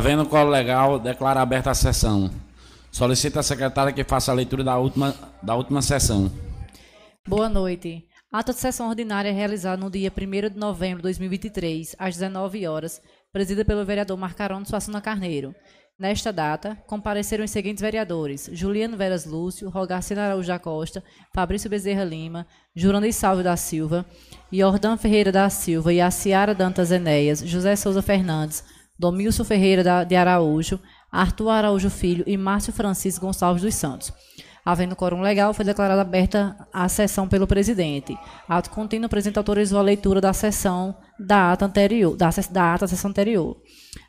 Havendo colo legal, declara aberta a sessão. Solicita a secretária que faça a leitura da última, da última sessão. Boa noite. Ata de sessão ordinária realizada no dia 1 de novembro de 2023, às 19 horas, presidida pelo vereador Marcarão Suassuna Carneiro. Nesta data, compareceram os seguintes vereadores: Juliano Veras Lúcio, Rogarcino Araújo da Costa, Fabrício Bezerra Lima, Jurandir Salve da Silva, Jordão Ferreira da Silva e a Ciara Dantas Enéas, José Souza Fernandes, Domilson Ferreira de Araújo, Arthur Araújo Filho e Márcio Francisco Gonçalves dos Santos. Havendo quórum legal, foi declarada aberta a sessão pelo presidente. Ato contínuo, o presidente autorizou a leitura da sessão da ata anterior, da, da ata da sessão anterior.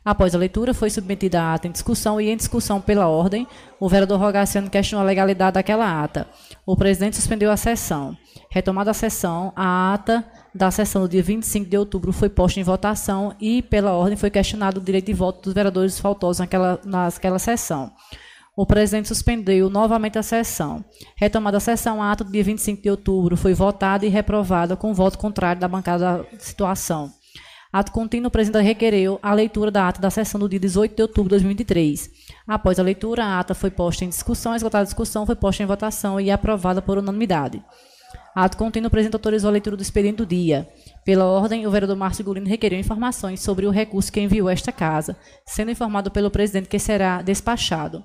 Após a leitura, foi submetida a ata em discussão e, em discussão pela ordem, o vereador Rogaciano questionou a legalidade daquela ata. O presidente suspendeu a sessão. Retomada a sessão, a ata da sessão do dia 25 de outubro foi posta em votação e, pela ordem, foi questionado o direito de voto dos vereadores faltosos naquela, naquela sessão. O presidente suspendeu novamente a sessão. Retomada a sessão, a ata do dia 25 de outubro foi votada e reprovada com voto contrário da bancada da situação. Ato contínuo, o presidente requereu a leitura da ata da sessão do dia 18 de outubro de 2023. Após a leitura, a ata foi posta em discussão, esgotada a discussão, foi posta em votação e aprovada por unanimidade. Ato contínuo, o presidente autorizou a leitura do expediente do dia. Pela ordem, o vereador Márcio Gulino requeriu informações sobre o recurso que enviou esta casa, sendo informado pelo presidente que será despachado.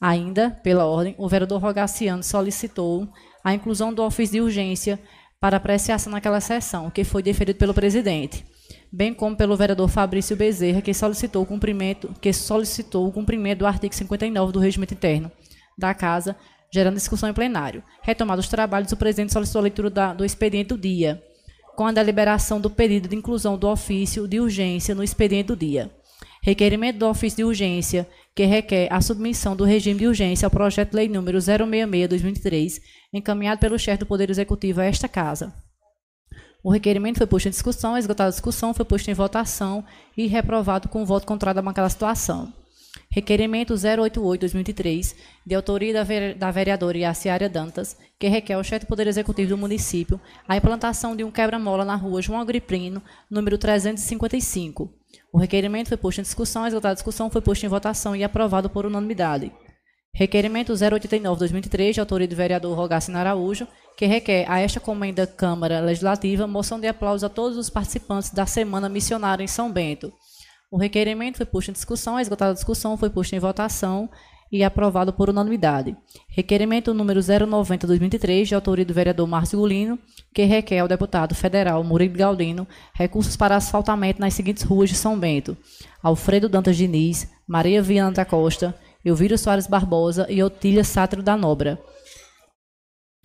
Ainda, pela ordem, o vereador Rogaciano solicitou a inclusão do ofício de urgência para apreciação naquela sessão, que foi deferido pelo presidente bem como pelo vereador Fabrício Bezerra, que solicitou o cumprimento, que solicitou o cumprimento do artigo 59 do Regimento Interno da Casa, gerando discussão em plenário. Retomados os trabalhos, o presidente solicitou a leitura da, do expediente do dia, com a deliberação do pedido de inclusão do ofício de urgência no expediente do dia. Requerimento do ofício de urgência, que requer a submissão do regime de urgência ao projeto de lei número 066-2003, encaminhado pelo chefe do Poder Executivo a esta Casa. O requerimento foi posto em discussão, esgotada a discussão, foi posto em votação e reprovado com voto contrário da bancada situação. Requerimento 088-2003, de autoria da vereadora Yaciária Dantas, que requer ao chefe do Poder Executivo do município a implantação de um quebra-mola na rua João Agriprino, número 355. O requerimento foi posto em discussão, a discussão, foi posto em votação e aprovado por unanimidade. Requerimento 089-2003, de autoria do vereador Rogacino Araújo, que requer a esta comenda Câmara Legislativa moção de aplauso a todos os participantes da Semana Missionária em São Bento. O requerimento foi posto em discussão, esgotada a discussão foi posto em votação e aprovado por unanimidade. Requerimento número 090-2023, de autoria do vereador Márcio Gulino, que requer ao deputado federal Murilo Galdino recursos para asfaltamento nas seguintes ruas de São Bento: Alfredo Dantas Diniz, Maria Viana da Costa, Elvira Soares Barbosa e Otília Sátiro da Nobra.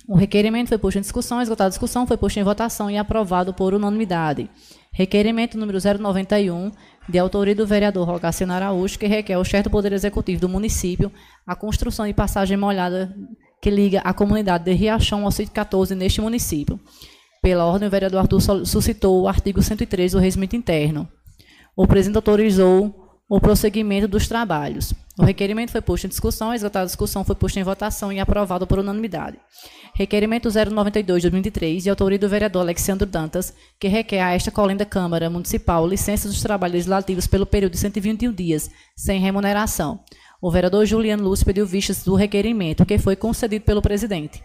O requerimento foi posto em discussão, esgotada a discussão, foi posto em votação e aprovado por unanimidade. Requerimento número 091, de autoria do vereador Rogaciano Araújo, que requer ao chefe do Poder Executivo do município a construção de passagem molhada que liga a comunidade de Riachão ao sítio 14 neste município. Pela ordem, o vereador Arthur suscitou o artigo 103 do regimento interno. O presidente autorizou o prosseguimento dos trabalhos. O requerimento foi posto em discussão, a esgotada discussão foi posta em votação e aprovado por unanimidade. Requerimento 092 de 2003, de autoria do vereador Alexandre Dantas, que requer a esta colenda Câmara Municipal licença dos trabalhos legislativos pelo período de 121 dias, sem remuneração. O vereador Juliano Lúcio pediu vistas do requerimento, que foi concedido pelo presidente.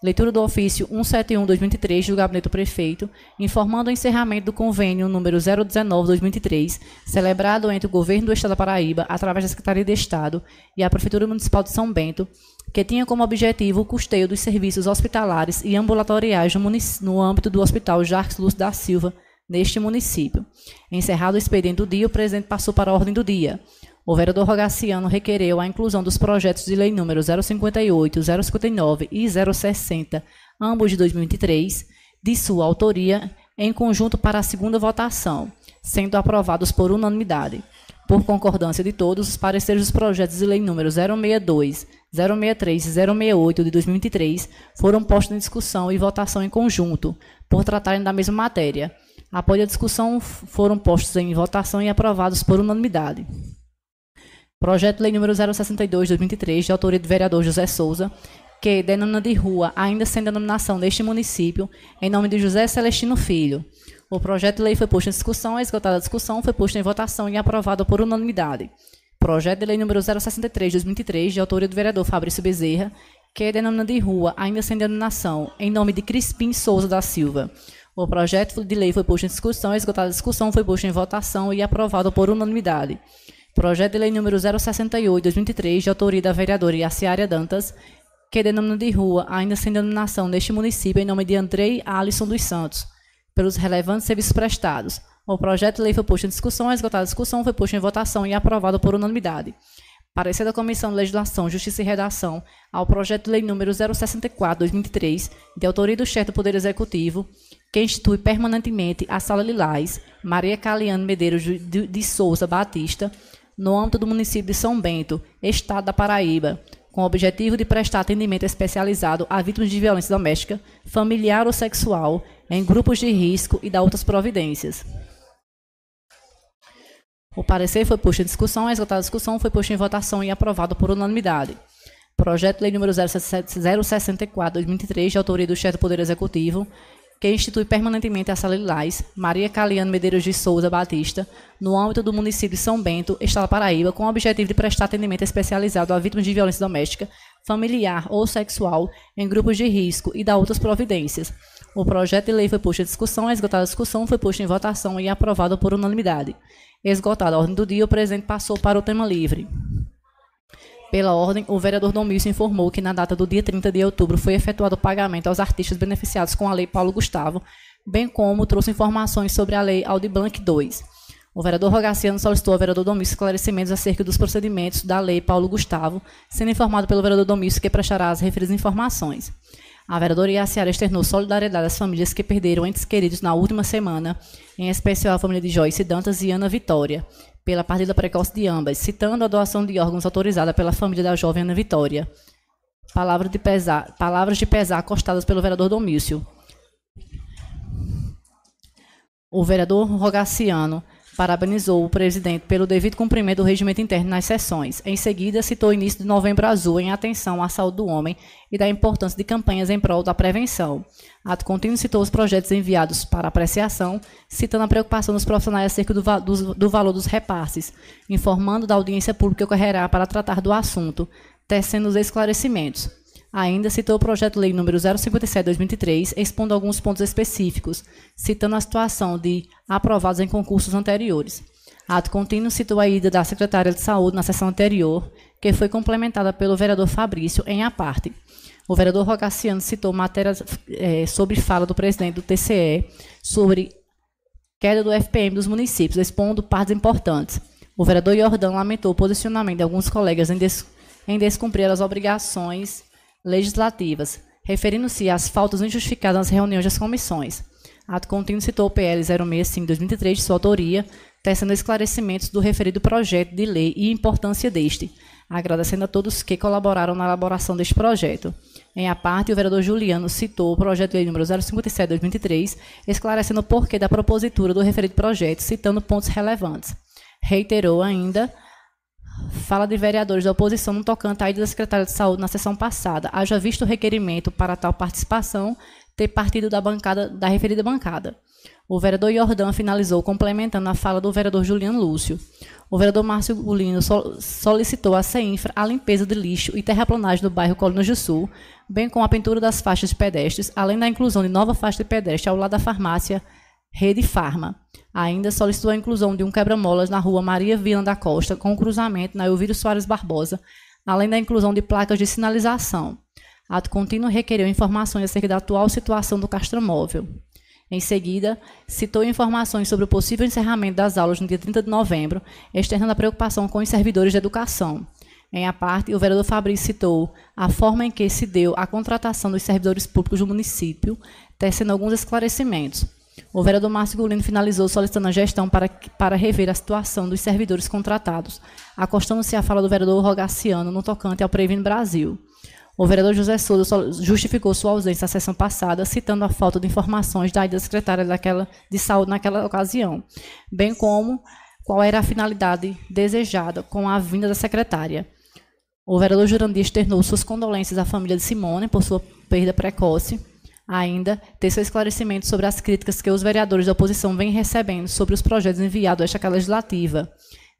Leitura do ofício 171-2023 do Gabinete do Prefeito, informando o encerramento do convênio número 019-2023, celebrado entre o Governo do Estado da Paraíba, através da Secretaria de Estado e a Prefeitura Municipal de São Bento, que tinha como objetivo o custeio dos serviços hospitalares e ambulatoriais no, no âmbito do Hospital Jacques Lúcio da Silva, neste município. Encerrado o expediente do dia, o presidente passou para a ordem do dia. O vereador Rogaciano requereu a inclusão dos projetos de lei número 058, 059 e 060, ambos de 2023, de sua autoria, em conjunto para a segunda votação, sendo aprovados por unanimidade. Por concordância de todos, os pareceres dos projetos de lei número 062, 063 e 068 de 2023 foram postos em discussão e votação em conjunto, por tratarem da mesma matéria. Após a discussão, foram postos em votação e aprovados por unanimidade. Projeto de Lei número 062 de 2023, de autoria do vereador José Souza, que denomina de rua, ainda sem denominação deste município, em nome de José Celestino Filho. O projeto de lei foi posto em discussão, esgotada a discussão foi posto em votação e aprovado por unanimidade. Projeto de Lei número 063 de 2023, de autoria do vereador Fabrício Bezerra, que denomina de rua, ainda sem denominação, em nome de Crispim Souza da Silva. O projeto de lei foi posto em discussão, esgotada a discussão, foi posto em votação e aprovado por unanimidade. Projeto de lei número 068 de 2023, de autoria da vereadora Yaciária Dantas, que é denomina de rua, ainda sem denominação, neste município, em nome de Andrei Alisson dos Santos, pelos relevantes serviços prestados. O projeto de lei foi posto em discussão, esgotada a discussão, foi posto em votação e aprovado por unanimidade. Parecer da Comissão de Legislação, Justiça e Redação ao projeto de lei número 064/2003, de autoria do chefe do Poder Executivo, que institui permanentemente a Sala Lilás, Maria Caliane Medeiros de Souza Batista, no âmbito do município de São Bento, Estado da Paraíba, com o objetivo de prestar atendimento especializado a vítimas de violência doméstica, familiar ou sexual, em grupos de risco e da outras providências. O parecer foi posto em discussão, a esgotada discussão foi posto em votação e aprovado por unanimidade. Projeto de Lei número 064-2003, de autoria do chefe do Poder Executivo, que institui permanentemente a Sala Lilás, Maria Caliano Medeiros de Souza Batista, no âmbito do município de São Bento, Estado Paraíba, com o objetivo de prestar atendimento especializado a vítimas de violência doméstica, familiar ou sexual, em grupos de risco e da outras providências. O projeto de lei foi posto em discussão, a esgotada a discussão foi posto em votação e aprovado por unanimidade. Esgotada a ordem do dia, o presidente passou para o tema livre. Pela ordem, o vereador Domício informou que na data do dia 30 de outubro foi efetuado o pagamento aos artistas beneficiados com a Lei Paulo Gustavo, bem como trouxe informações sobre a Lei Aldi Blanc II. O vereador Rogaciano solicitou ao vereador Domício esclarecimentos acerca dos procedimentos da Lei Paulo Gustavo, sendo informado pelo vereador Domício que prestará as referidas informações. A vereadora Iaciara externou solidariedade às famílias que perderam entes queridos na última semana, em especial a família de Joyce Dantas e Ana Vitória, pela partida precoce de ambas, citando a doação de órgãos autorizada pela família da jovem Ana Vitória. Palavras de pesar, palavras de pesar acostadas pelo vereador Domício. O vereador Rogaciano Parabenizou o presidente pelo devido cumprimento do regimento interno nas sessões. Em seguida, citou o início de Novembro Azul em atenção à saúde do homem e da importância de campanhas em prol da prevenção. Ato contínuo citou os projetos enviados para apreciação, citando a preocupação dos profissionais acerca do, do, do valor dos repasses, informando da audiência pública que ocorrerá para tratar do assunto, tecendo os esclarecimentos. Ainda citou o projeto de lei número 057/2003, expondo alguns pontos específicos, citando a situação de aprovados em concursos anteriores. Ato contínuo citou a ida da secretária de Saúde na sessão anterior, que foi complementada pelo vereador Fabrício em a parte. O vereador Rogaciano citou matérias é, sobre fala do presidente do TCE sobre queda do FPM dos municípios, expondo partes importantes. O vereador Jordão lamentou o posicionamento de alguns colegas em, des, em descumprir as obrigações legislativas, referindo-se às faltas injustificadas nas reuniões das comissões. Ato contínuo citou o PL 065-2003 de sua autoria, tecendo esclarecimentos do referido projeto de lei e importância deste, agradecendo a todos que colaboraram na elaboração deste projeto. Em a parte, o vereador Juliano citou o projeto de lei número 057-2023, esclarecendo o porquê da propositura do referido projeto, citando pontos relevantes. Reiterou ainda Fala de vereadores da oposição no tocante à ida da secretária de Saúde na sessão passada, haja visto o requerimento para tal participação ter partido da bancada da referida bancada. O vereador Jordão finalizou complementando a fala do vereador Juliano Lúcio. O vereador Márcio Gulino solicitou à CEINFRA a limpeza de lixo e terraplanagem do bairro Colinas do Sul, bem como a pintura das faixas de pedestres, além da inclusão de nova faixa de pedestre ao lado da farmácia Rede Farma. Ainda solicitou a inclusão de um quebra-molas na rua Maria Vila da Costa, com cruzamento na Elviro Soares Barbosa, além da inclusão de placas de sinalização. Ato contínuo requereu informações acerca da atual situação do castromóvel. Em seguida, citou informações sobre o possível encerramento das aulas no dia 30 de novembro, externando a preocupação com os servidores de educação. Em a parte, o vereador Fabrício citou a forma em que se deu a contratação dos servidores públicos do município, tecendo alguns esclarecimentos. O vereador Márcio Gulino finalizou solicitando a gestão para, para rever a situação dos servidores contratados, acostando-se à fala do vereador Rogaciano no tocante ao Previno Brasil. O vereador José Souza justificou sua ausência na sessão passada, citando a falta de informações da ida secretária daquela, de saúde naquela ocasião, bem como qual era a finalidade desejada com a vinda da secretária. O vereador Jurandir externou suas condolências à família de Simone por sua perda precoce ainda ter seu esclarecimento sobre as críticas que os vereadores da oposição vêm recebendo sobre os projetos enviados a esta legislativa.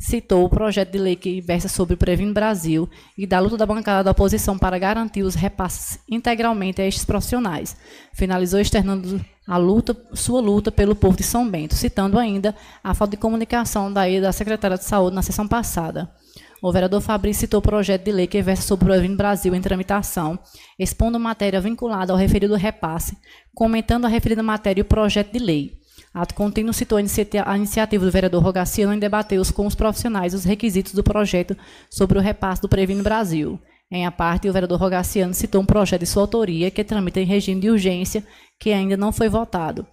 citou o projeto de lei que versa sobre o Previno Brasil e da luta da bancada da oposição para garantir os repasses integralmente a estes profissionais. Finalizou externando a luta, sua luta pelo Porto de São Bento, citando ainda a falta de comunicação da, da secretária de Saúde na sessão passada. O vereador Fabrício citou o projeto de lei que versa sobre o Previno Brasil em tramitação, expondo matéria vinculada ao referido repasse, comentando a referida matéria e o projeto de lei. Ato contínuo citou a iniciativa do vereador Rogaciano em debater com os profissionais os requisitos do projeto sobre o repasse do Previno Brasil. Em a parte, o vereador Rogaciano citou um projeto de sua autoria que tramita em regime de urgência que ainda não foi votado.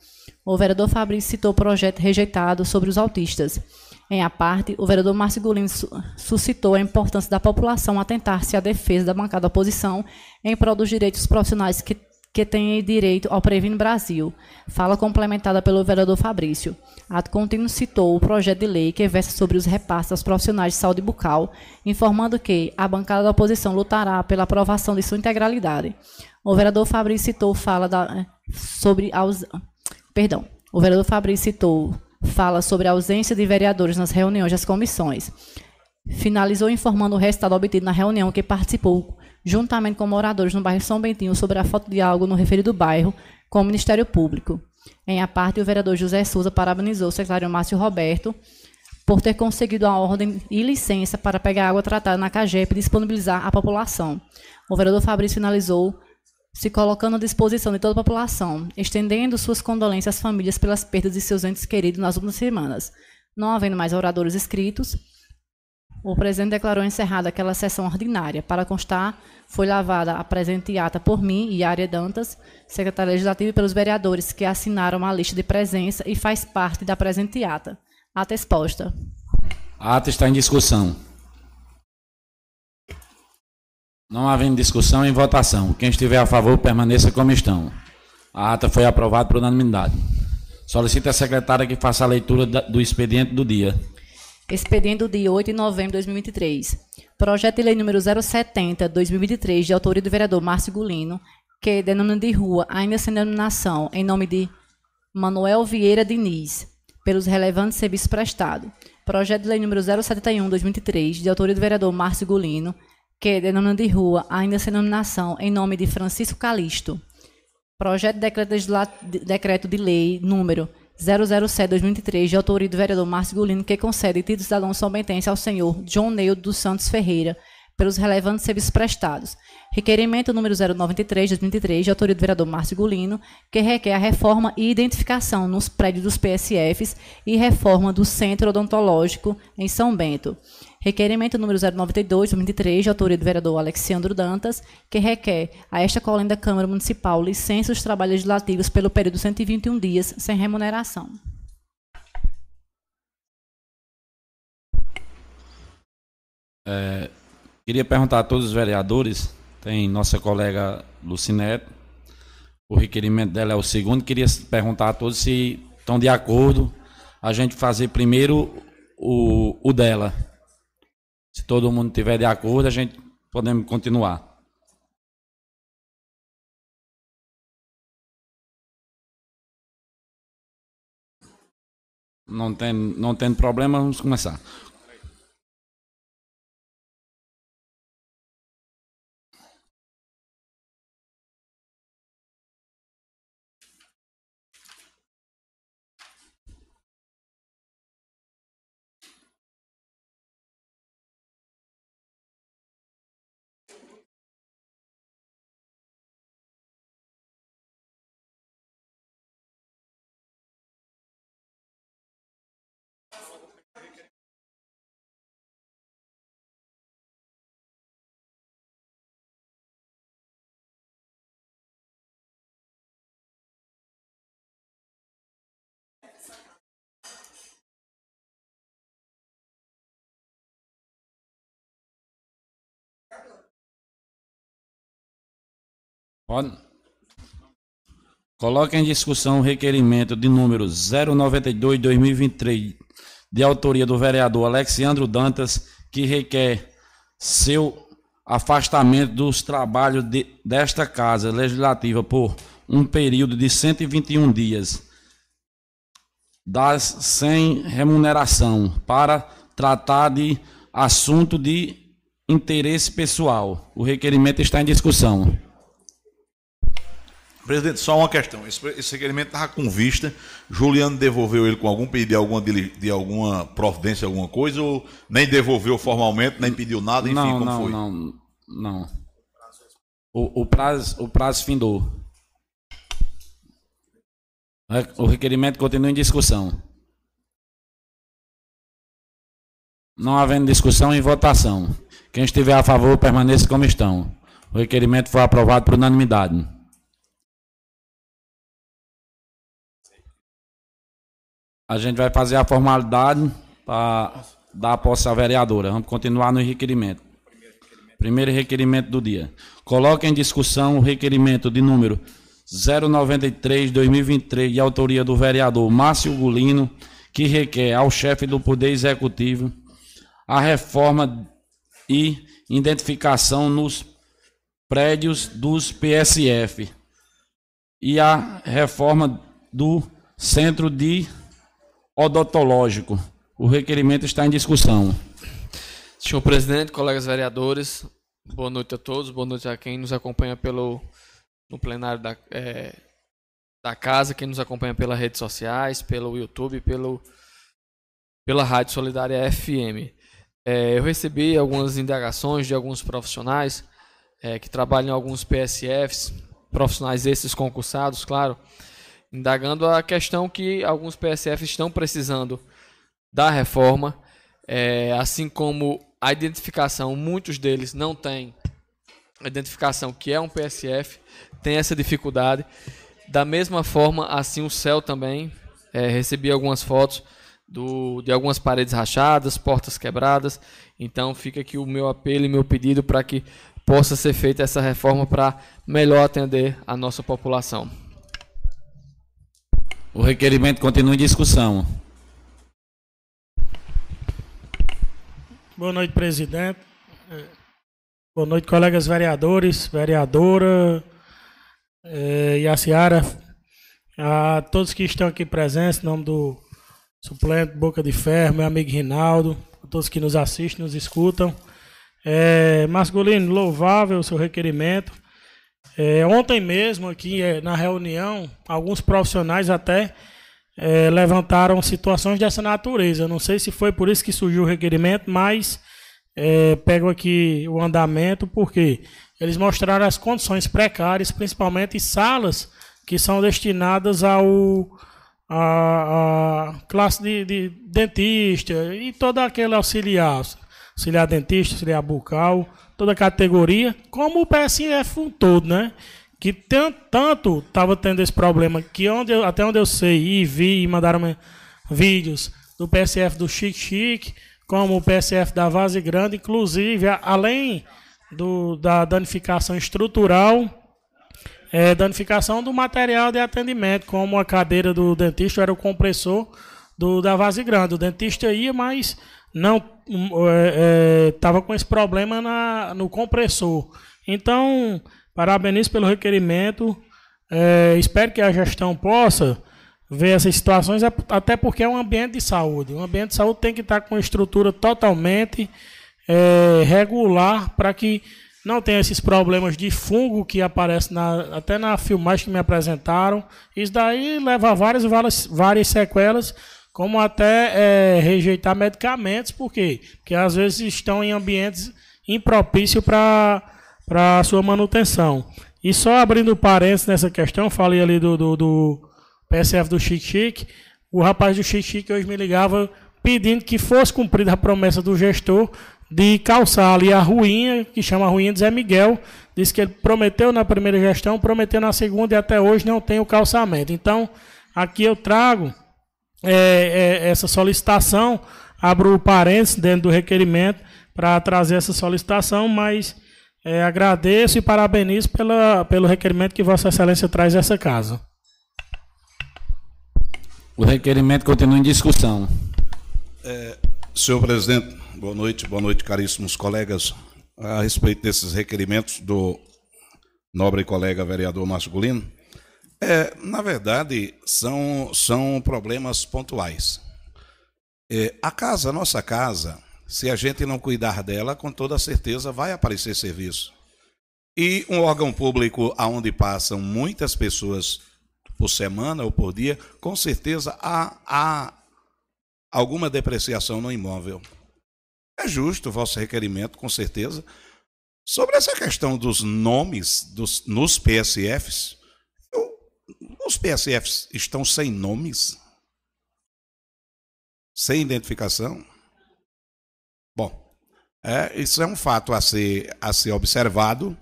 O vereador Fabrício citou o projeto rejeitado sobre os autistas. Em a parte, o vereador Márcio Gulino suscitou a importância da população atentar-se à defesa da bancada da oposição em prol dos direitos profissionais que que tem direito ao Previno Brasil. Fala complementada pelo vereador Fabrício. Ato contínuo citou o projeto de lei que versa sobre os repasses aos profissionais de saúde bucal, informando que a bancada da oposição lutará pela aprovação de sua integralidade. O vereador Fabrício citou fala da, eh, sobre aus, perdão. O vereador Fabrício citou fala sobre a ausência de vereadores nas reuniões das comissões. Finalizou informando o resultado obtido na reunião que participou juntamente com moradores no bairro São Bentinho, sobre a falta de algo no referido bairro com o Ministério Público. Em a parte, o vereador José Souza parabenizou o secretário Márcio Roberto por ter conseguido a ordem e licença para pegar água tratada na CAGEP e disponibilizar à população. O vereador Fabrício finalizou se colocando à disposição de toda a população, estendendo suas condolências às famílias pelas perdas de seus entes queridos nas últimas semanas. Não havendo mais oradores inscritos, o presidente declarou encerrada aquela sessão ordinária. Para constar, foi lavada a presente ata por mim e Área Dantas, secretária legislativa, e pelos vereadores que assinaram a lista de presença e faz parte da presente ata. Ata exposta. A ata está em discussão. Não havendo discussão, em votação. Quem estiver a favor, permaneça como estão. A ata foi aprovada por unanimidade. Solicito a secretária que faça a leitura do expediente do dia. Expediente do dia 8 de novembro de 2023. Projeto de lei número 070, 2023, de autoria do vereador Márcio Gulino, que denomina de rua, ainda sem denominação, em nome de Manuel Vieira Diniz, pelos relevantes serviços prestados. Projeto de lei número 071, 2023, de autoria do vereador Márcio Gulino, que de rua, ainda sem denominação, em nome de Francisco Calisto. Projeto de decreto, de lei número 007-2023, de autoria do vereador Márcio Gulino, que concede título de cidadão somentense ao senhor John Neil dos Santos Ferreira, pelos relevantes serviços prestados. Requerimento número 093-2023, de autoria do vereador Márcio Gulino, que requer a reforma e identificação nos prédios dos PSFs e reforma do Centro Odontológico em São Bento. Requerimento número 092, 2003, de autoria do vereador Alexandro Dantas, que requer a esta colenda Câmara Municipal licença dos trabalhos legislativos pelo período de 121 dias, sem remuneração. É, queria perguntar a todos os vereadores, tem nossa colega Lucinete, o requerimento dela é o segundo, queria perguntar a todos se estão de acordo a gente fazer primeiro o, o dela. Se todo mundo estiver de acordo, a gente podemos continuar. Não tem, não tem problema, vamos começar. Coloque em discussão o requerimento de número 092-2023, de autoria do vereador Alexandro Dantas, que requer seu afastamento dos trabalhos de, desta Casa Legislativa por um período de 121 dias, das sem remuneração, para tratar de assunto de interesse pessoal. O requerimento está em discussão. Presidente, só uma questão. Esse, esse requerimento estava com vista. Juliano devolveu ele com algum pedido de alguma, de alguma providência, alguma coisa, ou nem devolveu formalmente, nem pediu nada, enfim, não, como não, foi? Não, não, o, o, prazo, o prazo findou. O requerimento continua em discussão. Não havendo discussão em votação. Quem estiver a favor, permaneça como estão. O requerimento foi aprovado por unanimidade. A gente vai fazer a formalidade para dar posse à vereadora. Vamos continuar no requerimento. Primeiro requerimento do dia. Coloque em discussão o requerimento de número 093-2023, de autoria do vereador Márcio Gulino, que requer ao chefe do Poder Executivo a reforma e identificação nos prédios dos PSF e a reforma do Centro de Odontológico. O requerimento está em discussão. Senhor presidente, colegas vereadores, boa noite a todos, boa noite a quem nos acompanha pelo no plenário da, é, da casa, quem nos acompanha pelas redes sociais, pelo YouTube, pelo, pela Rádio Solidária FM. É, eu recebi algumas indagações de alguns profissionais é, que trabalham em alguns PSFs, profissionais esses concursados, claro, indagando a questão que alguns PSFs estão precisando da reforma, é, assim como a identificação, muitos deles não têm a identificação que é um PSF, tem essa dificuldade. Da mesma forma, assim o céu também, é, recebi algumas fotos do, de algumas paredes rachadas, portas quebradas. Então fica aqui o meu apelo e meu pedido para que possa ser feita essa reforma para melhor atender a nossa população. O requerimento continua em discussão. Boa noite, presidente. Boa noite, colegas vereadores, vereadora eh, e a Seara. A todos que estão aqui presentes, em nome do suplente Boca de Ferro, meu amigo Rinaldo, a todos que nos assistem, nos escutam. É, Masculino, louvável o seu requerimento. É, ontem mesmo, aqui é, na reunião, alguns profissionais até é, levantaram situações dessa natureza. Não sei se foi por isso que surgiu o requerimento, mas é, pego aqui o andamento, porque eles mostraram as condições precárias, principalmente salas que são destinadas ao a, a classe de, de, dentista e toda aquele auxiliar, auxiliar dentista, auxiliar bucal, toda a categoria, como o PSF um todo, né? Que tanto estava tendo esse problema que onde eu, até onde eu sei e vi e mandaram vídeos do PSF do Chique Chique, como o PSF da Vase Grande, inclusive além do, da danificação estrutural é, danificação do material de atendimento, como a cadeira do dentista era o compressor do, da vase grande. O dentista ia, mas não estava hum, é, é, com esse problema na, no compressor. Então, parabenizo pelo requerimento. É, espero que a gestão possa ver essas situações, até porque é um ambiente de saúde. Um ambiente de saúde tem que estar com estrutura totalmente é, regular para que não tem esses problemas de fungo que aparecem na, até na filmagem que me apresentaram. Isso daí leva a várias, várias, várias sequelas, como até é, rejeitar medicamentos, por quê? Porque às vezes estão em ambientes impropícios para a sua manutenção. E só abrindo parênteses nessa questão, falei ali do, do, do PSF do Chique Chique, o rapaz do Chique Chique hoje me ligava pedindo que fosse cumprida a promessa do gestor de calçar ali a ruinha, que chama ruinha de Zé Miguel. Diz que ele prometeu na primeira gestão, prometeu na segunda e até hoje não tem o calçamento. Então, aqui eu trago é, é, essa solicitação, abro o parênteses dentro do requerimento para trazer essa solicitação, mas é, agradeço e parabenizo pela, pelo requerimento que Vossa Excelência traz a essa casa. O requerimento continua em discussão. É, senhor presidente, Boa noite, boa noite, caríssimos colegas. A respeito desses requerimentos do nobre colega vereador masculino, é, na verdade, são, são problemas pontuais. É, a casa, a nossa casa, se a gente não cuidar dela, com toda certeza vai aparecer serviço. E um órgão público aonde passam muitas pessoas por semana ou por dia, com certeza há, há alguma depreciação no imóvel. É justo o vosso requerimento, com certeza. Sobre essa questão dos nomes dos, nos PSFs, os PSFs estão sem nomes? Sem identificação? Bom, é, isso é um fato a ser, a ser observado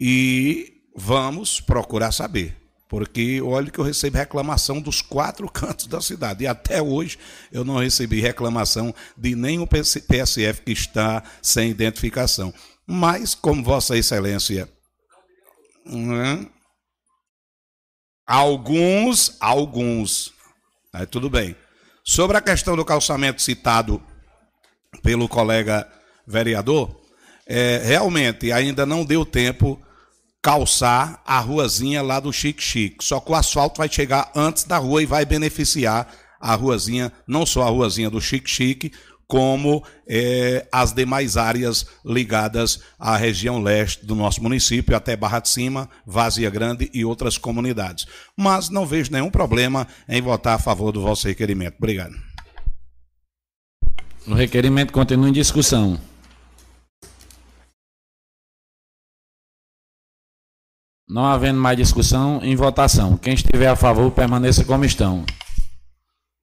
e vamos procurar saber. Porque olha que eu recebi reclamação dos quatro cantos da cidade. E até hoje eu não recebi reclamação de nenhum PSF que está sem identificação. Mas, como Vossa Excelência. Né, alguns, alguns. Aí tudo bem. Sobre a questão do calçamento citado pelo colega vereador, é, realmente ainda não deu tempo calçar a ruazinha lá do Chique Chique. Só que o asfalto vai chegar antes da rua e vai beneficiar a ruazinha, não só a ruazinha do Chique Chique, como é, as demais áreas ligadas à região leste do nosso município, até Barra de Cima, Vazia Grande e outras comunidades. Mas não vejo nenhum problema em votar a favor do vosso requerimento. Obrigado. O requerimento continua em discussão. Não havendo mais discussão, em votação. Quem estiver a favor, permaneça como estão.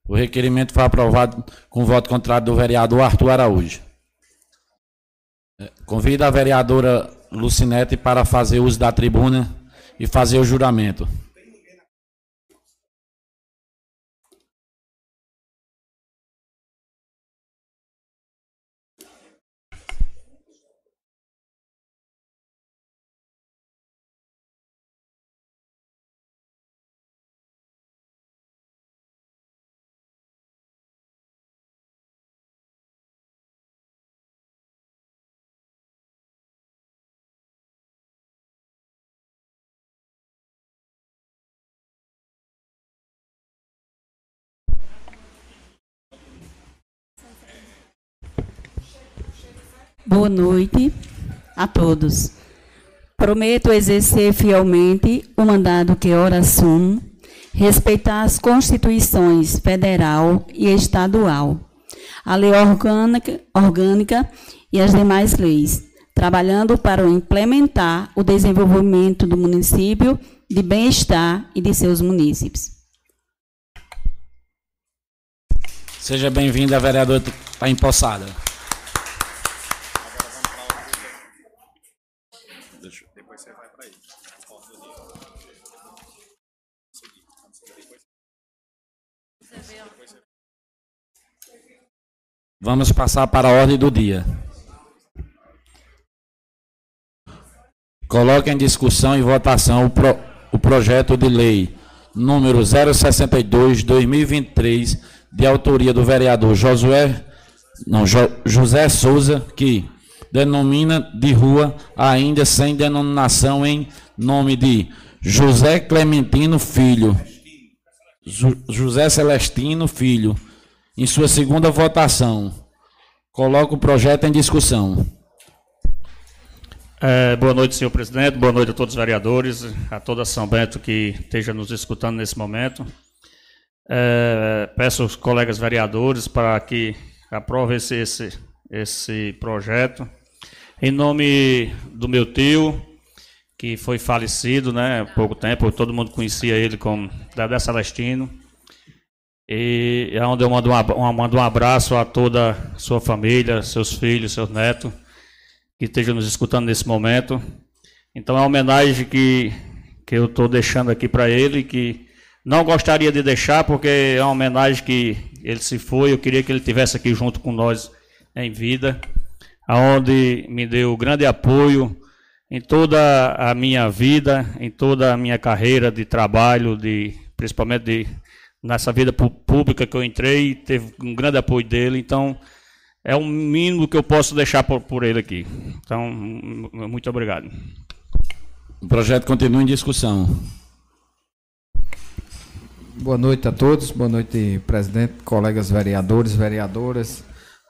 O requerimento foi aprovado com voto contrário do vereador Arthur Araújo. É, convido a vereadora Lucinete para fazer uso da tribuna e fazer o juramento. Boa noite a todos. Prometo exercer fielmente o mandado que ora assumo, respeitar as constituições federal e estadual, a lei orgânica, orgânica e as demais leis, trabalhando para implementar o desenvolvimento do município de bem-estar e de seus munícipes. Seja bem-vinda, vereadora está empossada. Vamos passar para a ordem do dia. Coloque em discussão e votação o, pro, o projeto de lei número 062-2023, de autoria do vereador Josué, não, jo, José Souza, que denomina de rua ainda sem denominação em nome de José Clementino Filho, José Celestino Filho, em sua segunda votação. Coloco o projeto em discussão. É, boa noite, senhor presidente. Boa noite a todos os vereadores, a toda São Bento que esteja nos escutando nesse momento. É, peço aos colegas vereadores para que aprovem esse, esse, esse projeto. Em nome do meu tio, que foi falecido né, há pouco tempo, todo mundo conhecia ele como Dedé Celestino. E é onde eu mando um, mando um abraço a toda a sua família, seus filhos, seus netos, que estejam nos escutando nesse momento. Então é uma homenagem que, que eu estou deixando aqui para ele, que não gostaria de deixar, porque é uma homenagem que ele se foi, eu queria que ele estivesse aqui junto com nós em vida, aonde me deu grande apoio em toda a minha vida, em toda a minha carreira de trabalho, de principalmente de nessa vida pública que eu entrei, teve um grande apoio dele, então é o mínimo que eu posso deixar por, por ele aqui. Então, muito obrigado. O projeto continua em discussão. Boa noite a todos, boa noite, presidente, colegas vereadores, vereadoras,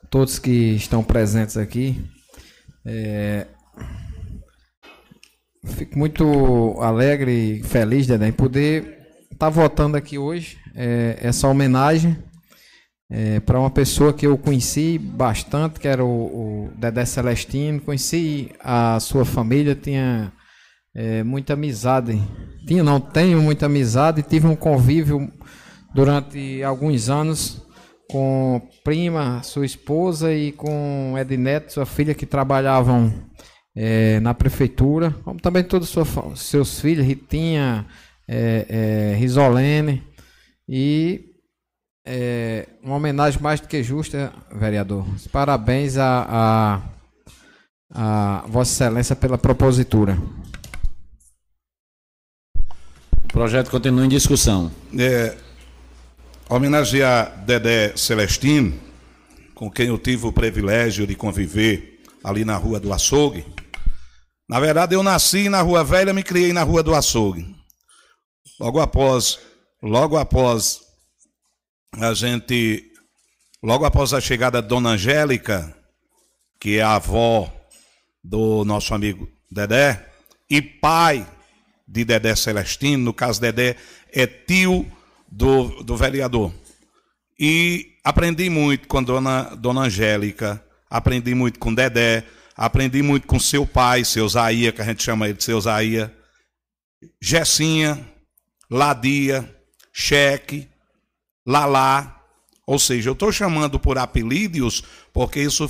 todos que estão presentes aqui. É, Fico muito alegre e feliz, Dedé, em poder estar tá votando aqui hoje é, essa homenagem é, para uma pessoa que eu conheci bastante, que era o, o Dedé Celestino. Conheci a sua família, tinha é, muita amizade. Tinha, não, tenho muita amizade. Tive um convívio durante alguns anos com prima, sua esposa, e com Edneto, sua filha, que trabalhavam é, na prefeitura, como também todos os seus filhos, Ritinha, é, é, Risolene, e é, uma homenagem mais do que justa, vereador. Parabéns a, a, a Vossa Excelência pela propositura. O projeto continua em discussão. É, homenagear Dedé Celestino, com quem eu tive o privilégio de conviver ali na Rua do Açougue, na verdade, eu nasci na Rua Velha, me criei na Rua do Açougue. Logo após, logo após a gente, logo após a chegada de Dona Angélica, que é a avó do nosso amigo Dedé, e pai de Dedé Celestino, no caso Dedé é tio do, do vereador. E aprendi muito com Dona, Dona Angélica, aprendi muito com Dedé, Aprendi muito com seu pai, seu Zaia, que a gente chama ele de seu Zaia. Gessinha, Ladia, Cheque, Lalá. Ou seja, eu estou chamando por apelidos porque isso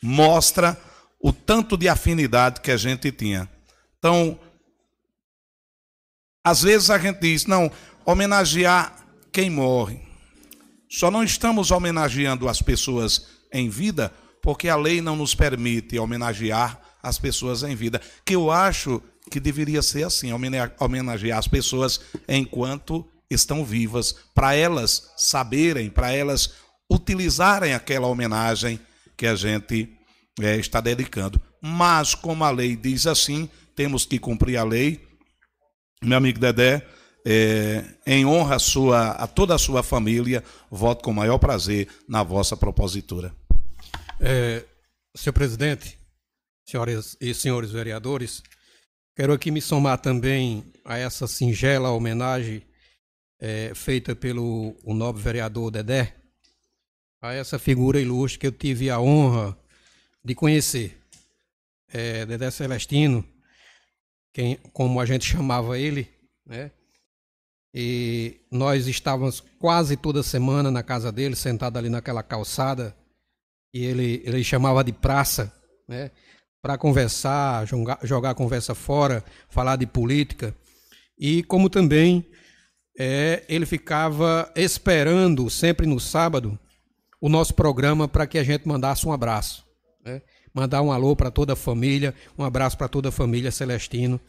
mostra o tanto de afinidade que a gente tinha. Então, às vezes a gente diz, não, homenagear quem morre. Só não estamos homenageando as pessoas em vida porque a lei não nos permite homenagear as pessoas em vida, que eu acho que deveria ser assim, homenagear as pessoas enquanto estão vivas, para elas saberem, para elas utilizarem aquela homenagem que a gente é, está dedicando. Mas, como a lei diz assim, temos que cumprir a lei. Meu amigo Dedé, é, em honra a, sua, a toda a sua família, voto com o maior prazer na vossa propositura. É, senhor presidente, senhoras e senhores vereadores, quero aqui me somar também a essa singela homenagem é, feita pelo o nobre vereador Dedé, a essa figura ilustre que eu tive a honra de conhecer. É, Dedé Celestino, quem, como a gente chamava ele, né? E nós estávamos quase toda semana na casa dele, sentado ali naquela calçada, e ele, ele chamava de praça, né? para conversar, jogar, jogar a conversa fora, falar de política. E como também é, ele ficava esperando, sempre no sábado, o nosso programa para que a gente mandasse um abraço. Né? Mandar um alô para toda a família, um abraço para toda a família Celestino,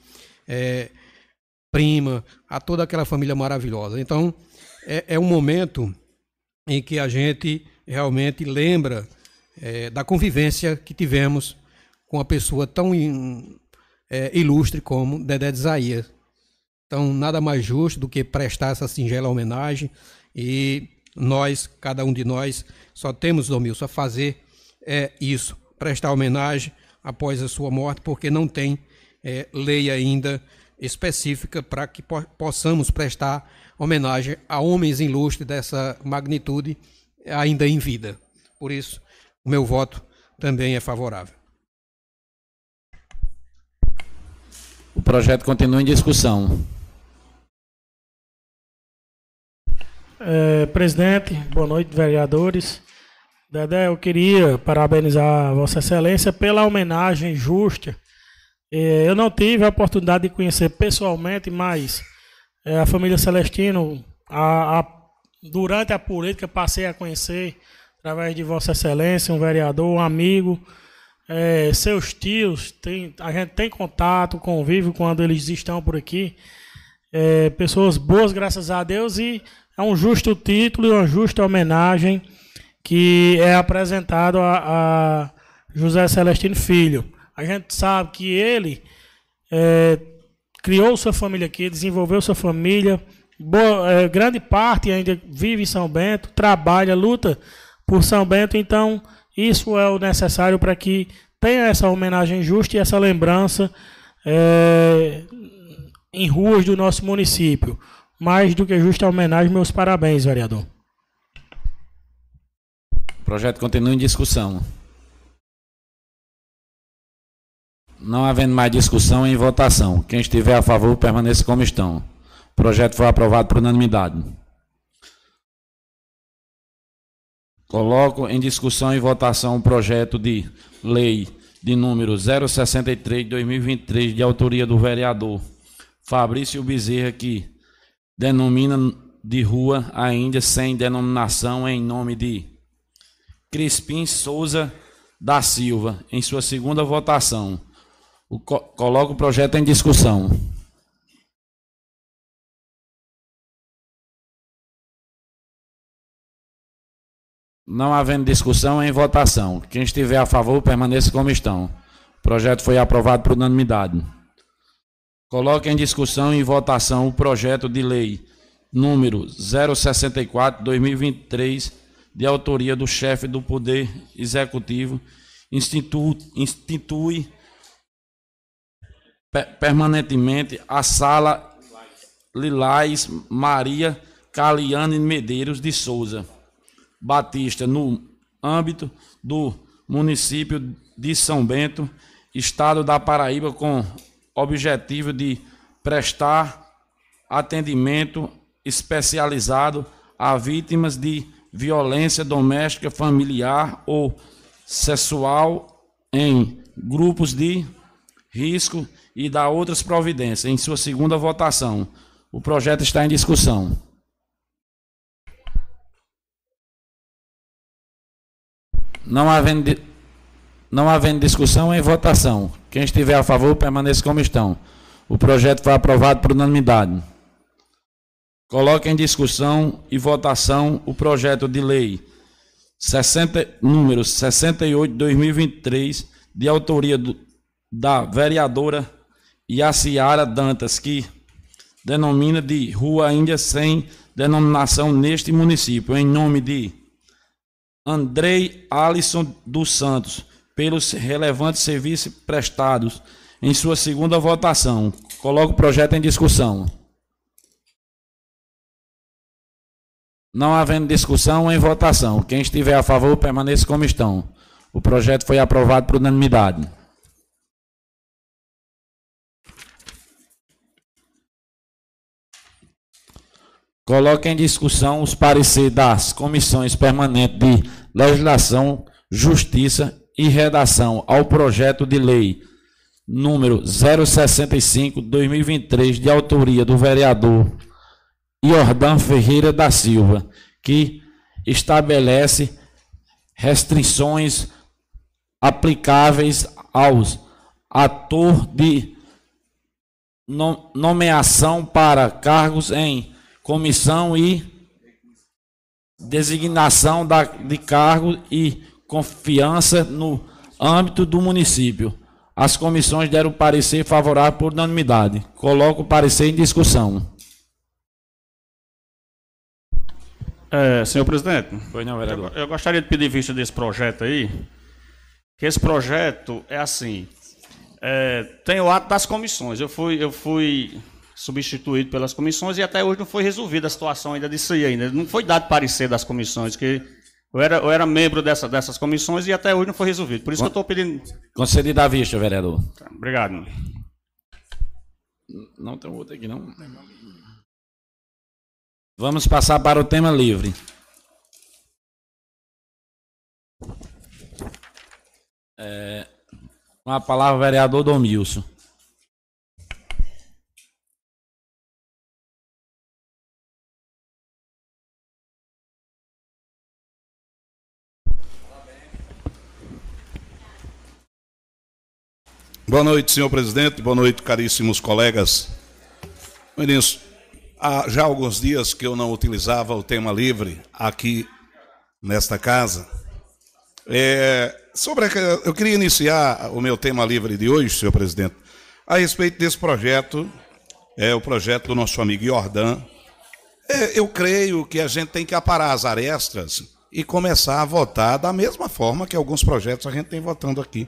é, prima, a toda aquela família maravilhosa. Então, é, é um momento em que a gente realmente lembra é, da convivência que tivemos com uma pessoa tão in, é, ilustre como Dedé de Isaías. Então, nada mais justo do que prestar essa singela homenagem e nós, cada um de nós, só temos, Domilson, a fazer é, isso, prestar homenagem após a sua morte, porque não tem é, lei ainda específica para que po possamos prestar homenagem a homens ilustres dessa magnitude ainda em vida. Por isso, o meu voto também é favorável. O projeto continua em discussão. É, presidente, boa noite, vereadores. Dedé, eu queria parabenizar Vossa Excelência pela homenagem justa. É, eu não tive a oportunidade de conhecer pessoalmente, mas é, a família Celestino, a, a, durante a política, passei a conhecer através de Vossa Excelência, um vereador, um amigo, é, seus tios, tem, a gente tem contato, convive quando eles estão por aqui. É, pessoas boas, graças a Deus, e é um justo título e uma justa homenagem que é apresentado a, a José Celestino Filho. A gente sabe que ele é, criou sua família aqui, desenvolveu sua família, boa, é, grande parte ainda vive em São Bento, trabalha, luta por São Bento, então isso é o necessário para que tenha essa homenagem justa e essa lembrança é, em ruas do nosso município. Mais do que justa homenagem, meus parabéns, vereador. O projeto continua em discussão. Não havendo mais discussão em votação. Quem estiver a favor, permaneça como estão. O projeto foi aprovado por unanimidade. Coloco em discussão e votação o projeto de lei de número 063 de 2023, de autoria do vereador Fabrício Bezerra, que denomina de rua ainda sem denominação em nome de Crispim Souza da Silva, em sua segunda votação. O, coloco o projeto em discussão. Não havendo discussão, em votação. Quem estiver a favor, permaneça como estão. O projeto foi aprovado por unanimidade. Coloque em discussão e votação o projeto de lei número 064-2023, de autoria do chefe do Poder Executivo, institui, institui permanentemente a Sala Lilás Maria Caliane Medeiros de Souza Batista no âmbito do município de São Bento, estado da Paraíba, com objetivo de prestar atendimento especializado a vítimas de violência doméstica, familiar ou sexual em grupos de risco e da outras providências. Em sua segunda votação, o projeto está em discussão. Não havendo, não havendo discussão, em votação. Quem estiver a favor, permaneça como estão. O projeto foi aprovado por unanimidade. Coloque em discussão e votação o projeto de lei 60, número 68 de 2023, de autoria do, da vereadora Yaciara Dantas, que denomina de Rua Índia sem denominação neste município, em nome de Andrei Alisson dos Santos, pelos relevantes serviços prestados em sua segunda votação. Coloco o projeto em discussão. Não havendo discussão, em votação. Quem estiver a favor, permaneça como estão. O projeto foi aprovado por unanimidade. Coloque em discussão os pareceres das comissões permanentes de Legislação, Justiça e Redação ao projeto de lei número 065/2023 de autoria do vereador Iordan Ferreira da Silva, que estabelece restrições aplicáveis aos ator de nomeação para cargos em comissão e designação de cargo e confiança no âmbito do município. As comissões deram parecer favorável por unanimidade. Coloco o parecer em discussão. É, senhor presidente, pois não. Eu, eu gostaria de pedir vista desse projeto aí. Que esse projeto é assim. É, tem o ato das comissões. Eu fui, eu fui substituído pelas comissões e até hoje não foi resolvida a situação ainda disso aí ainda. Não foi dado parecer das comissões, que eu era, eu era membro dessa, dessas comissões e até hoje não foi resolvido. Por isso Con que eu estou pedindo. Concedido a vista, vereador. Tá, obrigado. Não tem outro aqui, não. Vamos passar para o tema livre. É, com a palavra, vereador Domilson. Boa noite, senhor presidente. Boa noite, caríssimos colegas. Meninos, há já alguns dias que eu não utilizava o tema livre aqui nesta casa. É, sobre a, eu queria iniciar o meu tema livre de hoje, senhor presidente, a respeito desse projeto, é o projeto do nosso amigo Jordan, É, eu creio que a gente tem que aparar as arestas e começar a votar da mesma forma que alguns projetos a gente tem votando aqui.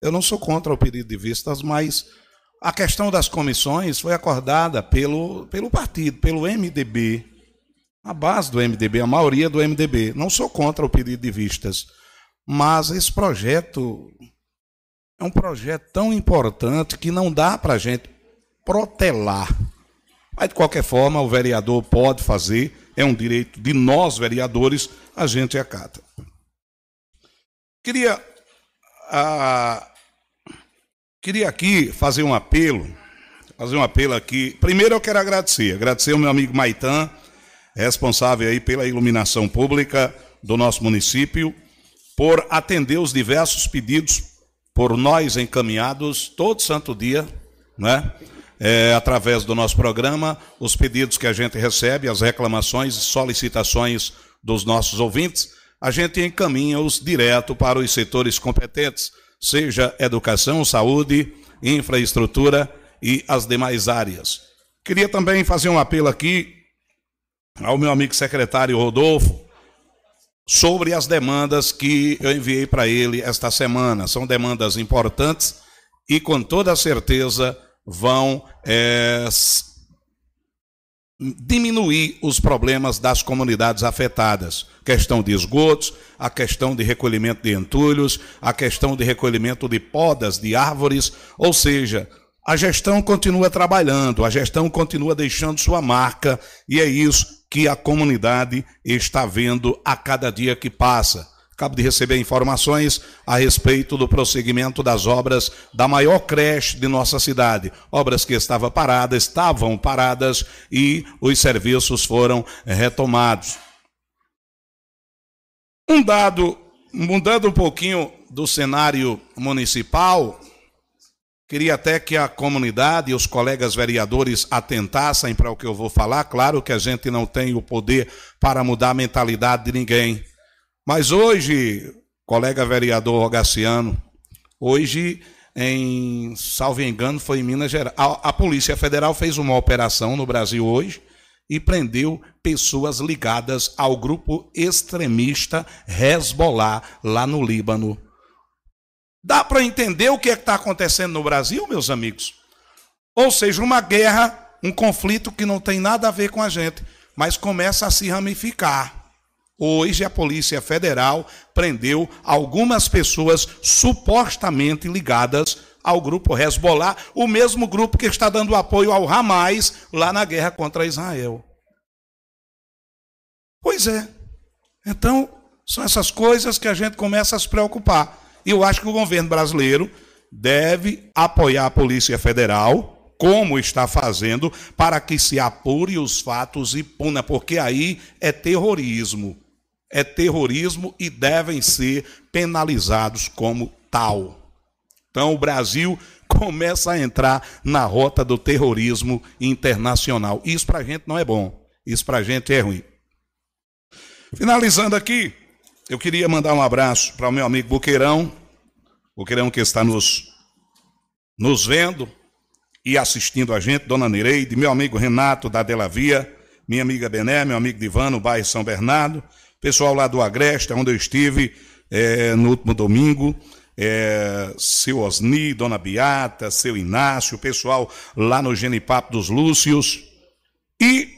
Eu não sou contra o pedido de vistas, mas a questão das comissões foi acordada pelo, pelo partido, pelo MDB. A base do MDB, a maioria do MDB. Não sou contra o pedido de vistas, mas esse projeto é um projeto tão importante que não dá para a gente protelar mas, de qualquer forma, o vereador pode fazer, é um direito de nós, vereadores, a gente acata. Queria, ah, queria aqui fazer um apelo, fazer um apelo aqui. Primeiro eu quero agradecer, agradecer ao meu amigo Maitan, responsável aí pela iluminação pública do nosso município, por atender os diversos pedidos por nós encaminhados todo santo dia, né? é, através do nosso programa, os pedidos que a gente recebe, as reclamações e solicitações dos nossos ouvintes, a gente encaminha-os direto para os setores competentes, seja educação, saúde, infraestrutura e as demais áreas. Queria também fazer um apelo aqui ao meu amigo secretário Rodolfo sobre as demandas que eu enviei para ele esta semana. São demandas importantes e com toda certeza vão é, diminuir os problemas das comunidades afetadas. Questão de esgotos, a questão de recolhimento de entulhos, a questão de recolhimento de podas de árvores, ou seja, a gestão continua trabalhando, a gestão continua deixando sua marca, e é isso que a comunidade está vendo a cada dia que passa. Acabo de receber informações a respeito do prosseguimento das obras da maior creche de nossa cidade. Obras que estavam paradas, estavam paradas e os serviços foram retomados. Um dado, mudando um pouquinho do cenário municipal, queria até que a comunidade e os colegas vereadores atentassem para o que eu vou falar. Claro que a gente não tem o poder para mudar a mentalidade de ninguém. Mas hoje, colega vereador Rogaciano, hoje, em, salvo engano, foi em Minas Gerais, a, a Polícia Federal fez uma operação no Brasil hoje e prendeu pessoas ligadas ao grupo extremista Hezbollah, lá no Líbano. Dá para entender o que é está acontecendo no Brasil, meus amigos? Ou seja, uma guerra, um conflito que não tem nada a ver com a gente, mas começa a se ramificar. Hoje a Polícia Federal prendeu algumas pessoas supostamente ligadas ao grupo Hezbollah, o mesmo grupo que está dando apoio ao Hamas lá na guerra contra Israel. Pois é. Então, são essas coisas que a gente começa a se preocupar. E eu acho que o governo brasileiro deve apoiar a Polícia Federal, como está fazendo, para que se apure os fatos e puna, porque aí é terrorismo é terrorismo e devem ser penalizados como tal. Então o Brasil começa a entrar na rota do terrorismo internacional. Isso para a gente não é bom, isso para a gente é ruim. Finalizando aqui, eu queria mandar um abraço para o meu amigo Boqueirão, Boqueirão que está nos, nos vendo e assistindo a gente, Dona Nereide, meu amigo Renato da Delavia, minha amiga Bené, meu amigo Divano, bairro São Bernardo, Pessoal lá do Agreste, onde eu estive é, no último domingo, é, seu Osni, Dona Beata, seu Inácio, pessoal lá no Genipapo dos Lúcios. E,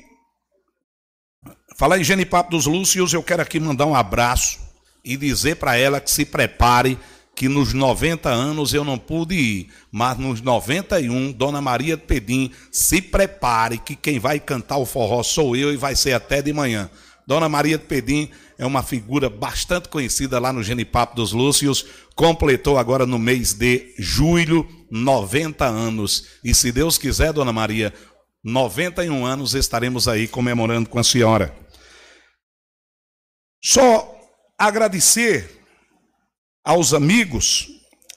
falar em Genipapo dos Lúcios, eu quero aqui mandar um abraço e dizer para ela que se prepare, que nos 90 anos eu não pude ir, mas nos 91, Dona Maria Pedim, se prepare, que quem vai cantar o forró sou eu e vai ser até de manhã. Dona Maria de Pedim é uma figura bastante conhecida lá no Genipapo dos Lúcios, completou agora no mês de julho 90 anos. E se Deus quiser, Dona Maria, 91 anos estaremos aí comemorando com a senhora. Só agradecer aos amigos,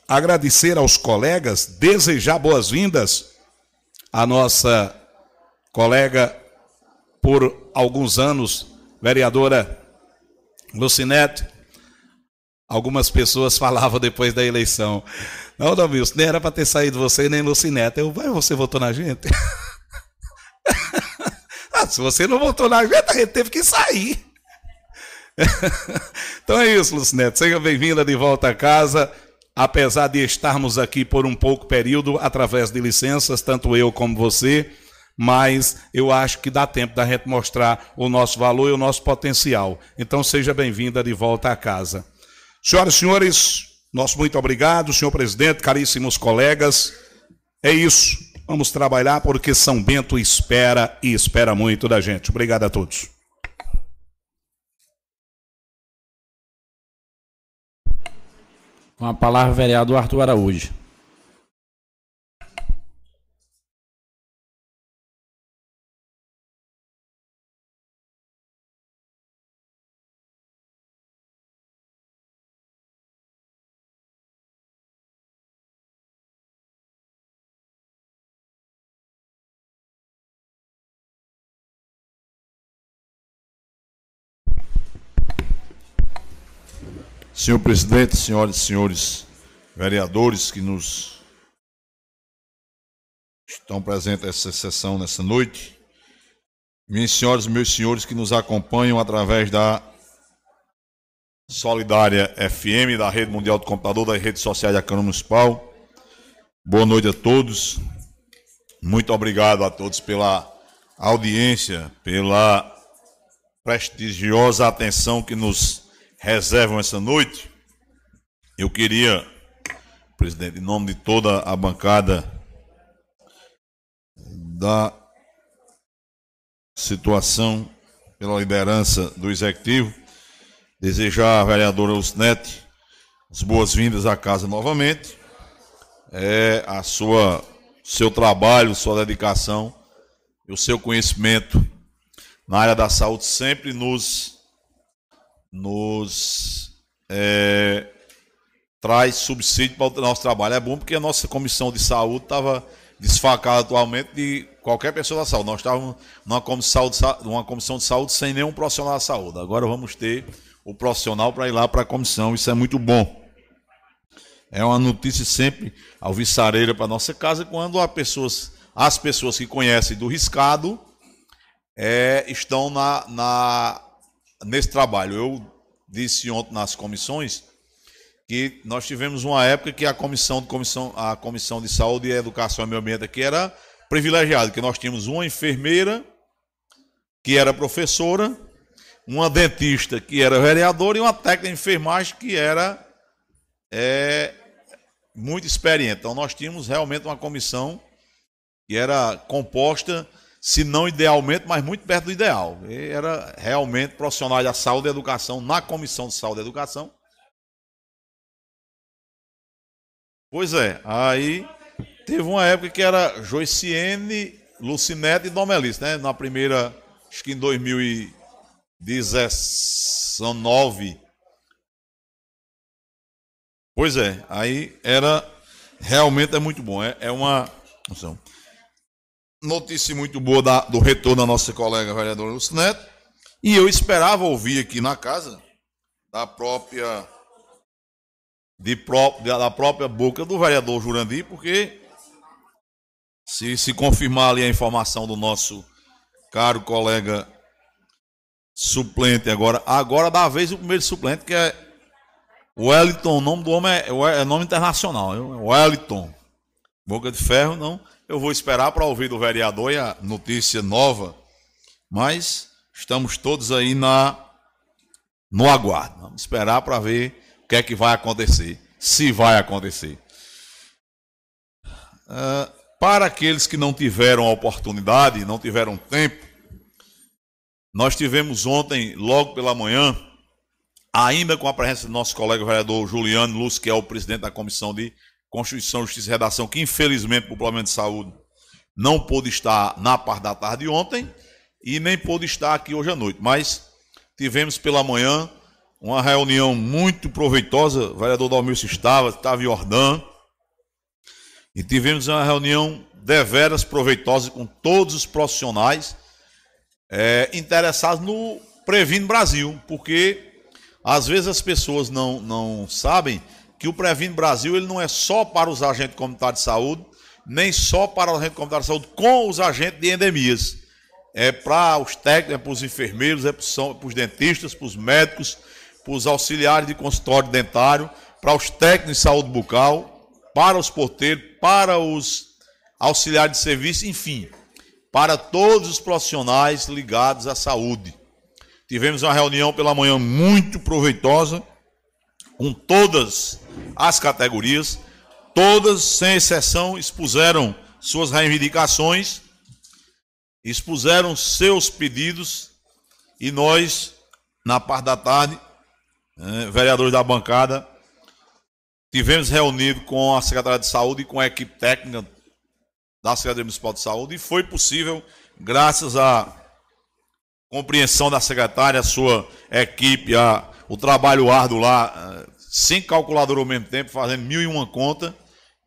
agradecer aos colegas, desejar boas-vindas à nossa colega por alguns anos Vereadora Lucinete, algumas pessoas falavam depois da eleição. Não, Dalmilson, nem era para ter saído você nem Lucinete. Eu, vai, você votou na gente? Se você não voltou na venda, a gente teve que sair. então é isso, Lucinete. Seja bem-vinda de volta a casa. Apesar de estarmos aqui por um pouco período, através de licenças, tanto eu como você, mas eu acho que dá tempo da gente mostrar o nosso valor e o nosso potencial. Então seja bem-vinda de volta a casa. Senhoras e senhores, nosso muito obrigado, senhor presidente, caríssimos colegas. É isso. Vamos trabalhar porque São Bento espera e espera muito da gente. Obrigado a todos. Com a palavra, vereador Arthur Araújo. Senhor presidente, senhoras e senhores vereadores que nos estão presentes nessa sessão nessa noite, minhas senhoras e meus senhores que nos acompanham através da Solidária FM, da Rede Mundial do Computador, das redes sociais da Câmara Municipal. Boa noite a todos. Muito obrigado a todos pela audiência, pela prestigiosa atenção que nos reservam essa noite, eu queria, presidente, em nome de toda a bancada da situação pela liderança do executivo, desejar à vereadora Usnete as boas-vindas à casa novamente. É a sua seu trabalho, sua dedicação e o seu conhecimento na área da saúde sempre nos nos é, traz subsídio para o nosso trabalho. É bom porque a nossa comissão de saúde estava desfacada atualmente de qualquer pessoa da saúde. Nós estávamos numa comissão, de, numa comissão de saúde sem nenhum profissional da saúde. Agora vamos ter o profissional para ir lá para a comissão. Isso é muito bom. É uma notícia sempre alvissareira para nossa casa quando as pessoas, as pessoas que conhecem do riscado é, estão na, na nesse trabalho. Eu disse ontem nas comissões que nós tivemos uma época que a comissão de comissão, a comissão de saúde e educação e meio ambiente aqui era privilegiada, que nós tínhamos uma enfermeira que era professora, uma dentista que era vereadora e uma técnica de enfermagem que era é, muito experiente. Então nós tínhamos realmente uma comissão que era composta se não idealmente, mas muito perto do ideal. Ele era realmente profissional da saúde e educação na Comissão de Saúde e Educação. Pois é, aí teve uma época que era Joiciene, Lucinete e Domelice, né? Na primeira, acho que em 2019. Pois é, aí era realmente é muito bom. É, é uma notícia muito boa da, do retorno da nossa colega vereadora Lucinete. E eu esperava ouvir aqui na casa da própria de pró, da própria boca do vereador Jurandir, porque se se confirmar ali a informação do nosso caro colega suplente agora, agora dá a vez o primeiro suplente que é Wellington, o nome do homem é, é nome internacional, Wellington. Boca de ferro, não eu vou esperar para ouvir do vereador e a notícia nova, mas estamos todos aí na no aguardo. Vamos esperar para ver o que é que vai acontecer, se vai acontecer. Uh, para aqueles que não tiveram a oportunidade, não tiveram tempo, nós tivemos ontem, logo pela manhã, ainda com a presença do nosso colega vereador Juliano Lúcio, que é o presidente da Comissão de Constituição, Justiça e Redação, que infelizmente o Plano de Saúde não pôde estar na parte da tarde de ontem e nem pôde estar aqui hoje à noite. Mas tivemos pela manhã uma reunião muito proveitosa. O vereador Dalmilson estava, estava em Ordã. E tivemos uma reunião deveras proveitosa com todos os profissionais é, interessados no Previno Brasil, porque às vezes as pessoas não, não sabem que o Previne Brasil ele não é só para os agentes comunitários de saúde, nem só para os agentes comunitários de saúde com os agentes de endemias. é para os técnicos, é para os enfermeiros, é para os dentistas, para os médicos, para os auxiliares de consultório dentário, para os técnicos de saúde bucal, para os porteiros, para os auxiliares de serviço, enfim, para todos os profissionais ligados à saúde. Tivemos uma reunião pela manhã muito proveitosa com todas as categorias, todas, sem exceção, expuseram suas reivindicações, expuseram seus pedidos e nós, na parte da tarde, eh, vereadores da bancada, tivemos reunido com a Secretaria de Saúde e com a equipe técnica da Secretaria Municipal de Saúde e foi possível, graças à compreensão da secretária, a sua equipe, a, o trabalho árduo lá, eh, sem calculadora ao mesmo tempo, fazendo mil e uma conta,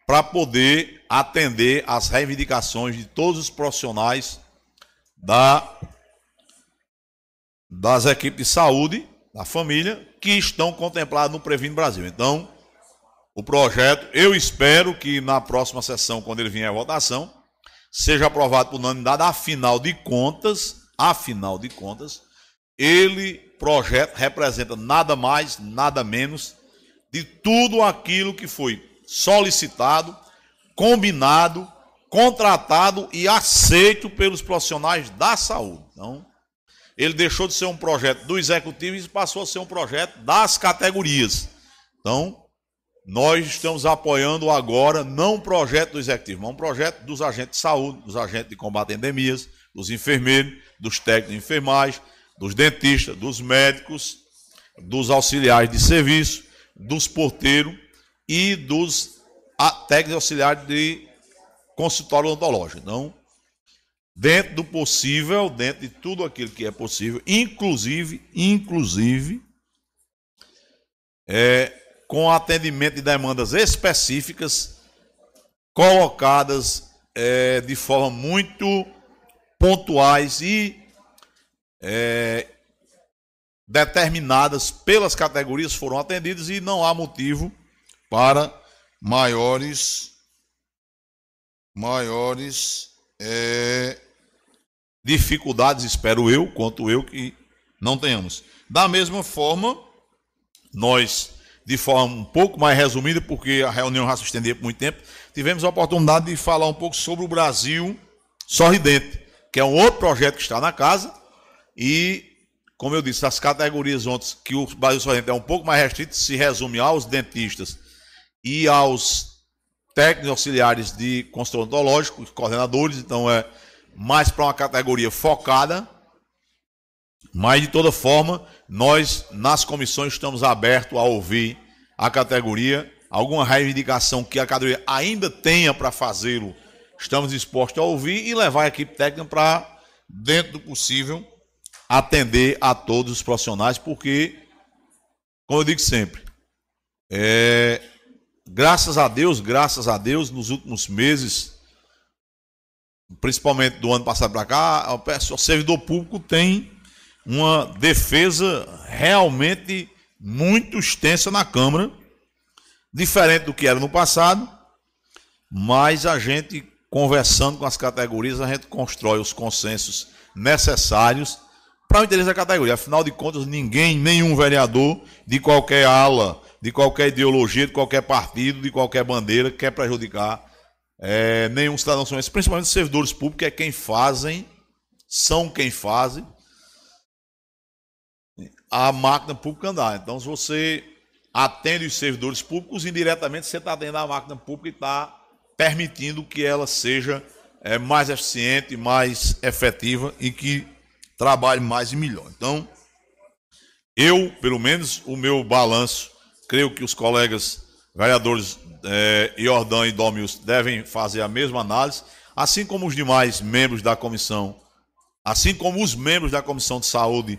para poder atender às reivindicações de todos os profissionais da, das equipes de saúde, da família, que estão contemplados no Previno Brasil. Então, o projeto, eu espero que na próxima sessão, quando ele vier à votação, seja aprovado por unanimidade, afinal de contas, afinal de contas, ele, projeto, representa nada mais, nada menos de tudo aquilo que foi solicitado, combinado, contratado e aceito pelos profissionais da saúde. Então, ele deixou de ser um projeto do executivo e passou a ser um projeto das categorias. Então, nós estamos apoiando agora não um projeto do executivo, mas um projeto dos agentes de saúde, dos agentes de combate a endemias, dos enfermeiros, dos técnicos de enfermagem, dos dentistas, dos médicos, dos auxiliares de serviço, dos porteiros e dos técnicos auxiliares de consultório odontológico. Então, dentro do possível, dentro de tudo aquilo que é possível, inclusive, inclusive, é, com atendimento de demandas específicas colocadas é, de forma muito pontuais e é, determinadas pelas categorias foram atendidas e não há motivo para maiores maiores é, dificuldades, espero eu, quanto eu que não tenhamos. Da mesma forma, nós de forma um pouco mais resumida, porque a reunião já se estendia por muito tempo, tivemos a oportunidade de falar um pouco sobre o Brasil Sorridente, que é um outro projeto que está na casa, e, como eu disse, as categorias ontem, que o Brasil Sorridente é um pouco mais restrito, se resume aos dentistas e aos técnicos auxiliares de consultor odontológico, coordenadores, então é mais para uma categoria focada, mas, de toda forma, nós, nas comissões, estamos abertos a ouvir a categoria. Alguma reivindicação que a categoria ainda tenha para fazê-lo, estamos dispostos a ouvir e levar a equipe técnica para, dentro do possível, atender a todos os profissionais, porque, como eu digo sempre, é, graças a Deus, graças a Deus, nos últimos meses, principalmente do ano passado para cá, o servidor público tem uma defesa realmente muito extensa na Câmara, diferente do que era no passado, mas a gente, conversando com as categorias, a gente constrói os consensos necessários para o interesse da categoria. Afinal de contas, ninguém, nenhum vereador de qualquer ala, de qualquer ideologia, de qualquer partido, de qualquer bandeira, quer prejudicar é, nenhum cidadão, principalmente os servidores públicos, é quem fazem, são quem fazem a máquina pública andar. Então, se você atende os servidores públicos, indiretamente você está atendendo a máquina pública e está permitindo que ela seja é, mais eficiente, mais efetiva e que trabalhe mais e melhor. Então, eu, pelo menos, o meu balanço, creio que os colegas vereadores é, Iordão e Domius devem fazer a mesma análise, assim como os demais membros da comissão, assim como os membros da comissão de saúde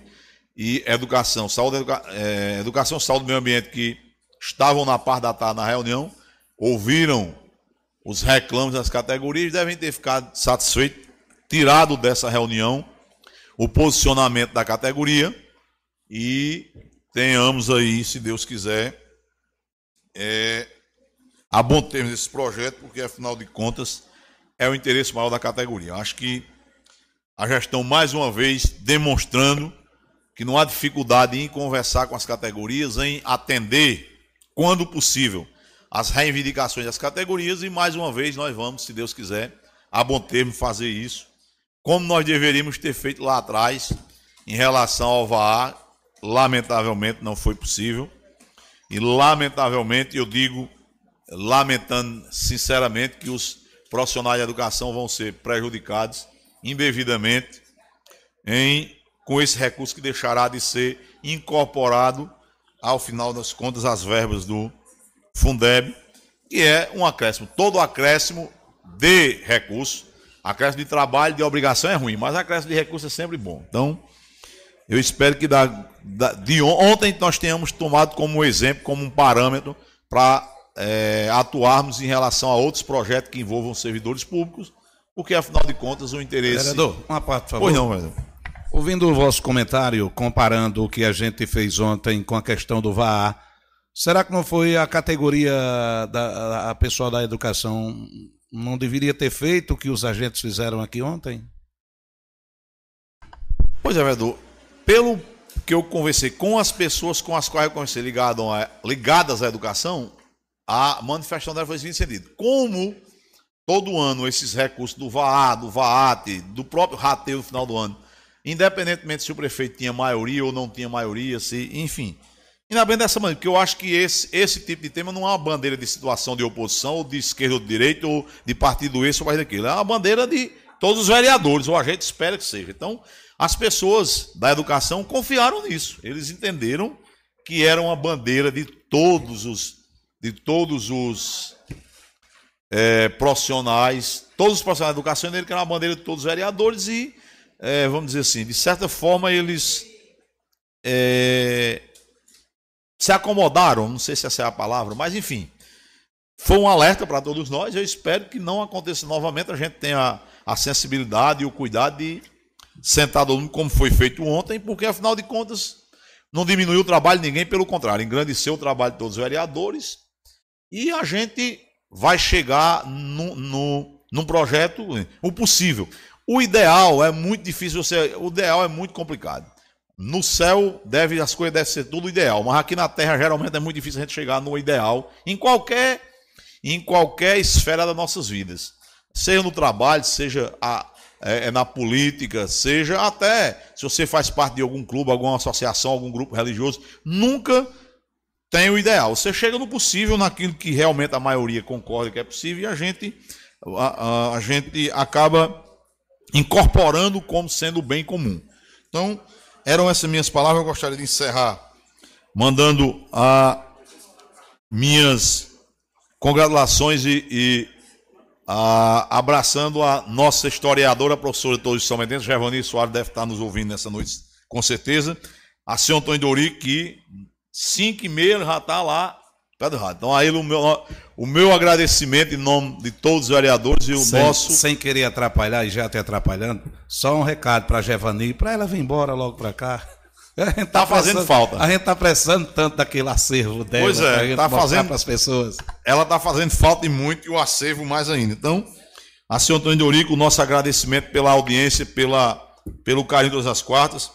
e Educação, Saúde, educa, é, Educação, Saúde e Meio Ambiente, que estavam na parte da tarde na reunião, ouviram os reclamos das categorias, devem ter ficado satisfeitos, tirado dessa reunião o posicionamento da categoria e tenhamos aí, se Deus quiser, é, a bom termo desse projeto, porque afinal de contas é o interesse maior da categoria. Acho que A gestão, mais uma vez, demonstrando que não há dificuldade em conversar com as categorias, em atender, quando possível, as reivindicações das categorias e, mais uma vez, nós vamos, se Deus quiser, a bom termo fazer isso, como nós deveríamos ter feito lá atrás, em relação ao VAA, lamentavelmente não foi possível. E lamentavelmente, eu digo, lamentando sinceramente, que os profissionais de educação vão ser prejudicados indevidamente em, com esse recurso que deixará de ser incorporado ao final das contas às verbas do Fundeb, que é um acréscimo. Todo acréscimo de recurso, acréscimo de trabalho, de obrigação é ruim, mas acréscimo de recurso é sempre bom. Então, eu espero que da, da, de ontem nós tenhamos tomado como exemplo, como um parâmetro para é, atuarmos em relação a outros projetos que envolvam servidores públicos, porque afinal de contas o interesse. Vereador, uma parte, por favor. Pois não, vereador. Ouvindo o vosso comentário, comparando o que a gente fez ontem com a questão do VAA, será que não foi a categoria da a pessoal da educação não deveria ter feito o que os agentes fizeram aqui ontem? Pois é, vereador pelo que eu conversei com as pessoas com as quais eu conversei ligado a, ligadas à educação, a manifestação dela foi sentido. Como todo ano esses recursos do VAA, do VAAT, do próprio rateio no final do ano, independentemente se o prefeito tinha maioria ou não tinha maioria, se, enfim. Ainda bem dessa maneira, porque eu acho que esse, esse tipo de tema não é uma bandeira de situação de oposição, ou de esquerda ou de direita, ou de partido esse ou mais daquilo. É uma bandeira de todos os vereadores, ou a gente espera que seja. Então, as pessoas da educação confiaram nisso. Eles entenderam que era uma bandeira de todos os de todos os é, profissionais, todos os profissionais da educação, entenderam que era uma bandeira de todos os vereadores e, é, vamos dizer assim, de certa forma eles é, se acomodaram, não sei se essa é a palavra, mas enfim, foi um alerta para todos nós. Eu espero que não aconteça novamente, a gente tenha a sensibilidade e o cuidado de sentado como foi feito ontem, porque afinal de contas não diminuiu o trabalho de ninguém, pelo contrário, engrandeceu o trabalho de todos os vereadores e a gente vai chegar no, no, num projeto o possível. O ideal é muito difícil, você, o ideal é muito complicado. No céu deve as coisas devem ser tudo ideal, mas aqui na terra geralmente é muito difícil a gente chegar no ideal em qualquer em qualquer esfera das nossas vidas. Seja no trabalho, seja a, é, é, na política, seja até se você faz parte de algum clube, alguma associação, algum grupo religioso, nunca tem o ideal. Você chega no possível, naquilo que realmente a maioria concorda que é possível, e a gente, a, a, a gente acaba incorporando como sendo o bem comum. Então, eram essas minhas palavras. Eu gostaria de encerrar mandando a minhas congratulações e, e abraçando a nossa historiadora, a professora de todos os São Mendes, Gervani Soares deve estar nos ouvindo nessa noite, com certeza. A senhora Antônio Dori, que 5 e meia já está lá pé do rádio. Então, a ele o meu, o meu agradecimento em nome de todos os vereadores e o sem, nosso. Sem querer atrapalhar e já te atrapalhando, só um recado para a Gervani, para ela vir embora logo para cá. A gente tá, tá fazendo falta. A gente tá precisando tanto daquele acervo dela. Pois é, tá fazendo para as pessoas. Ela tá fazendo falta e muito e o acervo mais ainda. Então, a senhora Antônio Dorico, nosso agradecimento pela audiência, pela, pelo carinho todas as quartas.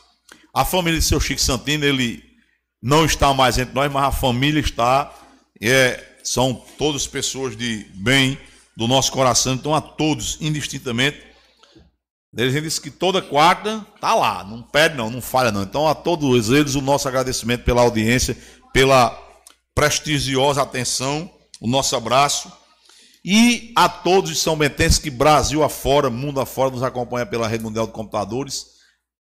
A família de seu Chico Santino, ele não está mais entre nós, mas a família está. É, são todas pessoas de bem do nosso coração. Então, a todos, indistintamente, ele disse que toda quarta tá lá, não perde não, não falha não. Então a todos eles o nosso agradecimento pela audiência, pela prestigiosa atenção, o nosso abraço. E a todos os São Bentenses que Brasil afora, mundo afora, nos acompanha pela Rede Mundial de Computadores,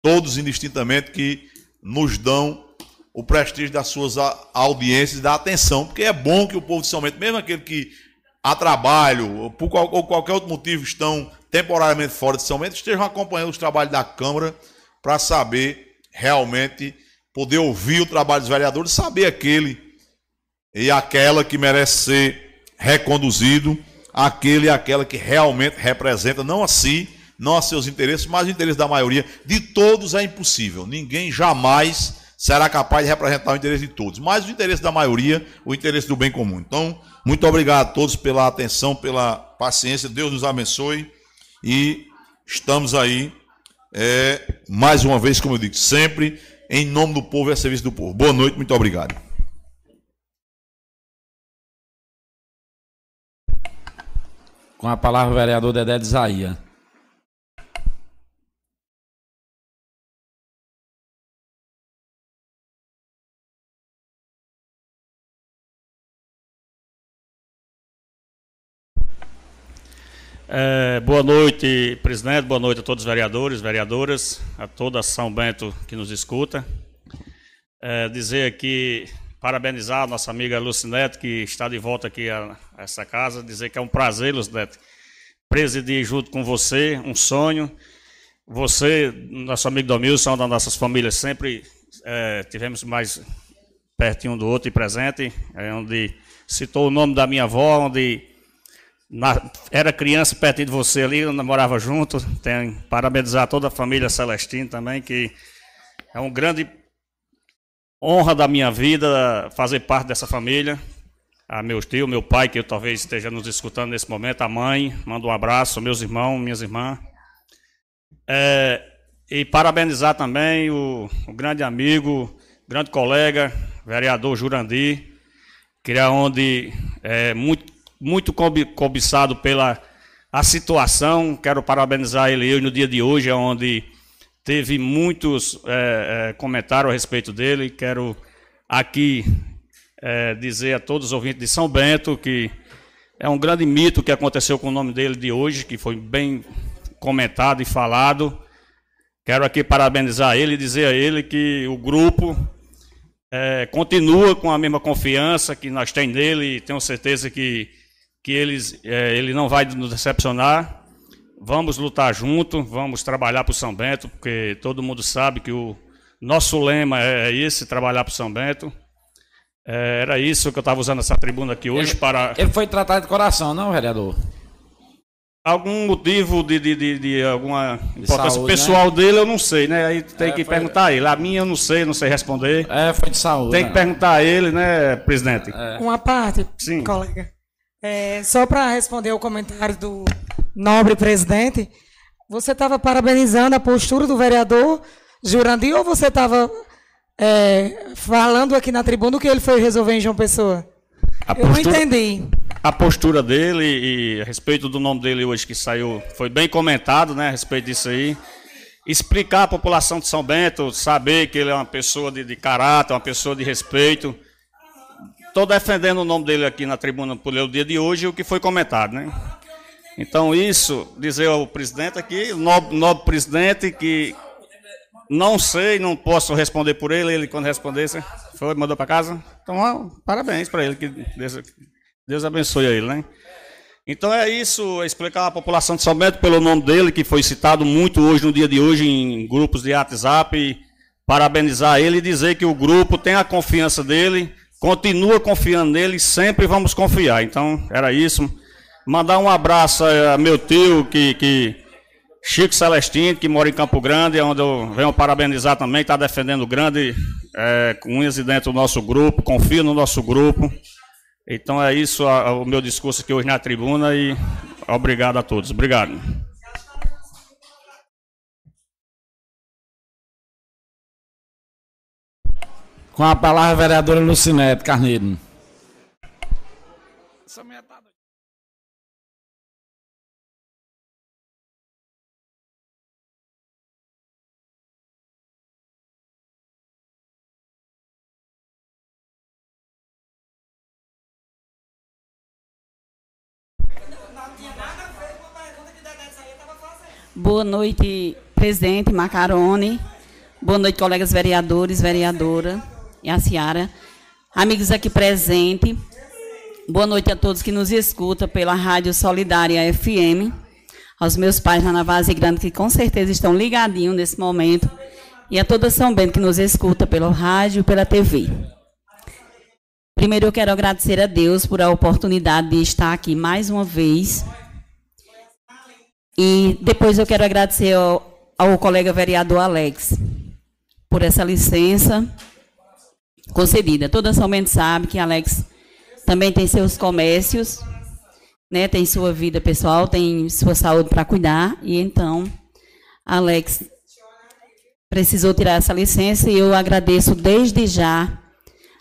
todos indistintamente que nos dão o prestígio das suas audiências, da atenção, porque é bom que o povo de São Bento, mesmo aquele que a trabalho ou por qualquer outro motivo estão temporariamente fora de São Bento estejam acompanhando os trabalhos da Câmara para saber realmente, poder ouvir o trabalho dos vereadores, saber aquele e aquela que merece ser reconduzido, aquele e aquela que realmente representa não a si, não a seus interesses, mas o interesse da maioria. De todos é impossível. Ninguém jamais será capaz de representar o interesse de todos, mas o interesse da maioria, o interesse do bem comum. Então, muito obrigado a todos pela atenção, pela paciência. Deus nos abençoe e estamos aí É, mais uma vez, como eu digo, sempre em nome do povo e a serviço do povo. Boa noite, muito obrigado. Com a palavra o vereador Dedé de Isaías. É, boa noite, presidente. Boa noite a todos os vereadores, vereadoras, a toda São Bento que nos escuta. É, dizer aqui, parabenizar a nossa amiga Lucinete, que está de volta aqui a, a essa casa. Dizer que é um prazer, Lucinete, presidir junto com você, um sonho. Você, nosso amigo Domilson, uma das nossas famílias, sempre é, tivemos mais pertinho um do outro e presente, é onde citou o nome da minha avó, onde na, era criança perto de você ali, morava junto. Tem, parabenizar toda a família Celestino também, que é um grande honra da minha vida fazer parte dessa família. A meus tios, meu pai, que eu talvez esteja nos escutando nesse momento, a mãe, mando um abraço, meus irmãos, minhas irmãs. É, e parabenizar também o, o, grande amigo, grande colega, vereador Jurandir, que é onde é muito muito cobiçado pela a situação. Quero parabenizar ele no dia de hoje, onde teve muitos é, é, comentários a respeito dele. Quero aqui é, dizer a todos os ouvintes de São Bento que é um grande mito que aconteceu com o nome dele de hoje, que foi bem comentado e falado. Quero aqui parabenizar ele e dizer a ele que o grupo é, continua com a mesma confiança que nós temos nele e tenho certeza que que eles, é, ele não vai nos decepcionar. Vamos lutar junto, vamos trabalhar para o São Bento, porque todo mundo sabe que o nosso lema é, é esse, trabalhar para o São Bento. É, era isso que eu estava usando essa tribuna aqui hoje ele, para... Ele foi tratado de coração, não, vereador? Algum motivo de, de, de, de alguma de importância saúde, pessoal né? dele, eu não sei, né? Aí tem é, que foi... perguntar a ele. A minha eu não sei, não sei responder. É, foi de saúde. Tem né? que perguntar a ele, né, presidente? É. Uma parte, Sim. colega. É, só para responder ao comentário do nobre presidente, você estava parabenizando a postura do vereador Jurandir ou você estava é, falando aqui na tribuna o que ele foi resolver em João Pessoa? A Eu postura, não entendi. A postura dele e a respeito do nome dele hoje que saiu, foi bem comentado, né, a respeito disso aí. Explicar à população de São Bento, saber que ele é uma pessoa de, de caráter, uma pessoa de respeito Estou defendendo o nome dele aqui na tribuna por o dia de hoje o que foi comentado, né? Então, isso, dizer ao presidente aqui, nobre, nobre presidente, que não sei, não posso responder por ele, ele quando respondesse, foi, mandou para casa. Então, ó, parabéns para ele, que Deus, Deus abençoe ele, né? Então é isso, explicar à população de São Bento pelo nome dele, que foi citado muito hoje, no dia de hoje, em grupos de WhatsApp, parabenizar ele e dizer que o grupo tem a confiança dele, continua confiando nele sempre vamos confiar. Então, era isso. Mandar um abraço a meu tio, que, que Chico Celestino, que mora em Campo Grande, onde eu venho parabenizar também, está defendendo grande, é, com unhas e dentro do nosso grupo, confio no nosso grupo. Então é isso a, o meu discurso aqui hoje na tribuna e obrigado a todos. Obrigado. Com a palavra, a vereadora Lucinete Carneiro. Boa noite, presidente Macarone. Boa noite, colegas vereadores, vereadora e a Ciara. Amigos aqui presentes, boa noite a todos que nos escutam pela Rádio Solidária FM, aos meus pais lá na Vazia Grande, que com certeza estão ligadinhos nesse momento, e a toda São Bento que nos escuta pelo rádio e pela TV. Primeiro eu quero agradecer a Deus por a oportunidade de estar aqui mais uma vez. E depois eu quero agradecer ao, ao colega vereador Alex por essa licença concedida. Toda somente sabe que Alex também tem seus comércios, né, tem sua vida pessoal, tem sua saúde para cuidar, e então Alex precisou tirar essa licença e eu agradeço desde já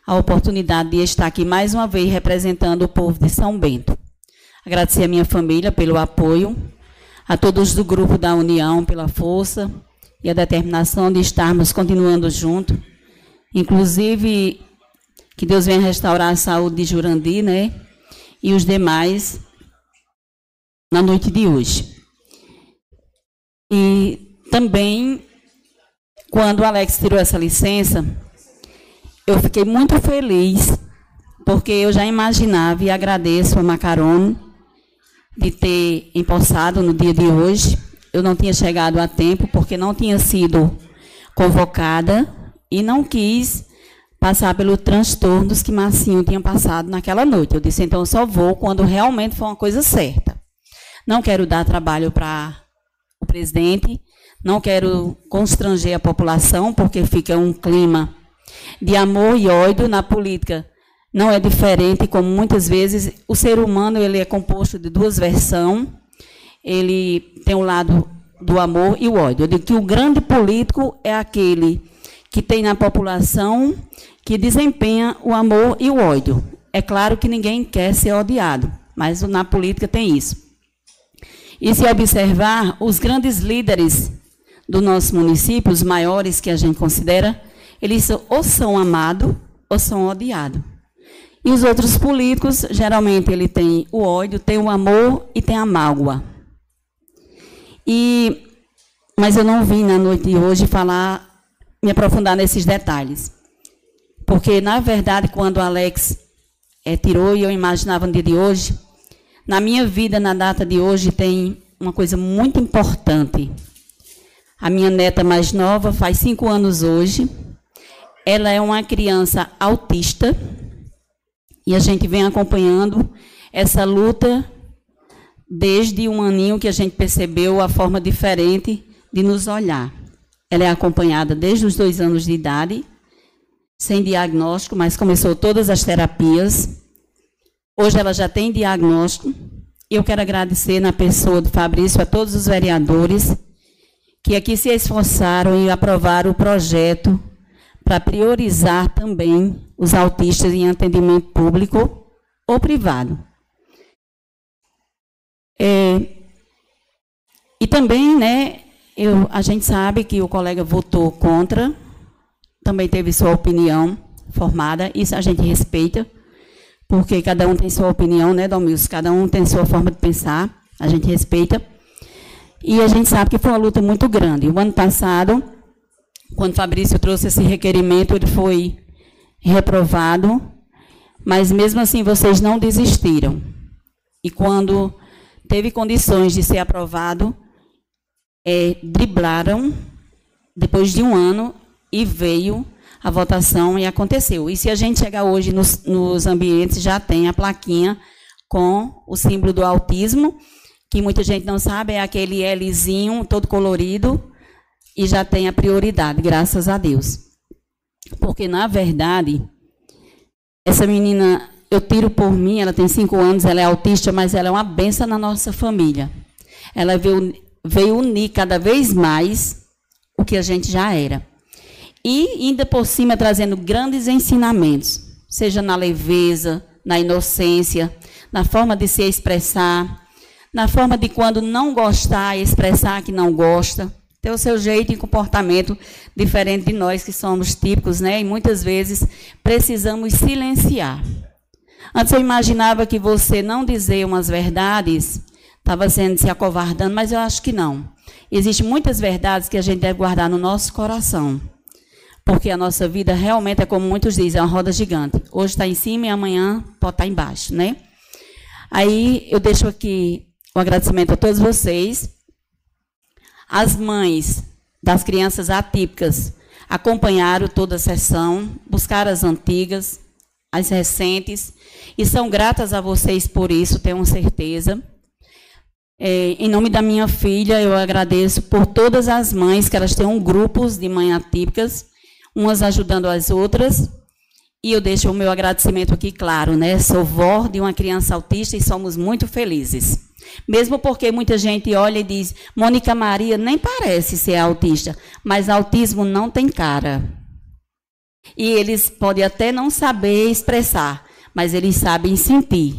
a oportunidade de estar aqui mais uma vez representando o povo de São Bento. Agradecer a minha família pelo apoio, a todos do grupo da União pela força e a determinação de estarmos continuando juntos. Inclusive, que Deus venha restaurar a saúde de Jurandir, né? E os demais na noite de hoje. E também, quando o Alex tirou essa licença, eu fiquei muito feliz, porque eu já imaginava e agradeço a Macarone de ter empossado no dia de hoje. Eu não tinha chegado a tempo, porque não tinha sido convocada e não quis passar pelos transtornos que Marcinho tinha passado naquela noite. Eu disse, então eu só vou quando realmente for uma coisa certa. Não quero dar trabalho para o presidente, não quero constranger a população, porque fica um clima de amor e ódio na política. Não é diferente, como muitas vezes o ser humano ele é composto de duas versões. Ele tem o lado do amor e o ódio. Eu digo que o grande político é aquele que tem na população que desempenha o amor e o ódio. É claro que ninguém quer ser odiado, mas na política tem isso. E se observar, os grandes líderes do nosso município, os maiores que a gente considera, eles ou são amados ou são odiados. E os outros políticos, geralmente, ele tem o ódio, tem o amor e tem a mágoa. E, mas eu não vim na noite de hoje falar, me aprofundar nesses detalhes. Porque, na verdade, quando o Alex é, tirou e eu imaginava no dia de hoje, na minha vida, na data de hoje, tem uma coisa muito importante. A minha neta mais nova faz cinco anos hoje. Ela é uma criança autista e a gente vem acompanhando essa luta desde um aninho que a gente percebeu a forma diferente de nos olhar. Ela é acompanhada desde os dois anos de idade sem diagnóstico, mas começou todas as terapias. Hoje ela já tem diagnóstico. E eu quero agradecer na pessoa do Fabrício a todos os vereadores que aqui se esforçaram em aprovar o projeto para priorizar também os autistas em atendimento público ou privado. É, e também, né, eu, a gente sabe que o colega votou contra também teve sua opinião formada, isso a gente respeita, porque cada um tem sua opinião, né, Domilson? Cada um tem sua forma de pensar, a gente respeita. E a gente sabe que foi uma luta muito grande. O ano passado, quando Fabrício trouxe esse requerimento, ele foi reprovado, mas mesmo assim vocês não desistiram. E quando teve condições de ser aprovado, é, driblaram, depois de um ano, e veio a votação e aconteceu. E se a gente chegar hoje nos, nos ambientes, já tem a plaquinha com o símbolo do autismo, que muita gente não sabe, é aquele Lzinho todo colorido, e já tem a prioridade, graças a Deus. Porque, na verdade, essa menina, eu tiro por mim, ela tem cinco anos, ela é autista, mas ela é uma benção na nossa família. Ela veio, veio unir cada vez mais o que a gente já era e ainda por cima trazendo grandes ensinamentos, seja na leveza, na inocência, na forma de se expressar, na forma de quando não gostar, expressar que não gosta, ter o seu jeito e comportamento diferente de nós que somos típicos, né? E muitas vezes precisamos silenciar. Antes eu imaginava que você não dizer umas verdades estava sendo se acovardando, mas eu acho que não. Existem muitas verdades que a gente deve guardar no nosso coração. Porque a nossa vida realmente é como muitos dizem, é uma roda gigante. Hoje está em cima e amanhã pode estar tá embaixo, né? Aí eu deixo aqui um agradecimento a todos vocês. As mães das crianças atípicas acompanharam toda a sessão, buscaram as antigas, as recentes, e são gratas a vocês por isso, tenho certeza. É, em nome da minha filha, eu agradeço por todas as mães, que elas têm grupos de mães atípicas, umas ajudando as outras. E eu deixo o meu agradecimento aqui claro, né? Sou vó de uma criança autista e somos muito felizes. Mesmo porque muita gente olha e diz: Mônica Maria nem parece ser autista, mas autismo não tem cara. E eles podem até não saber expressar, mas eles sabem sentir.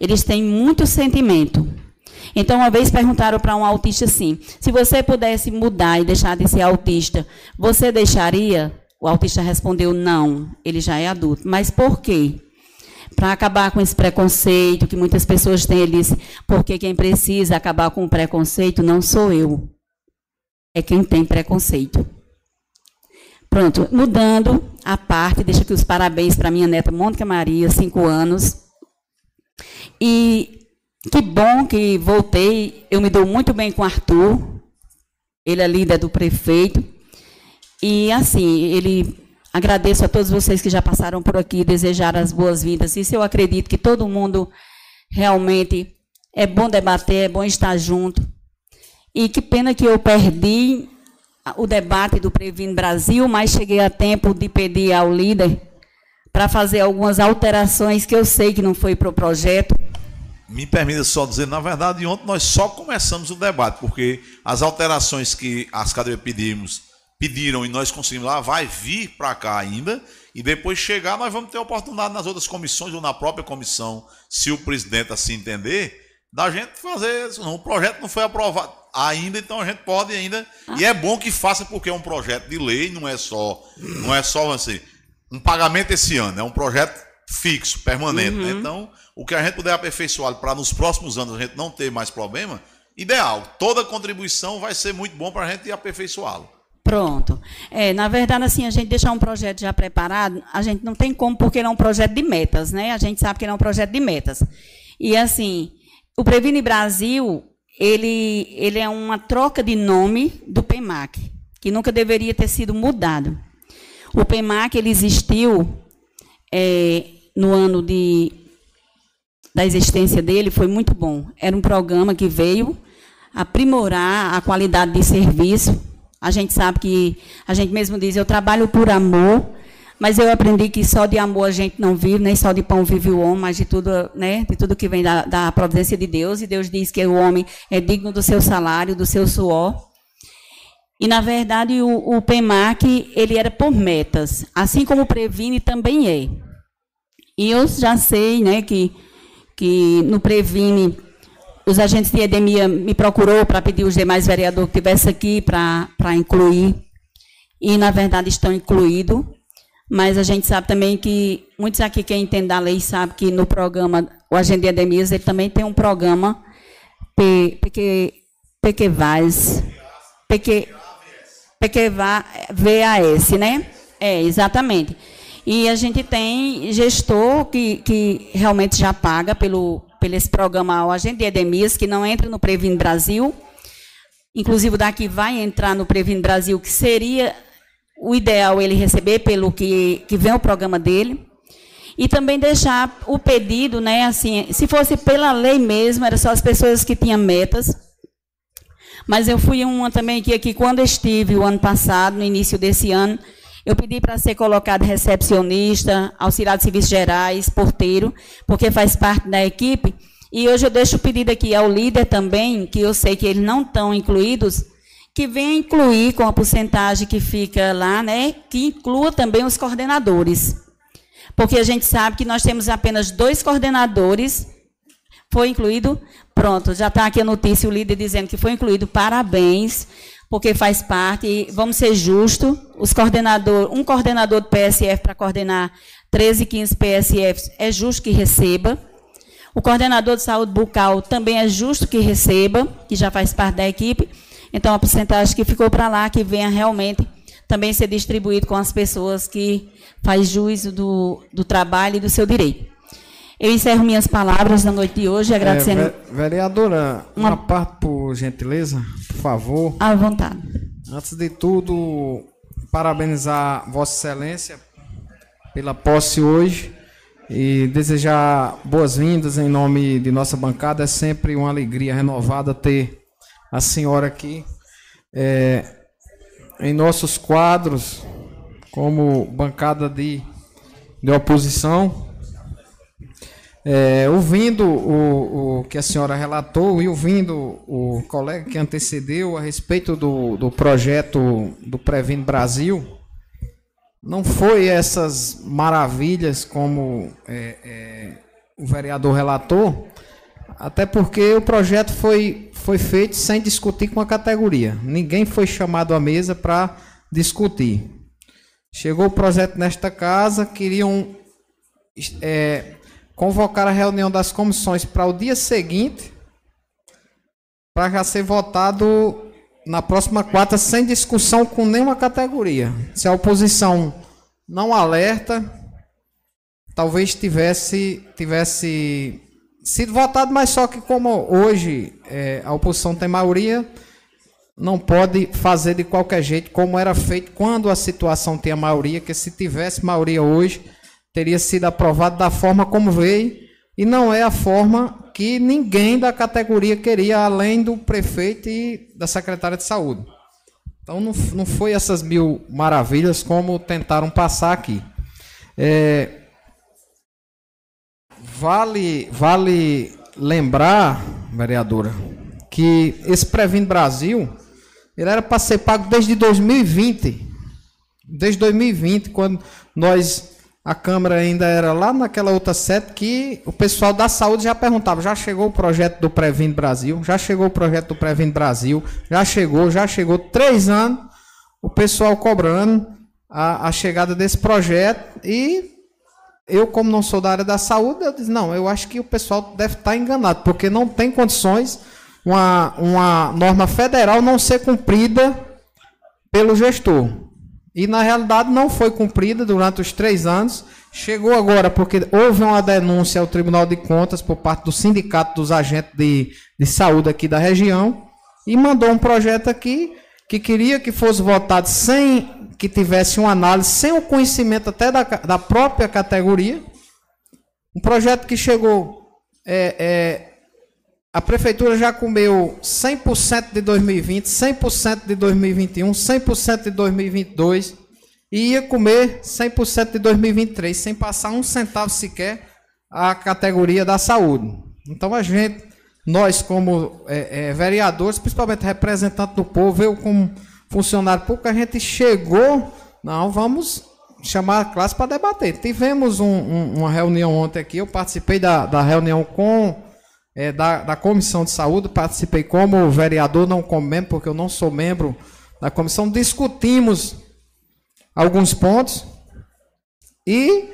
Eles têm muito sentimento. Então, uma vez perguntaram para um autista assim: se você pudesse mudar e deixar de ser autista, você deixaria? O autista respondeu: não, ele já é adulto. Mas por quê? Para acabar com esse preconceito que muitas pessoas têm, ele disse: porque quem precisa acabar com o preconceito não sou eu, é quem tem preconceito. Pronto, mudando a parte, deixa aqui os parabéns para minha neta Mônica Maria, cinco anos. E que bom que voltei. Eu me dou muito bem com o Arthur. Ele é líder do prefeito. E assim, ele agradeço a todos vocês que já passaram por aqui, desejar as boas-vindas. Isso eu acredito que todo mundo realmente é bom debater, é bom estar junto. E que pena que eu perdi o debate do Previne Brasil, mas cheguei a tempo de pedir ao líder para fazer algumas alterações que eu sei que não foi para o projeto. Me permita só dizer, na verdade, ontem nós só começamos o debate, porque as alterações que as cadeiras pedimos, pediram e nós conseguimos lá, vai vir para cá ainda, e depois chegar, nós vamos ter oportunidade nas outras comissões ou na própria comissão, se o presidente assim entender, da gente fazer. O projeto não foi aprovado ainda, então a gente pode ainda. Ah. E é bom que faça, porque é um projeto de lei, não é só, não é só assim, um pagamento esse ano, é um projeto fixo, permanente. Né? Uhum. Né? Então, o que a gente puder aperfeiçoar para nos próximos anos a gente não ter mais problema, ideal. Toda contribuição vai ser muito bom para a gente aperfeiçoá-lo. Pronto. É, na verdade, assim, a gente deixar um projeto já preparado, a gente não tem como, porque ele é um projeto de metas, né? A gente sabe que ele é um projeto de metas. E, assim, o Previne Brasil, ele, ele é uma troca de nome do PEMAC, que nunca deveria ter sido mudado. O PEMAC, ele existiu é, no ano de, da existência dele, foi muito bom. Era um programa que veio aprimorar a qualidade de serviço a gente sabe que, a gente mesmo diz, eu trabalho por amor, mas eu aprendi que só de amor a gente não vive, nem só de pão vive o homem, mas de tudo, né, de tudo que vem da, da providência de Deus. E Deus diz que o homem é digno do seu salário, do seu suor. E, na verdade, o, o PEMAC, ele era por metas, assim como o Previne também é. E eu já sei né, que, que no Previne os agentes de edemia me procurou para pedir os demais vereadores que estivessem aqui para incluir. E, na verdade, estão incluídos. Mas a gente sabe também que muitos aqui, quem entende da lei, sabe que no programa, o agente de edemias, ele também tem um programa PQ, PQVAS, PQ, PQVAS, né? É, exatamente. E a gente tem gestor que, que realmente já paga pelo, pelo esse programa o agente de Edemias, que não entra no Previne Brasil. Inclusive, daqui vai entrar no Previne Brasil, que seria o ideal ele receber pelo que, que vem o programa dele. E também deixar o pedido, né, assim, se fosse pela lei mesmo, era só as pessoas que tinham metas. Mas eu fui uma também que aqui, quando estive o ano passado, no início desse ano, eu pedi para ser colocado recepcionista, auxiliar de serviços gerais, porteiro, porque faz parte da equipe. E hoje eu deixo o pedido aqui ao líder também, que eu sei que eles não estão incluídos, que venha incluir com a porcentagem que fica lá, né, que inclua também os coordenadores. Porque a gente sabe que nós temos apenas dois coordenadores. Foi incluído? Pronto, já está aqui a notícia, o líder dizendo que foi incluído. Parabéns porque faz parte, vamos ser justos, os coordenador, um coordenador do PSF para coordenar 13, 15 PSFs é justo que receba. O coordenador de saúde bucal também é justo que receba, que já faz parte da equipe. Então, a porcentagem que ficou para lá, que venha realmente também ser distribuído com as pessoas que faz juízo do, do trabalho e do seu direito. Eu encerro minhas palavras na noite de hoje, agradecendo. É, vereadora, uma... uma parte, por gentileza, por favor. À vontade. Antes de tudo, parabenizar Vossa Excelência pela posse hoje e desejar boas-vindas em nome de nossa bancada. É sempre uma alegria renovada ter a senhora aqui é, em nossos quadros como bancada de, de oposição. É, ouvindo o, o, que a senhora relatou e ouvindo o colega que antecedeu a respeito do, do projeto do Previno Brasil, não foi essas maravilhas como é, é, o vereador relatou, até porque o projeto foi, foi feito sem discutir com a categoria. Ninguém foi chamado à mesa para discutir. Chegou o projeto nesta casa, queriam é, convocar a reunião das comissões para o dia seguinte, para já ser votado na próxima quarta, sem discussão com nenhuma categoria. Se a oposição não alerta, talvez tivesse, tivesse sido votado, mas só que como hoje é, a oposição tem maioria, não pode fazer de qualquer jeito, como era feito quando a situação tinha maioria, que se tivesse maioria hoje, teria sido aprovado da forma como veio e não é a forma que ninguém da categoria queria, além do prefeito e da secretária de saúde. Então não, não foi essas mil maravilhas como tentaram passar aqui. É, vale, vale lembrar, vereadora, que esse Previno Brasil ele era para ser pago desde 2020. Desde 2020, quando nós a Câmara ainda era lá naquela outra sede que o pessoal da saúde já perguntava: já chegou o projeto do Previno Brasil? Já chegou o projeto do Previno Brasil? Já chegou, já chegou. Três anos o pessoal cobrando a, a chegada desse projeto e eu, como não sou da área da saúde, eu disse: não, eu acho que o pessoal deve estar enganado, porque não tem condições uma, uma norma federal não ser cumprida pelo gestor. E na realidade não foi cumprida durante os três anos. Chegou agora porque houve uma denúncia ao Tribunal de Contas por parte do Sindicato dos Agentes de, de Saúde aqui da região e mandou um projeto aqui que queria que fosse votado sem que tivesse uma análise, sem o conhecimento até da, da própria categoria. Um projeto que chegou. É, é, a prefeitura já comeu 100% de 2020, 100% de 2021, 100% de 2022 e ia comer 100% de 2023, sem passar um centavo sequer à categoria da saúde. Então a gente, nós como é, é, vereadores, principalmente representantes do povo, eu como funcionário público, a gente chegou, não, vamos chamar a classe para debater. Tivemos um, um, uma reunião ontem aqui, eu participei da, da reunião com é, da, da Comissão de Saúde, participei como vereador, não como membro, porque eu não sou membro da comissão. Discutimos alguns pontos e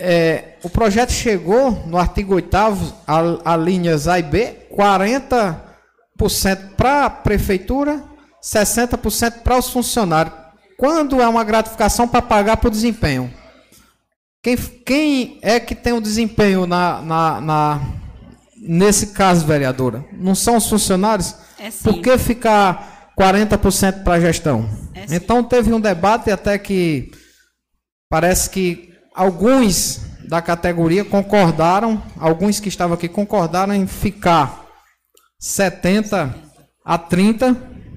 é, o projeto chegou no artigo 8 a, a linhas A e B, 40% para a prefeitura, 60% para os funcionários. Quando é uma gratificação para pagar por desempenho? Quem, quem é que tem o desempenho na, na, na nesse caso, vereadora, não são os funcionários? É sim. Por que ficar 40% para a gestão? É então teve um debate até que parece que alguns da categoria concordaram, alguns que estavam aqui concordaram em ficar 70 a 30,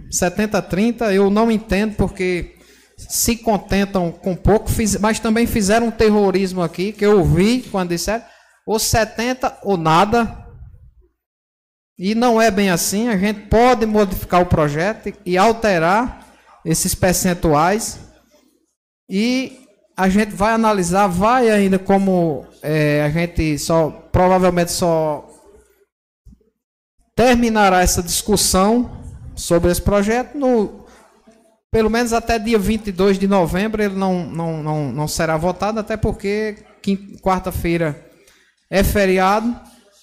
70 a 30, eu não entendo porque se contentam com pouco, mas também fizeram um terrorismo aqui, que eu ouvi quando disseram, ou 70 ou nada, e não é bem assim, a gente pode modificar o projeto e alterar esses percentuais. E a gente vai analisar, vai ainda como é, a gente só provavelmente só terminará essa discussão sobre esse projeto no pelo menos até dia 22 de novembro ele não, não, não, não será votado, até porque quarta-feira é feriado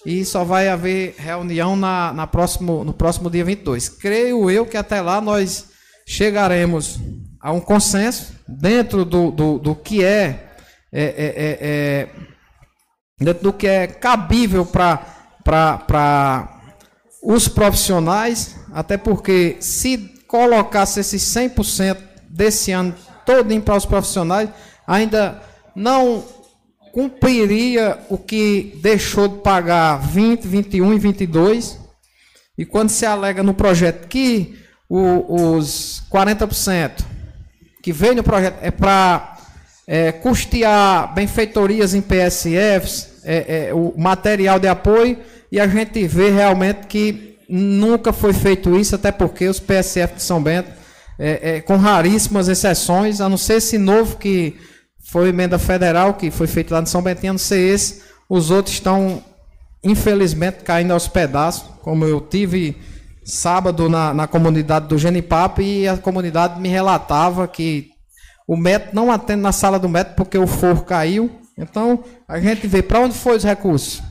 e só vai haver reunião na, na próximo, no próximo dia 22. Creio eu que até lá nós chegaremos a um consenso dentro do, do, do que é, é, é, é, é dentro do que é cabível para os profissionais, até porque se colocasse esses 100% desse ano todo para os profissionais, ainda não cumpriria o que deixou de pagar 20, 21 e 22. E quando se alega no projeto que o, os 40% que vem no projeto é para é, custear benfeitorias em PSFs, é, é, o material de apoio e a gente vê realmente que nunca foi feito isso, até porque os PSF de São Bento, é, é, com raríssimas exceções, a não ser esse novo que foi emenda federal, que foi feito lá no São não ser esse, os outros estão, infelizmente, caindo aos pedaços, como eu tive sábado na, na comunidade do Genipapo e a comunidade me relatava que o método não atende na sala do método porque o forro caiu. Então, a gente vê para onde foi os recursos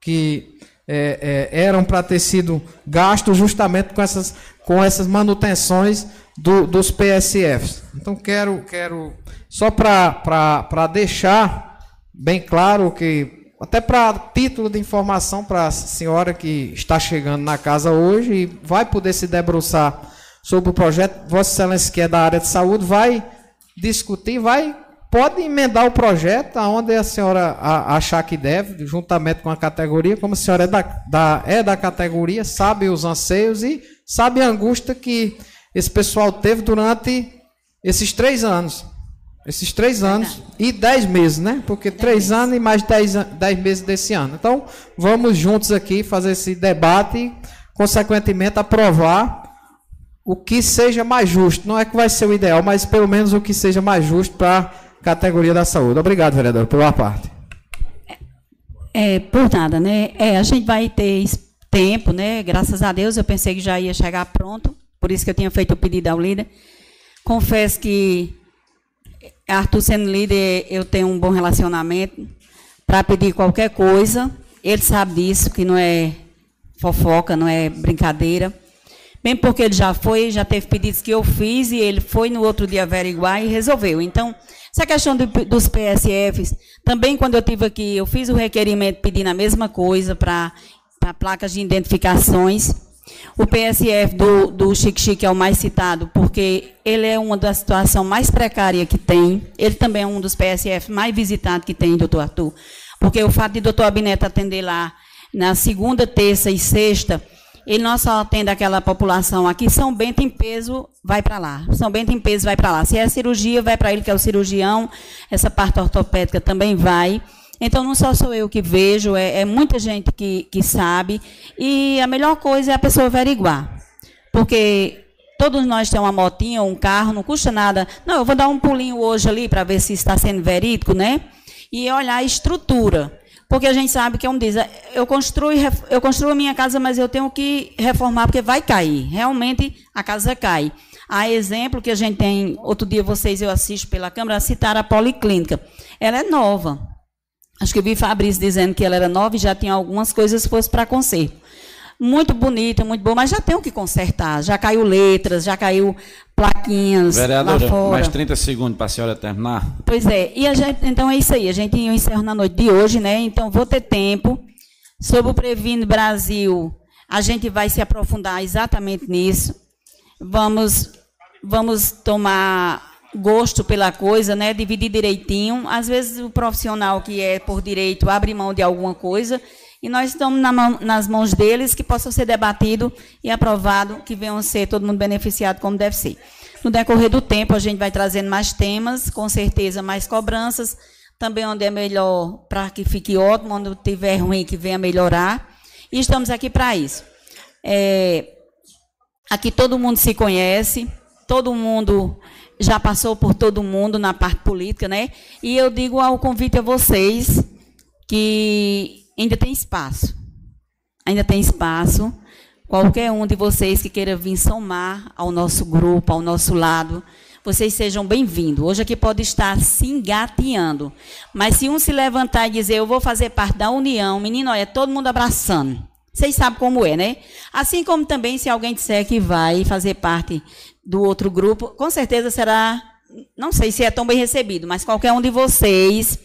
que é, é, eram para ter sido gastos justamente com essas, com essas manutenções do, dos PSFs. Então, quero, quero só para deixar bem claro que, até para título de informação para a senhora que está chegando na casa hoje e vai poder se debruçar sobre o projeto, Vossa Excelência, que é da área de saúde, vai discutir, vai pode emendar o projeto aonde a senhora achar que deve, juntamente com a categoria, como a senhora é da, da, é da categoria, sabe os anseios e sabe a angústia que esse pessoal teve durante esses três anos. Esses três anos e dez meses, né? Porque três anos e mais dez, dez meses desse ano. Então, vamos juntos aqui fazer esse debate e, consequentemente, aprovar o que seja mais justo. Não é que vai ser o ideal, mas pelo menos o que seja mais justo para categoria da saúde. Obrigado, vereador, pela parte. É, por nada, né? É, a gente vai ter tempo, né? Graças a Deus, eu pensei que já ia chegar pronto, por isso que eu tinha feito o pedido ao líder. Confesso que Arthur sendo líder, eu tenho um bom relacionamento para pedir qualquer coisa. Ele sabe disso, que não é fofoca, não é brincadeira. Bem porque ele já foi, já teve pedidos que eu fiz e ele foi no outro dia averiguar e resolveu. Então, essa questão dos PSFs, também quando eu tive aqui, eu fiz o requerimento pedindo a mesma coisa para placas de identificações. O PSF do, do Chique Chique é o mais citado, porque ele é uma das situações mais precárias que tem. Ele também é um dos PSF mais visitados que tem, doutor Arthur. Porque o fato de doutor Abineto atender lá na segunda, terça e sexta, ele não só atende aquela população aqui, São Bento em peso vai para lá. São Bento em peso vai para lá. Se é cirurgia, vai para ele, que é o cirurgião. Essa parte ortopédica também vai. Então, não só sou eu que vejo, é, é, muita gente que, que sabe. E a melhor coisa é a pessoa averiguar. Porque todos nós temos uma motinha um carro, não custa nada. Não, eu vou dar um pulinho hoje ali para ver se está sendo verídico, né? E olhar a estrutura. Porque a gente sabe que, como diz, eu construo, eu construo a minha casa, mas eu tenho que reformar porque vai cair. Realmente a casa cai. Há exemplo que a gente tem, outro dia vocês, eu assisto pela câmera, citar a policlínica. Ela é nova. Acho que eu vi Fabrício dizendo que ela era nova e já tinha algumas coisas que fosse para conserto. Muito bonita, muito boa, mas já tem o que consertar. Já caiu letras, já caiu plaquinhas Vereadora, lá fora. mais 30 segundos para a senhora terminar. Pois é, e a gente, então é isso aí. A gente encerra na noite de hoje, né? Então vou ter tempo. Sobre o Previne Brasil, a gente vai se aprofundar exatamente nisso. Vamos, vamos tomar gosto pela coisa, né? Dividir direitinho. Às vezes o profissional que é por direito abre mão de alguma coisa e nós estamos na mão, nas mãos deles que possa ser debatido e aprovado, que venham ser todo mundo beneficiado como deve ser. No decorrer do tempo a gente vai trazendo mais temas, com certeza mais cobranças, também onde é melhor para que fique ótimo, onde tiver ruim que venha melhorar. E estamos aqui para isso. É, aqui todo mundo se conhece, todo mundo já passou por todo mundo na parte política, né? E eu digo ao convite a vocês que ainda tem espaço. Ainda tem espaço. Qualquer um de vocês que queira vir somar ao nosso grupo, ao nosso lado, vocês sejam bem-vindos. Hoje aqui pode estar se engateando. Mas se um se levantar e dizer, eu vou fazer parte da união, menino, olha, todo mundo abraçando. Vocês sabem como é, né? Assim como também se alguém disser que vai fazer parte do outro grupo, com certeza será, não sei se é tão bem recebido, mas qualquer um de vocês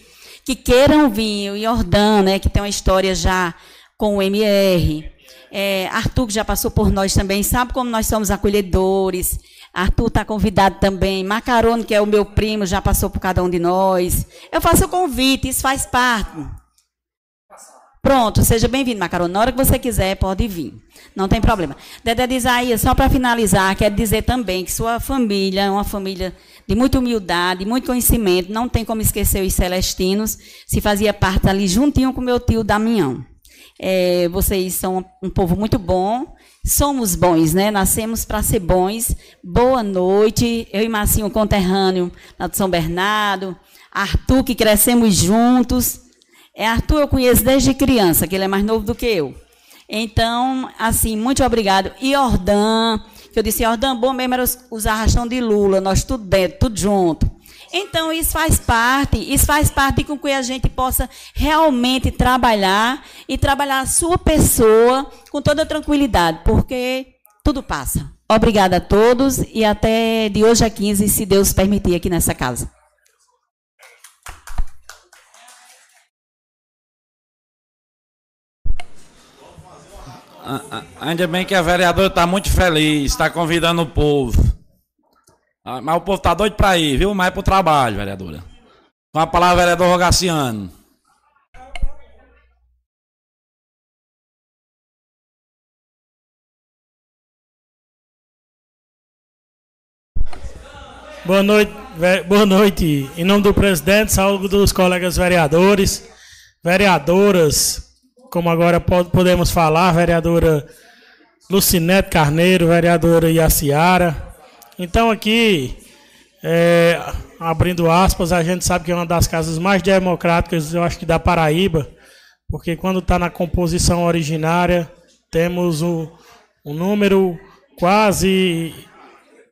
que queiram vir, o Jordan, né, que tem uma história já com o MR, é, Arthur, que já passou por nós também, sabe como nós somos acolhedores. Arthur está convidado também. Macarone, que é o meu primo, já passou por cada um de nós. Eu faço o convite, isso faz parte. Pronto, seja bem-vindo, Macarona. Na hora que você quiser, pode vir. Não tem problema. Dedé de Isaías, só para finalizar, quero dizer também que sua família é uma família de muita humildade, muito conhecimento. Não tem como esquecer os celestinos. Se fazia parte ali juntinho com meu tio Damião. É, vocês são um povo muito bom. Somos bons, né? Nascemos para ser bons. Boa noite. Eu e Marcinho, conterrâneo lá de São Bernardo. Arthur, que crescemos juntos. É, Arthur eu conheço desde criança, que ele é mais novo do que eu. Então, assim, muito obrigado. E Ordã, que eu disse, Ordã, bom mesmo era os arrastão de Lula, nós tudo dentro, tudo junto. Então, isso faz parte, isso faz parte com que a gente possa realmente trabalhar e trabalhar a sua pessoa com toda tranquilidade, porque tudo passa. Obrigada a todos e até de hoje a 15, se Deus permitir, aqui nessa casa. Ainda bem que a vereadora está muito feliz, está convidando o povo. Ah, mas o povo está doido para ir, viu? Mais para o trabalho, vereadora. Com a palavra, vereador Rogaciano. Boa noite, boa noite. Em nome do presidente, saúde dos colegas vereadores, vereadoras, como agora podemos falar, vereadora Lucinete Carneiro, vereadora Iaciara. Então aqui, é, abrindo aspas, a gente sabe que é uma das casas mais democráticas, eu acho que da Paraíba, porque quando está na composição originária, temos um número quase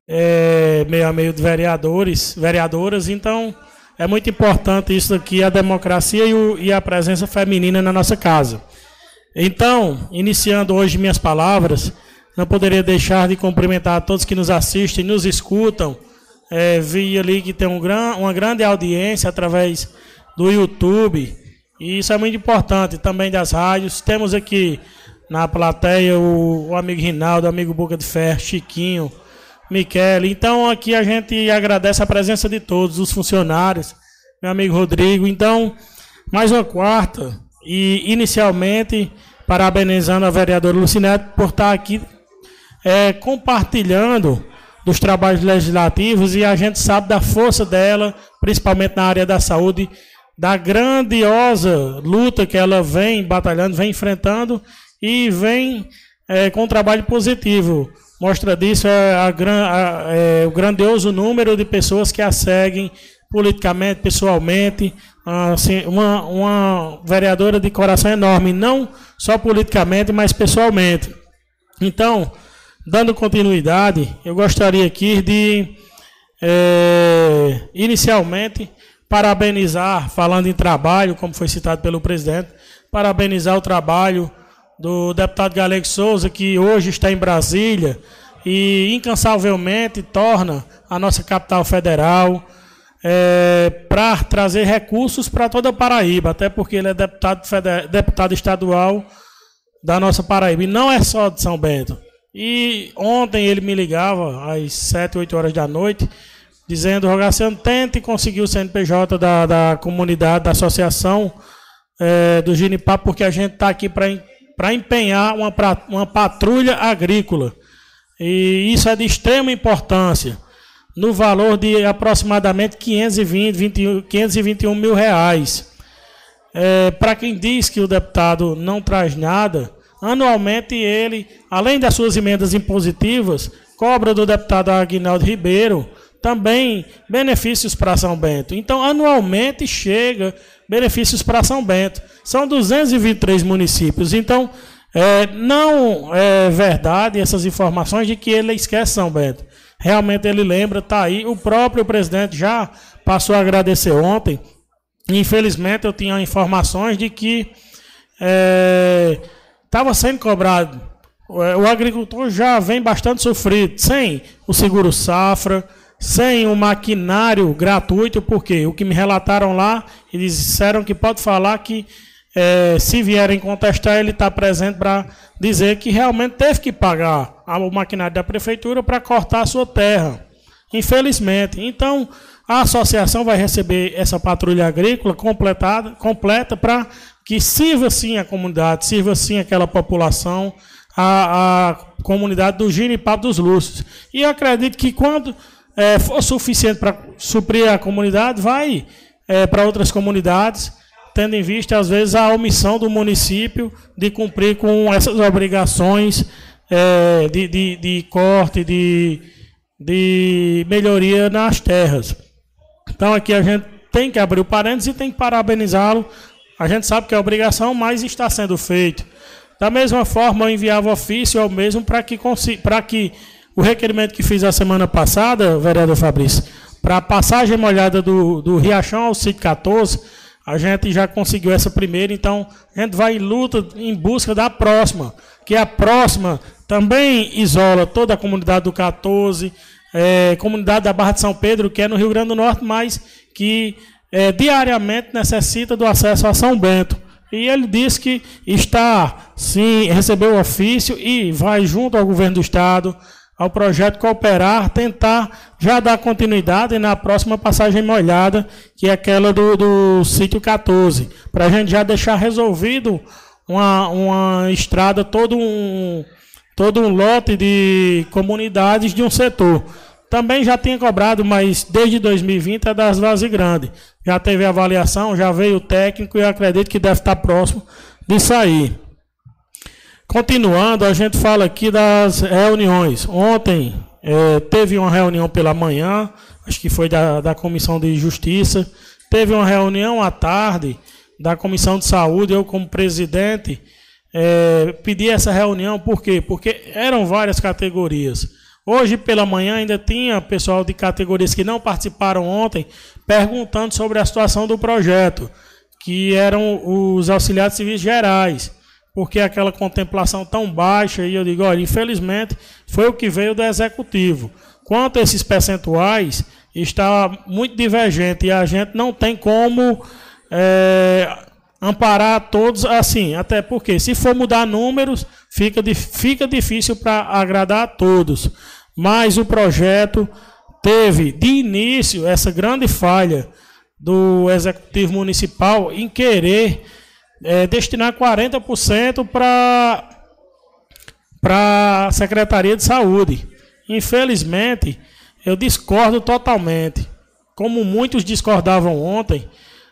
é, meio a meio de vereadores, vereadoras, então é muito importante isso aqui, a democracia e, o, e a presença feminina na nossa casa. Então, iniciando hoje minhas palavras, não poderia deixar de cumprimentar todos que nos assistem, nos escutam. É, vi ali que tem um gran, uma grande audiência através do YouTube. E isso é muito importante também das rádios. Temos aqui na plateia o, o amigo Rinaldo, o amigo Boca de Ferro, Chiquinho, Michele. Então aqui a gente agradece a presença de todos, os funcionários, meu amigo Rodrigo. Então, mais uma quarta. E inicialmente, parabenizando a vereadora Lucinete por estar aqui é, compartilhando dos trabalhos legislativos e a gente sabe da força dela, principalmente na área da saúde, da grandiosa luta que ela vem batalhando, vem enfrentando e vem é, com um trabalho positivo. Mostra disso é, a, a, é, o grandioso número de pessoas que a seguem politicamente, pessoalmente, assim, uma, uma vereadora de coração enorme, não só politicamente, mas pessoalmente. Então, dando continuidade, eu gostaria aqui de, é, inicialmente, parabenizar, falando em trabalho, como foi citado pelo presidente, parabenizar o trabalho do deputado Galego Souza, que hoje está em Brasília e incansavelmente torna a nossa capital federal é, para trazer recursos para toda a Paraíba, até porque ele é deputado, deputado estadual da nossa Paraíba. E não é só de São Bento. E ontem ele me ligava às 7, 8 horas da noite, dizendo, Rogaciano, tente conseguir o CNPJ da, da comunidade, da associação é, do Ginipá, porque a gente está aqui para empenhar uma, uma patrulha agrícola. E isso é de extrema importância no valor de aproximadamente 520, 20, 521 mil reais. É, Para quem diz que o deputado não traz nada, anualmente ele, além das suas emendas impositivas, cobra do deputado Aguinaldo Ribeiro também benefícios para São Bento. Então, anualmente chega benefícios para São Bento. São 223 municípios. Então, é, não é verdade essas informações de que ele esquece São Bento. Realmente ele lembra, está aí. O próprio presidente já passou a agradecer ontem. Infelizmente eu tinha informações de que estava é, sendo cobrado. O agricultor já vem bastante sofrido, sem o seguro safra, sem o maquinário gratuito, porque o que me relataram lá, eles disseram que pode falar que é, se vierem contestar, ele está presente para dizer que realmente teve que pagar o maquinário da prefeitura para cortar a sua terra. Infelizmente. Então, a associação vai receber essa patrulha agrícola completada, completa para que sirva sim a comunidade, sirva sim aquela população, a, a comunidade do Giripapo dos Lúcidos. E acredito que quando é, for suficiente para suprir a comunidade, vai é, para outras comunidades, tendo em vista, às vezes, a omissão do município de cumprir com essas obrigações é, de, de, de corte, de, de melhoria nas terras. Então, aqui a gente tem que abrir o parênteses e tem que parabenizá-lo a gente sabe que é obrigação, mas está sendo feito. Da mesma forma, eu enviava ofício ao mesmo para que, para que o requerimento que fiz a semana passada, vereador Fabrício, para a passagem molhada do, do Riachão ao sítio 14, a gente já conseguiu essa primeira, então a gente vai em luta em busca da próxima, que a próxima também isola toda a comunidade do 14, é, comunidade da Barra de São Pedro, que é no Rio Grande do Norte, mas que é, diariamente necessita do acesso a São Bento. E ele diz que está, sim, recebeu o ofício e vai junto ao governo do estado, ao projeto Cooperar, tentar já dar continuidade na próxima passagem molhada, que é aquela do, do sítio 14, para a gente já deixar resolvido uma, uma estrada, todo um, todo um lote de comunidades de um setor. Também já tinha cobrado, mas desde 2020 é das Vaze Grande. Já teve avaliação, já veio o técnico e acredito que deve estar próximo de sair. Continuando, a gente fala aqui das reuniões. Ontem é, teve uma reunião pela manhã, acho que foi da, da Comissão de Justiça. Teve uma reunião à tarde da Comissão de Saúde, eu como presidente é, pedi essa reunião, por quê? Porque eram várias categorias. Hoje pela manhã ainda tinha pessoal de categorias que não participaram ontem perguntando sobre a situação do projeto, que eram os auxiliares civis gerais, porque aquela contemplação tão baixa, e eu digo, olha, infelizmente foi o que veio do executivo. Quanto a esses percentuais, está muito divergente e a gente não tem como é, amparar todos assim, até porque se for mudar números, fica, fica difícil para agradar a todos mas o projeto teve de início essa grande falha do executivo municipal em querer é, destinar 40% para para a Secretaria de Saúde. Infelizmente, eu discordo totalmente. Como muitos discordavam ontem,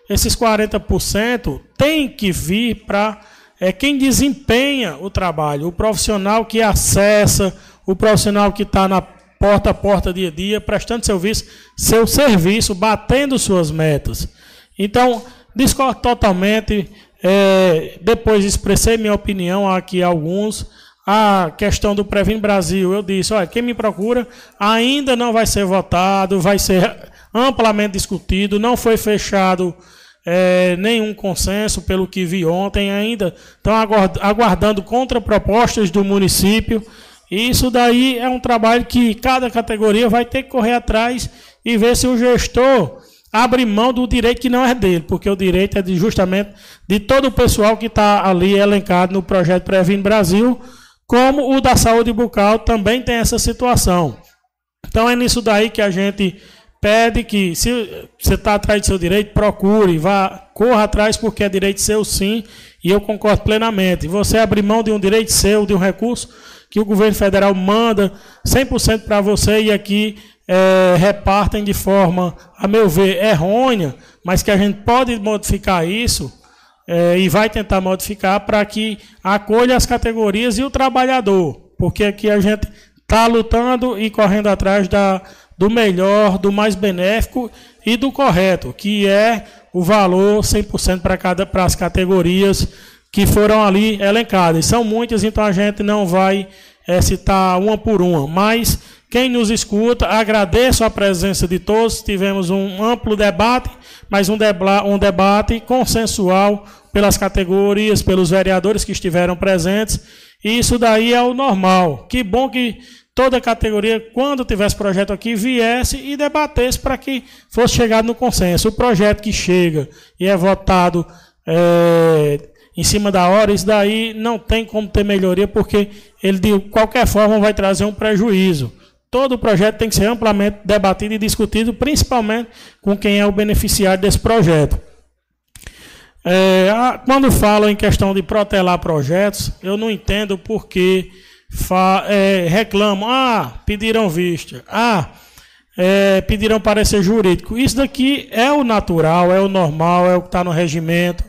esses 40% tem que vir para é, quem desempenha o trabalho, o profissional que acessa, o profissional que está na porta a porta dia a dia, prestando serviço, seu serviço, batendo suas metas. Então, discordo totalmente. É, depois expressei minha opinião aqui alguns. A questão do Previn Brasil, eu disse, olha, quem me procura ainda não vai ser votado, vai ser amplamente discutido, não foi fechado é, nenhum consenso pelo que vi ontem ainda. Estão aguardando contrapropostas do município. Isso daí é um trabalho que cada categoria vai ter que correr atrás e ver se o gestor abre mão do direito que não é dele, porque o direito é de, justamente de todo o pessoal que está ali elencado no projeto Previno Brasil, como o da saúde bucal também tem essa situação. Então é nisso daí que a gente pede que, se você está atrás do seu direito, procure, vá, corra atrás, porque é direito seu sim, e eu concordo plenamente. Você abrir mão de um direito seu, de um recurso, que o governo federal manda 100% para você e aqui é, repartem de forma, a meu ver, errônea, mas que a gente pode modificar isso é, e vai tentar modificar para que acolha as categorias e o trabalhador, porque aqui a gente está lutando e correndo atrás da, do melhor, do mais benéfico e do correto, que é o valor 100% para cada para as categorias que foram ali elencadas. São muitas, então a gente não vai é, citar uma por uma, mas quem nos escuta, agradeço a presença de todos. Tivemos um amplo debate, mas um, deba um debate consensual pelas categorias, pelos vereadores que estiveram presentes. E isso daí é o normal. Que bom que toda categoria, quando tivesse projeto aqui, viesse e debatesse para que fosse chegado no consenso. O projeto que chega e é votado é, em cima da hora, isso daí não tem como ter melhoria, porque ele de qualquer forma vai trazer um prejuízo. Todo o projeto tem que ser amplamente debatido e discutido, principalmente com quem é o beneficiário desse projeto. É, a- quando falam em questão de protelar projetos, eu não entendo por que é, reclamam, ah, pediram vista, ah, é, pediram parecer jurídico. Isso daqui é o natural, é o normal, é o que está no regimento.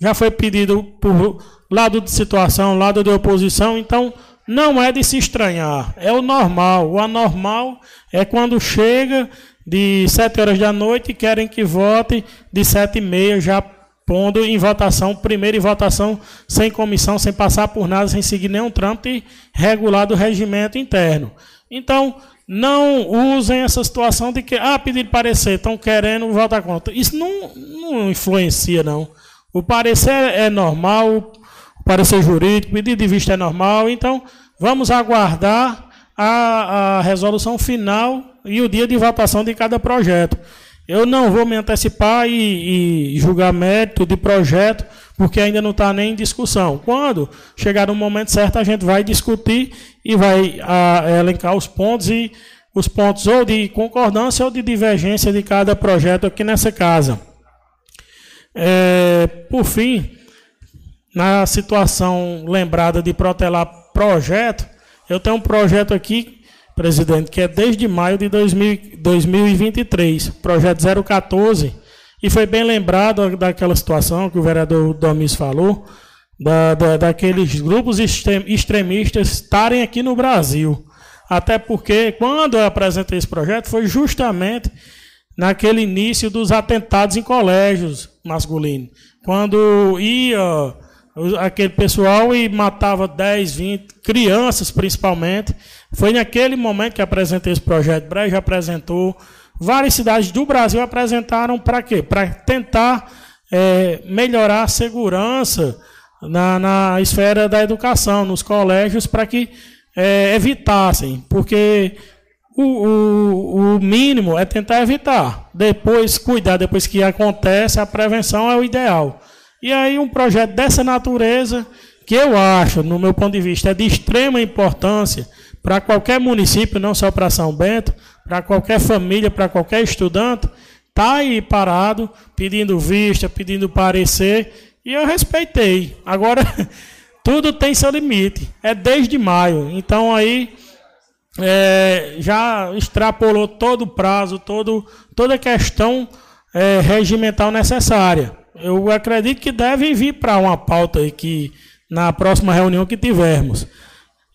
Já foi pedido por lado de situação, lado de oposição, então não é de se estranhar, é o normal. O anormal é quando chega de 7 horas da noite e querem que vote de 7 e meia, já pondo em votação, primeiro em votação, sem comissão, sem passar por nada, sem seguir nenhum trâmite regular do regimento interno. Então, não usem essa situação de que, ah, pedir parecer, estão querendo votar contra. Isso não, não influencia, não. O parecer é normal, parecer jurídico, pedido de vista é normal, então vamos aguardar a, a resolução final e o dia de votação de cada projeto. Eu não vou me antecipar e, e julgar mérito de projeto, porque ainda não está nem em discussão. Quando chegar no momento certo, a gente vai discutir e vai a, elencar os pontos e os pontos ou de concordância ou de divergência de cada projeto aqui nessa casa. É, por fim, na situação lembrada de protelar projeto, eu tenho um projeto aqui, presidente, que é desde maio de 2000 2023, projeto 014, e foi bem lembrado daquela situação que o vereador Domis falou, da, da- daqueles grupos extrem- extremistas estarem aqui no Brasil. Até porque, quando eu apresentei esse projeto, foi justamente naquele início dos atentados em colégios masculinos. Quando ia aquele pessoal e matava 10, 20 crianças principalmente. Foi naquele momento que apresentei esse projeto. Breja apresentou. Várias cidades do Brasil apresentaram para quê? Para tentar eh, melhorar a segurança na, na esfera da educação, nos colégios, para que eh, evitassem. Porque o, o, o mínimo é tentar evitar. Depois, cuidar, depois que acontece, a prevenção é o ideal. E aí, um projeto dessa natureza, que eu acho, no meu ponto de vista, é de extrema importância para qualquer município, não só para São Bento, para qualquer família, para qualquer estudante, está aí parado, pedindo vista, pedindo parecer, e eu respeitei. Agora, tudo tem seu limite. É desde maio. Então, aí é, já extrapolou todo o prazo, todo, toda a questão é, regimental necessária. Eu acredito que deve vir para uma pauta aí que na próxima reunião que tivermos.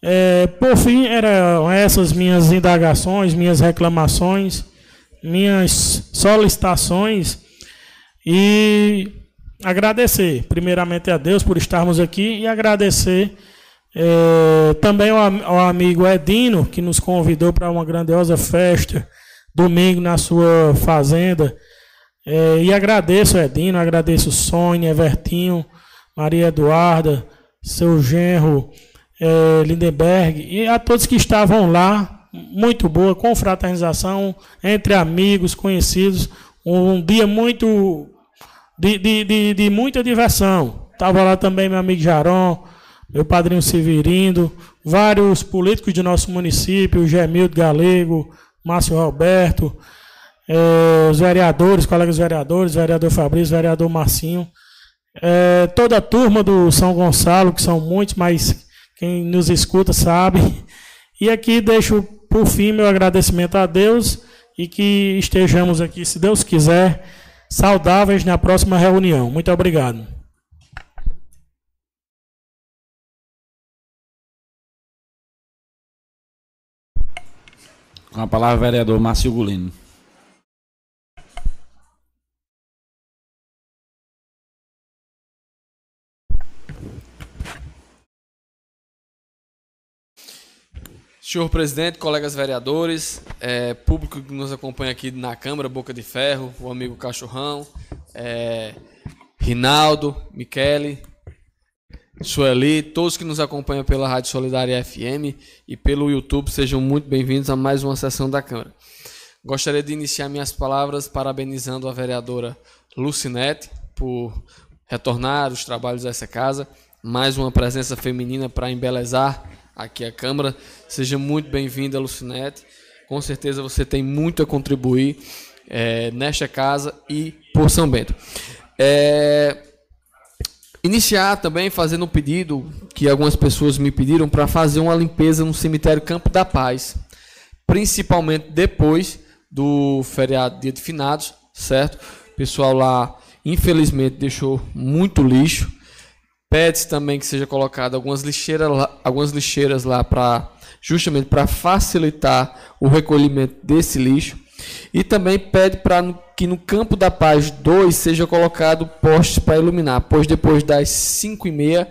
É, por fim, eram essas minhas indagações, minhas reclamações, minhas solicitações e agradecer, primeiramente a Deus por estarmos aqui e agradecer é, também ao, ao amigo Edino, que nos convidou para uma grandiosa festa domingo na sua fazenda. É, e agradeço, Edino, agradeço Sônia, Evertinho, Maria Eduarda, seu genro, é, Lindenberg, e a todos que estavam lá. Muito boa, confraternização entre amigos, conhecidos. Um dia muito de, de, de, de muita diversão. Estava lá também meu amigo Jaron, meu padrinho Severino, vários políticos de nosso município, Gemildo Galego, Márcio Roberto, eh, os vereadores, colegas vereadores, vereador Fabrício, vereador Marcinho, eh, toda a turma do São Gonçalo, que são muitos, mas quem nos escuta sabe. E aqui deixo por fim meu agradecimento a Deus e que estejamos aqui, se Deus quiser, saudáveis na próxima reunião. Muito obrigado. Com a palavra, vereador Márcio Gulino. Senhor presidente, colegas vereadores, é, público que nos acompanha aqui na Câmara, Boca de Ferro, o amigo Cachorrão, é, Rinaldo, Michele, Sueli, todos que nos acompanham pela Rádio Solidária FM e pelo YouTube, sejam muito bem-vindos a mais uma sessão da Câmara. Gostaria de iniciar minhas palavras parabenizando a vereadora Lucinete por retornar os trabalhos dessa casa, mais uma presença feminina para embelezar aqui a Câmara. Seja muito bem-vinda, Lucinete. Com certeza você tem muito a contribuir eh, nesta casa e por São Bento. Eh, iniciar também fazendo um pedido que algumas pessoas me pediram para fazer uma limpeza no cemitério Campo da Paz, principalmente depois do feriado Dia de Finados, certo? O pessoal lá, infelizmente, deixou muito lixo. Pede-se também que seja colocado algumas lixeiras lá, algumas lixeiras lá para justamente para facilitar o recolhimento desse lixo. E também pede para que no Campo da Paz 2 seja colocado postes para iluminar, pois depois das 5 e meia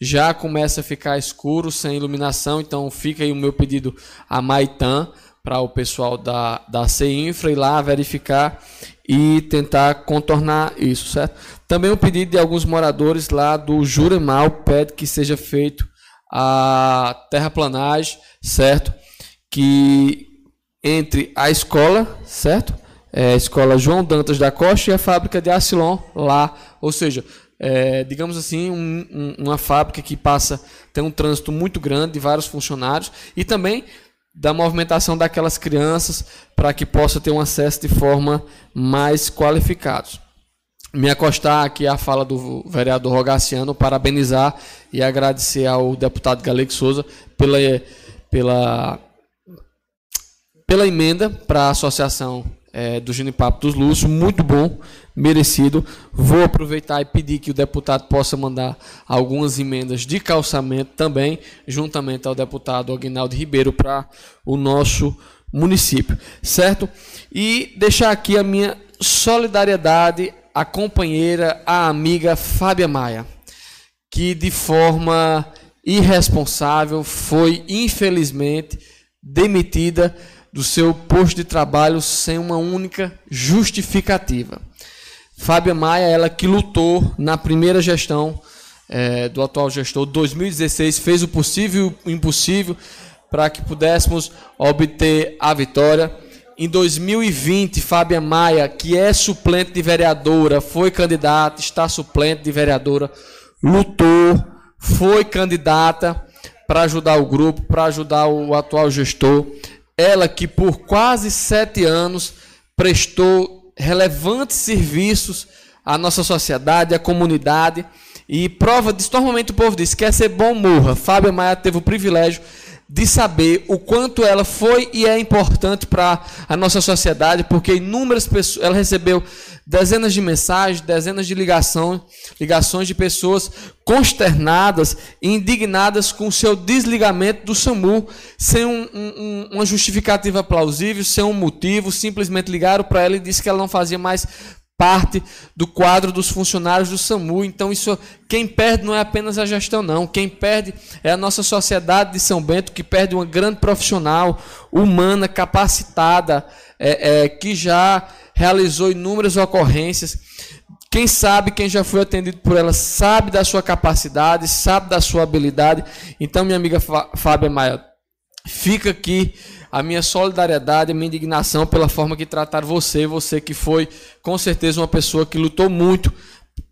já começa a ficar escuro, sem iluminação. Então fica aí o meu pedido a Maitan para o pessoal da, da CINFRA ir lá verificar e tentar contornar isso, certo? Também o pedido de alguns moradores lá do Juremal pede que seja feito a terraplanagem, certo? Que entre a escola, certo? É, a escola João Dantas da Costa e a fábrica de Acilon lá, ou seja, é, digamos assim, um, um, uma fábrica que passa, tem um trânsito muito grande de vários funcionários e também da movimentação daquelas crianças para que possa ter um acesso de forma mais qualificado. Me acostar aqui à fala do vereador Rogaciano, parabenizar e agradecer ao deputado Galego Souza pela, pela pela emenda para a associação é, do Genipapo dos Lúcios, muito bom, merecido. Vou aproveitar e pedir que o deputado possa mandar algumas emendas de calçamento também, juntamente ao deputado Aguinaldo Ribeiro, para o nosso município, certo? E deixar aqui a minha solidariedade à companheira, à amiga Fábia Maia, que de forma irresponsável foi, infelizmente, demitida do seu posto de trabalho sem uma única justificativa. Fábia Maia, ela que lutou na primeira gestão é, do atual gestor, 2016, fez o possível e o impossível para que pudéssemos obter a vitória. Em 2020, Fábia Maia, que é suplente de vereadora, foi candidata, está suplente de vereadora, lutou, foi candidata para ajudar o grupo, para ajudar o atual gestor. Ela que por quase sete anos prestou relevantes serviços à nossa sociedade, à comunidade. E prova disso, normalmente o povo diz, quer ser bom, morra. Fábio Maia teve o privilégio de saber o quanto ela foi e é importante para a nossa sociedade, porque inúmeras pessoas, ela recebeu dezenas de mensagens, dezenas de ligações, ligações de pessoas consternadas e indignadas com o seu desligamento do SAMU, sem um, um, uma justificativa plausível, sem um motivo, simplesmente ligaram para ela e disse que ela não fazia mais parte do quadro dos funcionários do SAMU. Então, isso quem perde não é apenas a gestão, não. Quem perde é a nossa sociedade de São Bento, que perde uma grande profissional, humana, capacitada, é, é, que já realizou inúmeras ocorrências. Quem sabe, quem já foi atendido por ela, sabe da sua capacidade, sabe da sua habilidade. Então, minha amiga Fábia Maia, fica aqui a minha solidariedade, a minha indignação pela forma que trataram você, você que foi com certeza uma pessoa que lutou muito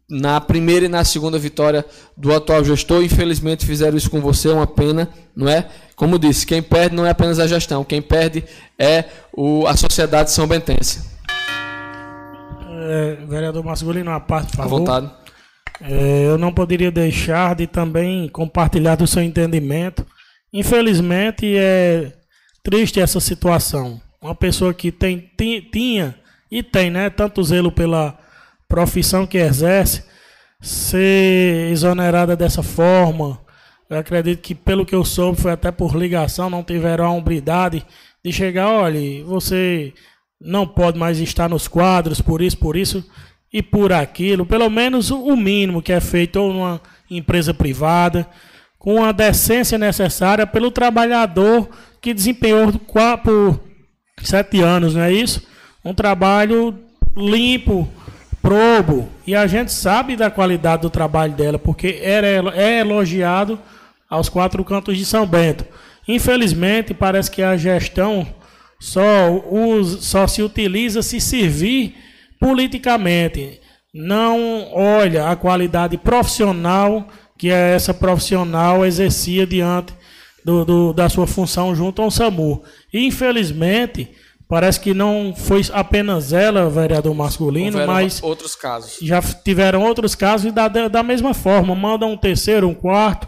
na primeira e na segunda vitória do atual gestor. Infelizmente fizeram isso com você, é uma pena, não é? Como disse, quem perde não é apenas a gestão, quem perde é o, a sociedade são bentense. É, vereador Masculino, uma parte, por favor. À vontade. É, eu não poderia deixar de também compartilhar do seu entendimento. Infelizmente, é triste essa situação. Uma pessoa que tem, tinha e tem, né, tanto zelo pela profissão que exerce, ser exonerada dessa forma. Eu acredito que, pelo que eu soube, foi até por ligação, não tiveram a hombridade de chegar, olha, você não pode mais estar nos quadros, por isso, por isso e por aquilo. Pelo menos o mínimo que é feito ou numa empresa privada, com a decência necessária pelo trabalhador que desempenhou por sete anos, não é isso? Um trabalho limpo, probo. E a gente sabe da qualidade do trabalho dela, porque era, é elogiado aos quatro cantos de São Bento. Infelizmente, parece que a gestão só, usa, só se utiliza se servir politicamente. Não olha a qualidade profissional que essa profissional exercia diante do, do, da sua função junto ao SAMU. E, infelizmente, Parece que não foi apenas ela, vereador masculino, Houveram mas outros casos. já tiveram outros casos e da, da da mesma forma, manda um terceiro, um quarto.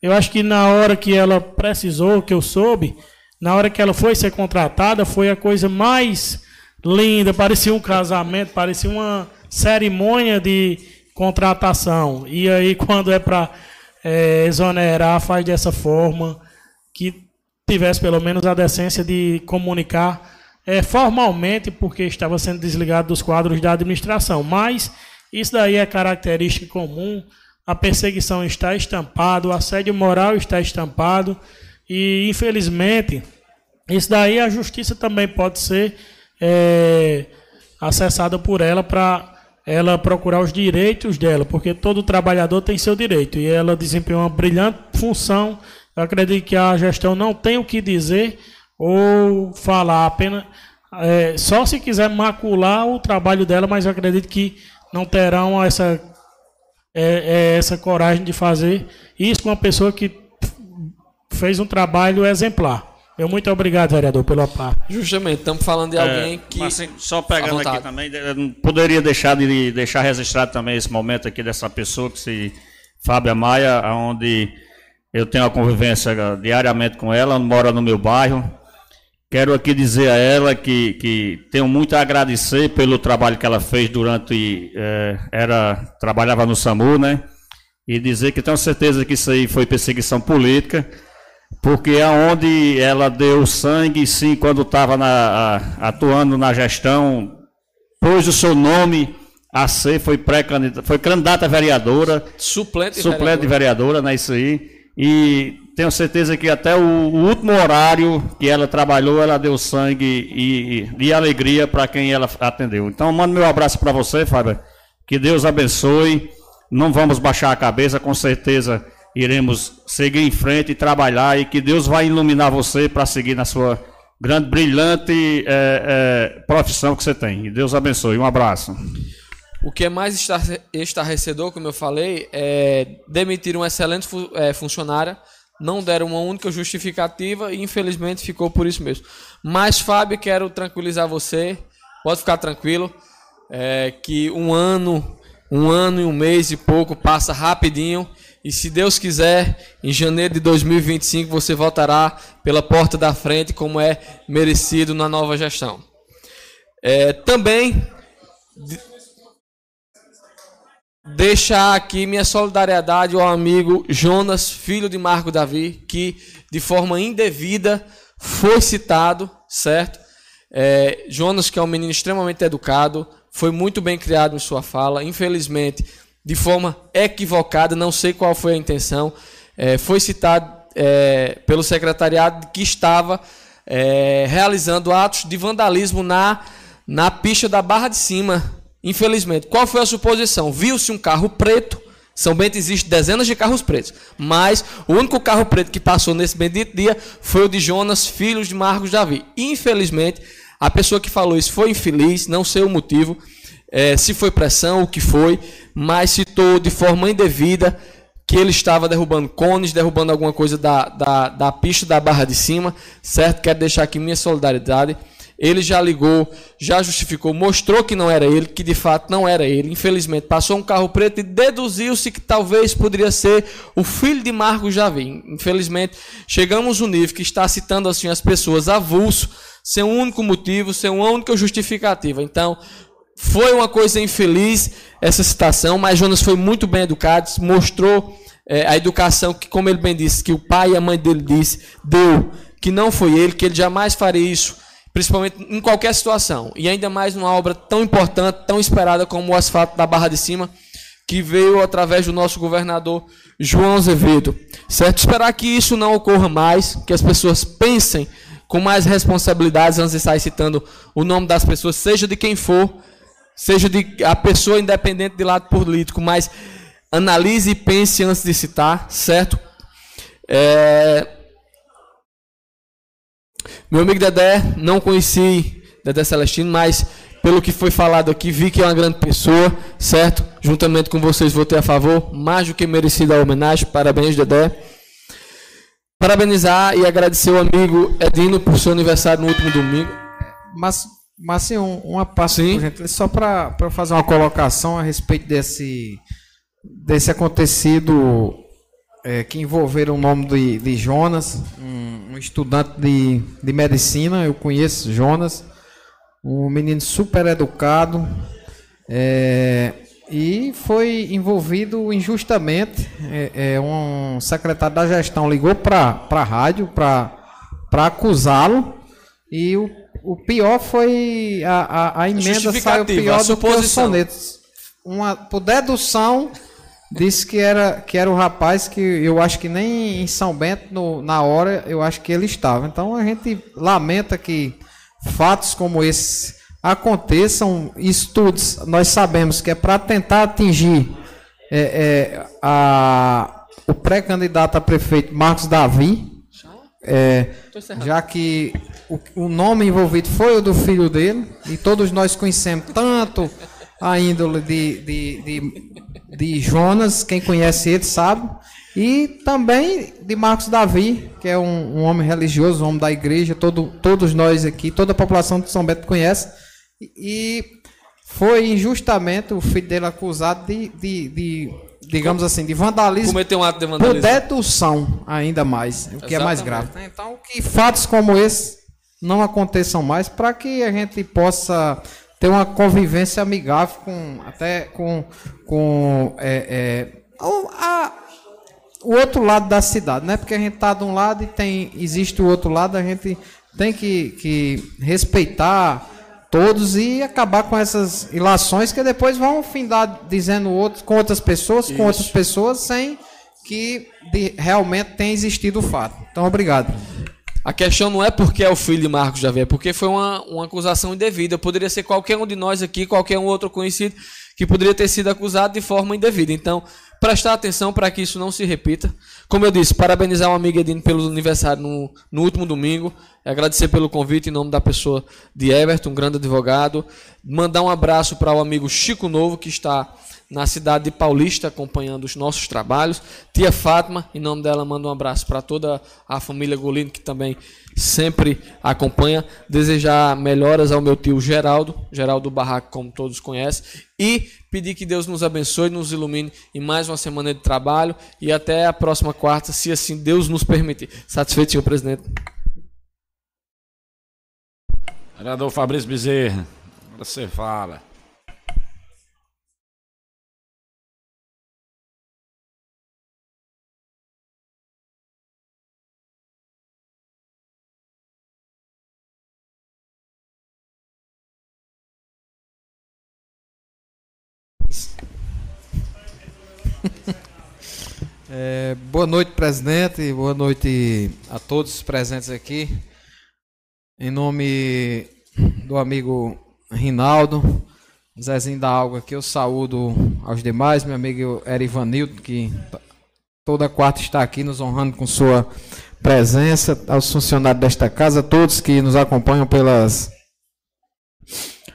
Eu acho que na hora que ela precisou, que eu soube, na hora que ela foi ser contratada, foi a coisa mais linda, parecia um casamento, parecia uma cerimônia de contratação. E aí, quando é para exonerar, faz dessa forma, que tivesse pelo menos a decência de comunicar é, formalmente, porque estava sendo desligado dos quadros da administração. Mas isso daí é característica comum. A perseguição está estampado, o assédio moral está estampado e, infelizmente, isso daí a justiça também pode ser é, acessada por ela para ela procurar os direitos dela, porque todo trabalhador tem seu direito e ela desempenhou uma brilhante função. Eu acredito que a gestão não tem o que dizer ou falar apenas é, só se quiser macular o trabalho dela, mas eu acredito que não terão essa é, é, essa coragem de fazer isso com uma pessoa que fez um trabalho exemplar. Eu muito obrigado, vereador, pela parte. Justamente, estamos falando de alguém É, que. mas, assim, só pegando aqui também, eu não poderia deixar de deixar registrado também esse momento aqui dessa pessoa que se Fábia Maia, onde eu tenho a convivência diariamente com ela, mora no meu bairro. Quero aqui dizer a ela que, que tenho muito a agradecer pelo trabalho que ela fez durante eh, era trabalhava no SAMU, né? E dizer que tenho certeza que isso aí foi perseguição política porque aonde ela deu sangue, sim, quando estava atuando na gestão, pôs o seu nome a ser, foi pré-candidata, foi candidata a vereadora, Suplente de suplente de vereadora. vereadora, né, isso aí, e tenho certeza que até o, o último horário que ela trabalhou, ela deu sangue e, e, e alegria para quem ela atendeu. Então, mando meu abraço para você, Fábio, que Deus abençoe, não vamos baixar a cabeça, com certeza iremos seguir em frente e trabalhar e que Deus vai iluminar você para seguir na sua grande, brilhante eh, eh, profissão que você tem. E Deus abençoe. Um abraço. O que é mais estar- estarrecedor, como eu falei, é demitir uma excelente fu- é, funcionária, não deram uma única justificativa e infelizmente ficou por isso mesmo. Mas, Fábio, quero tranquilizar você, pode ficar tranquilo, é, que um ano, um ano e um mês e pouco passa rapidinho e se Deus quiser, em janeiro de 2025 você voltará pela porta da frente como é merecido na nova gestão. É, também deixar aqui minha solidariedade ao amigo Jonas, filho de Marco Davi, que de forma indevida foi citado, certo? É, Jonas, que é um menino extremamente educado, foi muito bem criado em sua fala, infelizmente, de forma equivocada, não sei qual foi a intenção, é, foi citado é, pelo secretariado que estava é, realizando atos de vandalismo na, na pista da Barra de Cima, Infelizmente, qual foi a suposição? Viu-se um carro preto. São Bento existe dezenas de carros pretos, mas o único carro preto que passou nesse bendito dia foi o de Jonas, filho de Marcos Davi. Infelizmente, a pessoa que falou isso foi infeliz, não sei o motivo, eh, se foi pressão, o que foi, mas citou de forma indevida que ele estava derrubando cones, derrubando alguma coisa da, da, da pista da Barra de Cima, certo? Quero deixar aqui minha solidariedade. Ele já ligou, já justificou, mostrou que não era ele, que de fato não era ele. Infelizmente, passou um carro preto e deduziu-se que talvez poderia ser o filho de Marcos Javi. Infelizmente, chegamos no nível que está citando assim as pessoas avulso, sem um único motivo, sem uma única justificativa. Então, foi uma coisa infeliz essa citação, mas Jonas foi muito bem educado, mostrou é, a educação que, como ele bem disse, que o pai e a mãe dele disse, deu, que não foi ele, que ele jamais faria isso principalmente em qualquer situação. E ainda mais numa obra tão importante, tão esperada como o asfalto da Barra de Cima, que veio através do nosso governador João Azevedo. Certo? Esperar que isso não ocorra mais, que as pessoas pensem com mais responsabilidades antes de sair citando o nome das pessoas, seja de quem for, seja de a pessoa independente de lado político, mas analise e pense antes de citar, certo? É, meu amigo Dedé, não conheci Dedé Celestino, mas pelo que foi falado aqui, vi que é uma grande pessoa, certo? Juntamente com vocês, votei a favor, mais do que merecida a homenagem. Parabéns, Dedé. Parabenizar e agradecer o amigo Edino por seu aniversário no último domingo. mas, mas um, uma parte, gentileza, só para fazer uma colocação a respeito desse, desse acontecido é, que envolveram o nome de, de Jonas, um, um estudante de, de medicina, eu conheço Jonas, um menino super educado, é, e foi envolvido injustamente. É, é, um secretário da gestão ligou para a rádio para acusá-lo, e o, o pior foi a, a, a emenda saiu pior do que os sonetos. Uma, por dedução, disse que era, que era o rapaz que eu acho que nem em São Bento, no, na hora, eu acho que ele estava. Então a gente lamenta que fatos como esse aconteçam, estudos, nós sabemos que é para tentar atingir é, é, a, o pré-candidato a prefeito Marcos Davi, é, já que o, o, nome envolvido foi o do filho dele, e todos nós conhecemos tanto a índole de, de, de, de Jonas, quem conhece ele sabe, e também de Marcos Davi, que é um, um homem religioso, um homem da igreja, todo, todos nós aqui, toda a população de São Bento conhece, e foi injustamente o filho dele acusado de, de, de digamos assim, de vandalismo. Cometeu um ato de vandalismo. Por dedução, ainda mais, o que Exatamente. é mais grave. Então, que fatos como esse não aconteçam mais, para que a gente possa ter uma convivência amigável com até com, com é, é, a, o outro lado da cidade, né? Porque a gente está de um lado e tem existe o outro lado, a gente tem que, que respeitar todos e acabar com essas ilações que depois vão findar dizendo outros com outras pessoas, Isso. com outras pessoas, sem que de, realmente tenha existido o fato. Então, obrigado. A questão não é porque é o filho de Marcos Javier, é porque foi uma, uma acusação indevida. Poderia ser qualquer um de nós aqui, qualquer um outro conhecido, que poderia ter sido acusado de forma indevida. Então, prestar atenção para que isso não se repita. Como eu disse, parabenizar o amigo Edino pelo aniversário no, no último domingo. Agradecer pelo convite em nome da pessoa de Everton, um grande advogado. Mandar um abraço para o amigo Chico Novo, que está na cidade de Paulista, acompanhando os nossos trabalhos. Tia Fátima, em nome dela, manda um abraço para toda a família Golino, que também sempre acompanha. Desejar melhoras ao meu tio Geraldo, Geraldo Barraco, como todos conhecem. E pedir que Deus nos abençoe, nos ilumine em mais uma semana de trabalho. E até a próxima quarta, se assim Deus nos permitir. Satisfeito, senhor presidente. Vereador Fabrício Bezerra, você fala. É, boa noite, presidente. Boa noite a todos os presentes aqui. Em nome do amigo Rinaldo, Zezinho da Alga, aqui eu saúdo aos demais, meu amigo Erivanildo, que toda quarta está aqui nos honrando com sua presença, aos funcionários desta casa, todos que nos acompanham pelas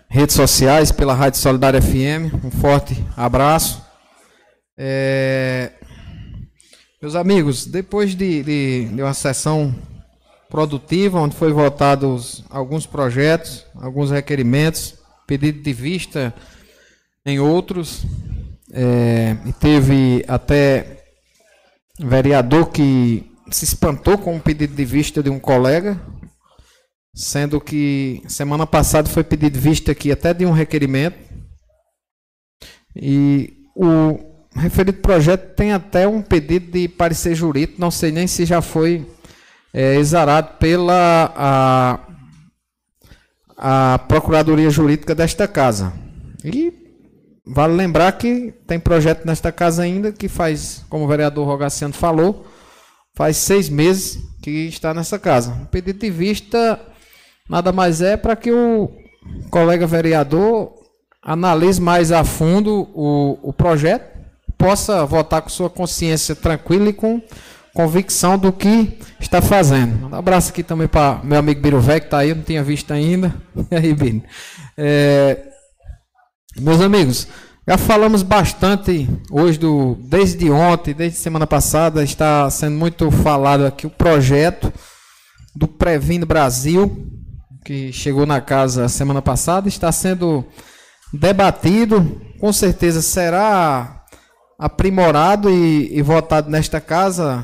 redes sociais, pela Rádio Solidária FM. Um forte abraço. É... Meus amigos, depois de, de, de, uma sessão produtiva, onde foi votados alguns projetos, alguns requerimentos, pedido de vista em outros, é, e teve até vereador que se espantou com o pedido de vista de um colega, sendo que semana passada foi pedido de vista aqui até de um requerimento, e o referido projeto tem até um pedido de parecer jurídico, não sei nem se já foi é, exarado pela a, a Procuradoria Jurídica desta casa. E vale lembrar que tem projeto nesta casa ainda que faz, como o vereador Rogaciano falou, faz seis meses que está nessa casa. O pedido de vista nada mais é para que o colega vereador analise mais a fundo o, o projeto possa votar com sua consciência tranquila e com convicção do que está fazendo. Um abraço aqui também para meu amigo Biruvé, que está aí, eu não tinha visto ainda. E aí, Bino? É, meus amigos, já falamos bastante hoje, do, desde ontem, desde semana passada, está sendo muito falado aqui o projeto do Previndo Brasil, que chegou na casa semana passada, está sendo debatido, com certeza será aprimorado e, e votado nesta casa,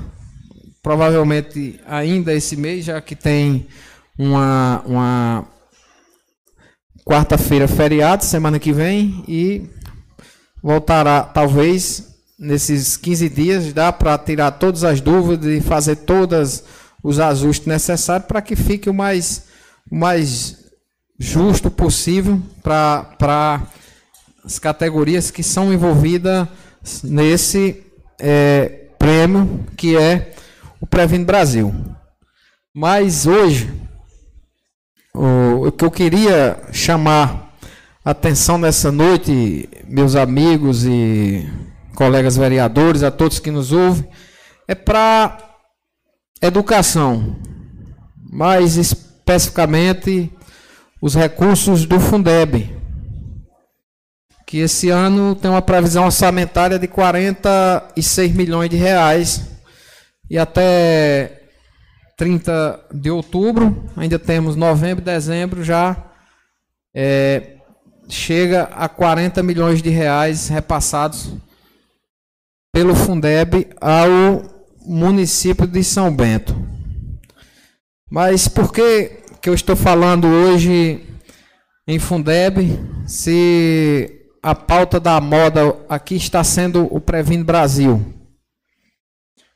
provavelmente ainda esse mês, já que tem uma, uma quarta-feira feriado, semana que vem, e voltará, talvez, nesses 15 dias, dá para tirar todas as dúvidas e fazer todos os ajustes necessários para que fique o mais, o mais justo possível para as categorias que são envolvidas nesse é, prêmio que é o Previno Brasil. Mas hoje, o, o que eu queria chamar a atenção nessa noite, meus amigos e colegas vereadores, a todos que nos ouvem, é para educação, mais especificamente os recursos do Fundeb, que esse ano tem uma previsão orçamentária de 46 milhões de reais e até 30 de outubro, ainda temos novembro e dezembro já é, chega a 40 milhões de reais repassados pelo Fundeb ao município de São Bento. Mas por que, que eu estou falando hoje em Fundeb se a pauta da moda aqui está sendo o Previno Brasil?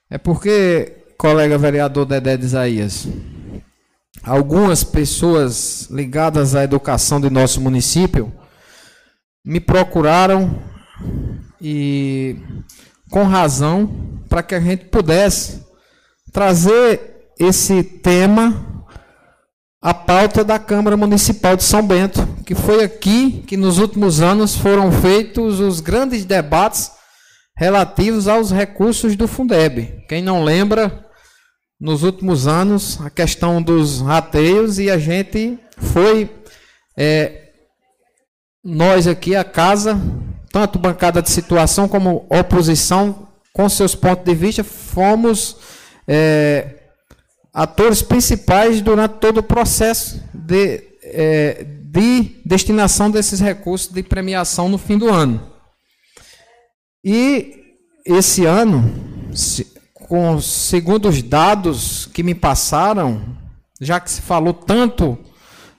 É porque colega vereador Dedé de Isaías, algumas pessoas ligadas à educação de nosso município me procuraram e com razão para que a gente pudesse trazer esse tema à pauta da Câmara Municipal de São Bento, que foi aqui que nos últimos anos foram feitos os grandes debates relativos aos recursos do Fundeb. Quem não lembra, nos últimos anos a questão dos rateios e a gente foi, é, nós aqui, a casa, tanto bancada de situação como oposição, com seus pontos de vista, fomos é, atores principais durante todo o processo de, é, de destinação desses recursos de premiação no fim do ano. E esse ano, com segundo os dados que me passaram, já que se falou tanto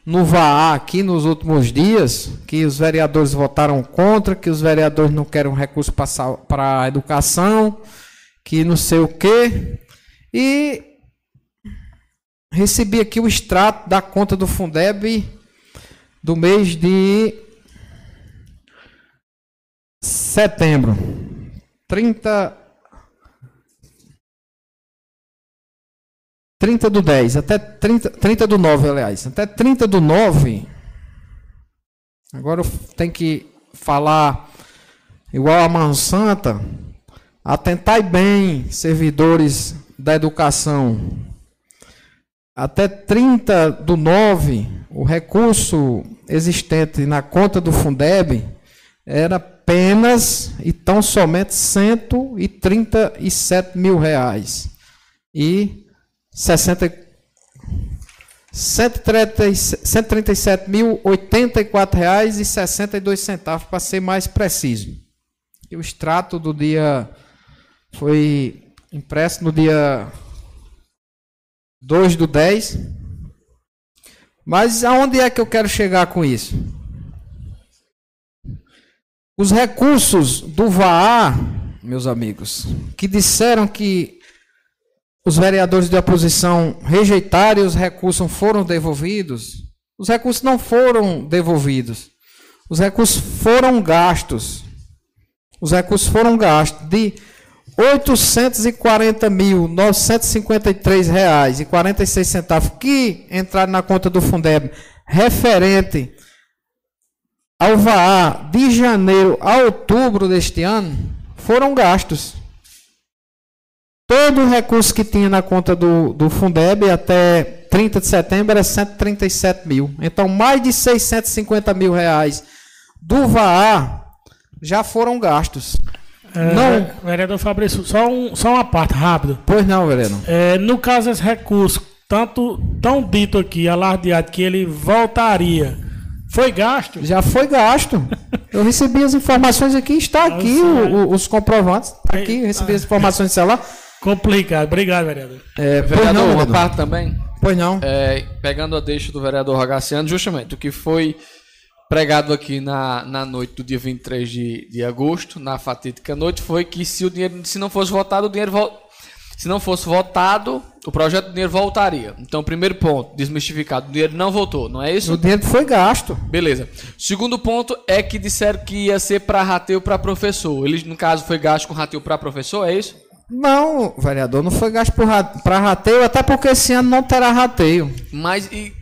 no VAA aqui nos últimos dias, que os vereadores votaram contra, que os vereadores não querem recurso para a educação, que não sei o quê. E recebi aqui o extrato da conta do Fundeb do mês de setembro. 30 30 do 10, até 30, 30 do 9, aliás. Até 30 do 9. Agora eu tenho que falar igual a Mão Santa. Atentai bem, servidores da educação. Até 30 do 9, o recurso existente na conta do Fundeb era apenas e tão somente 137 mil reais. E 60, 137.084 reais e 62 centavos para ser mais preciso. E o extrato do dia foi impresso no dia 2 do 10. Mas aonde é que eu quero chegar com isso? Os recursos do VAA, meus amigos, que disseram que os vereadores de oposição rejeitaram e os recursos foram devolvidos, os recursos não foram devolvidos. Os recursos foram gastos. Os recursos foram gastos de R$ 840.953,46 que entraram na conta do Fundeb referente ao VAA de janeiro a outubro deste ano foram gastos. Todo o recurso que tinha na conta do, do Fundeb até 30 de setembro era 137 mil. Então, mais de 650 mil reais do VAA já foram gastos. É, não. Vereador Fabrício, só, um, só uma parte rápida. Pois não, vereador. É, no caso, esse recurso, tanto tão dito aqui, alardeado, que ele voltaria. Foi gasto? Já foi gasto. Eu recebi as informações aqui, está aqui o, o, os comprovantes. Tá aqui, eu recebi as informações do celular. Complicado. Obrigado, vereador. É, pois Vereador, não, uma vereador. parte também. Pois não. É, pegando a deixa do vereador Rogaciano, justamente o que foi pregado aqui na, na noite do dia 23 de, de agosto, na fatídica noite, foi que se o dinheiro, se não fosse votado, o dinheiro vol- se não fosse votado, o projeto do dinheiro voltaria. Então, primeiro ponto, desmistificado, o dinheiro não voltou, não é isso? O dinheiro foi gasto. Beleza. Segundo ponto é que disseram que ia ser para rateio para professor. Ele, no caso, foi gasto com rateio para professor, é isso? Não, vereador, não foi gasto para rateio, até porque esse ano não terá rateio. Mas e,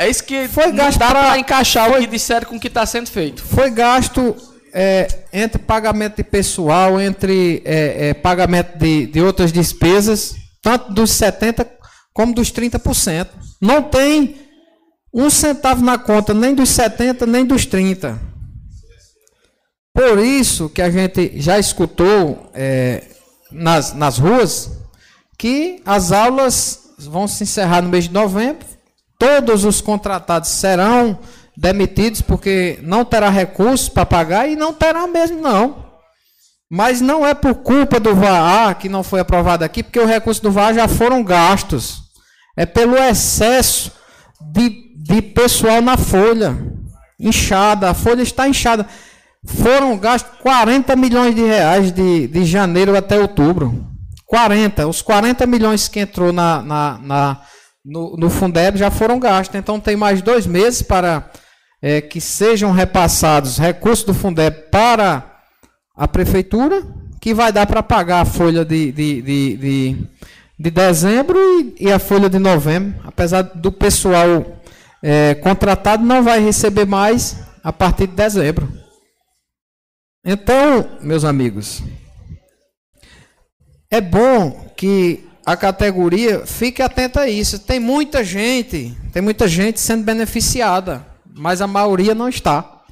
é isso que Foi gasto para encaixar o que disseram com o que está sendo feito. Foi gasto é, entre pagamento de pessoal, entre é, é, pagamento de, de outras despesas, tanto dos 70% como dos 30%. Não tem um centavo na conta, nem dos 70%, nem dos 30%. Por isso que a gente já escutou é, nas, nas ruas que as aulas vão se encerrar no mês de novembro. Todos os contratados serão demitidos porque não terá recursos para pagar e não terá mesmo não. Mas não é por culpa do VAA que não foi aprovado aqui, porque os recursos do VAA já foram gastos. É pelo excesso de, de pessoal na folha. Inchada, a folha está inchada. Foram gastos 40 milhões de reais de, de janeiro até outubro. 40. Os 40 milhões que entrou na, na, na- no, no Fundeb já foram gastos. Então tem mais dois meses para é, que sejam repassados recursos do Fundeb para a prefeitura, que vai dar para pagar a folha de, de, de, de, de dezembro e, e a folha de novembro. Apesar do pessoal é, contratado não vai receber mais a partir de dezembro. Então, meus amigos, é bom que a categoria fique atenta a isso. Tem muita gente, tem muita gente sendo beneficiada, mas a maioria não está.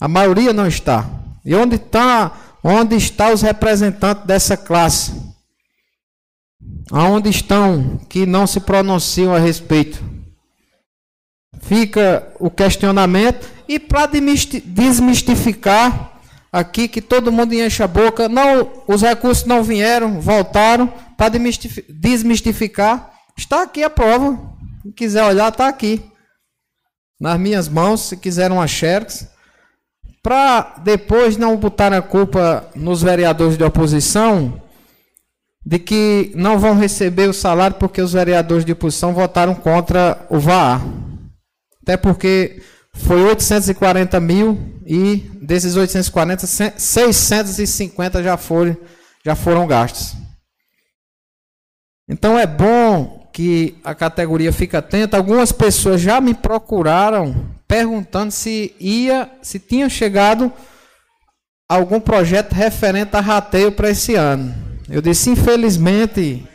A maioria não está. E onde está, onde estão os representantes dessa classe? Aonde estão que não se pronunciam a respeito? Fica o questionamento e para desmistificar aqui que todo mundo enche a boca, não, os recursos não vieram, voltaram para desmistificar. Está aqui a prova. Se quiser olhar, está aqui. Nas minhas mãos, se quiser uma xerox. Para depois não botar a culpa nos vereadores de oposição de que não vão receber o salário porque os vereadores de oposição votaram contra o VAA. Até porque foi 840 mil e desses 840, 650 já foram, já foram gastos. Então é bom que a categoria fique atenta. Algumas pessoas já me procuraram perguntando se ia, se tinha chegado algum projeto referente a rateio para esse ano. Eu disse, infelizmente,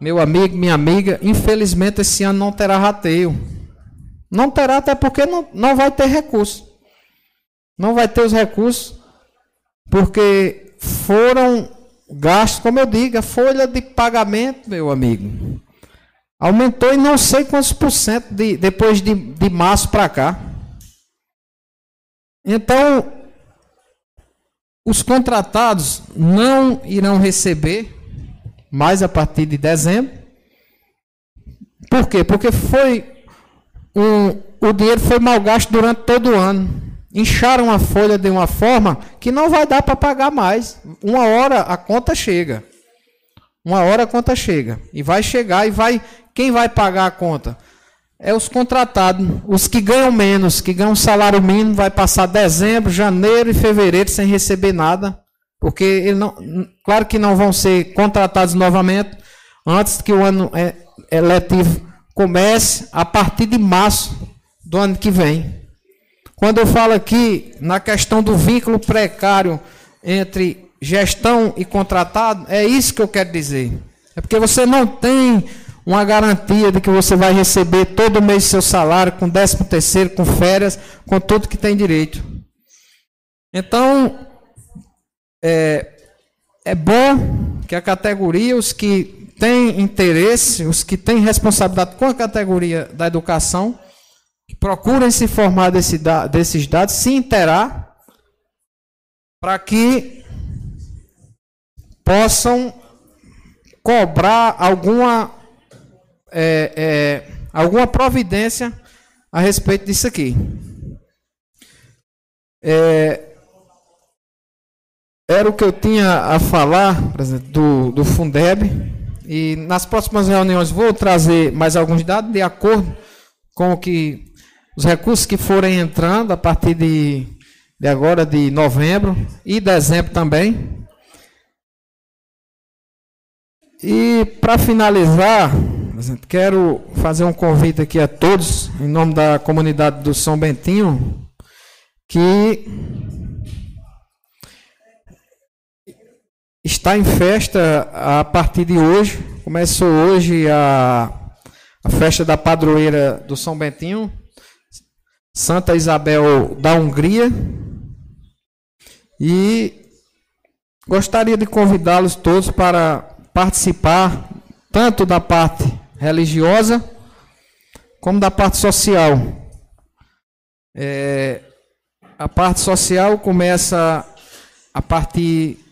meu amigo, minha amiga, infelizmente esse ano não terá rateio. Não terá, até porque não, não vai ter recurso. Não vai ter os recursos, porque foram gastos, como eu digo, a folha de pagamento, meu amigo, aumentou em não sei quantos por cento de, depois de, de março para cá. Então, os contratados não irão receber mais a partir de dezembro. Por quê? Porque foi um, o dinheiro foi mal gasto durante todo o ano. Incharam a folha de uma forma que não vai dar para pagar mais. Uma hora a conta chega. Uma hora a conta chega. E vai chegar e vai. Quem vai pagar a conta? É os contratados. Os que ganham menos, que ganham salário mínimo, vai passar dezembro, janeiro e fevereiro sem receber nada. Porque ele não, claro que não vão ser contratados novamente antes que o ano é, eletivo comece a partir de março do ano que vem. Quando eu falo aqui na questão do vínculo precário entre gestão e contratado, é isso que eu quero dizer. É porque você não tem uma garantia de que você vai receber todo mês seu salário, com décimo terceiro, com férias, com tudo que tem direito. Então, é, é bom que a categoria, os que têm interesse, os que têm responsabilidade com a categoria da educação, que procurem se informar desse, desses dados, se interar, para que possam cobrar alguma, é, é, alguma providência a respeito disso aqui. É, era o que eu tinha a falar do, do Fundeb. E nas próximas reuniões vou trazer mais alguns dados de acordo com o que os recursos que forem entrando a partir de, de agora, de novembro e dezembro também. E para finalizar, quero fazer um convite aqui a todos, em nome da comunidade do São Bentinho, que está em festa a partir de hoje. Começou hoje a, a festa da padroeira do São Bentinho, Santa Isabel da Hungria. E gostaria de convidá-los todos para participar tanto da parte religiosa como da parte social. É, a parte social começa a partir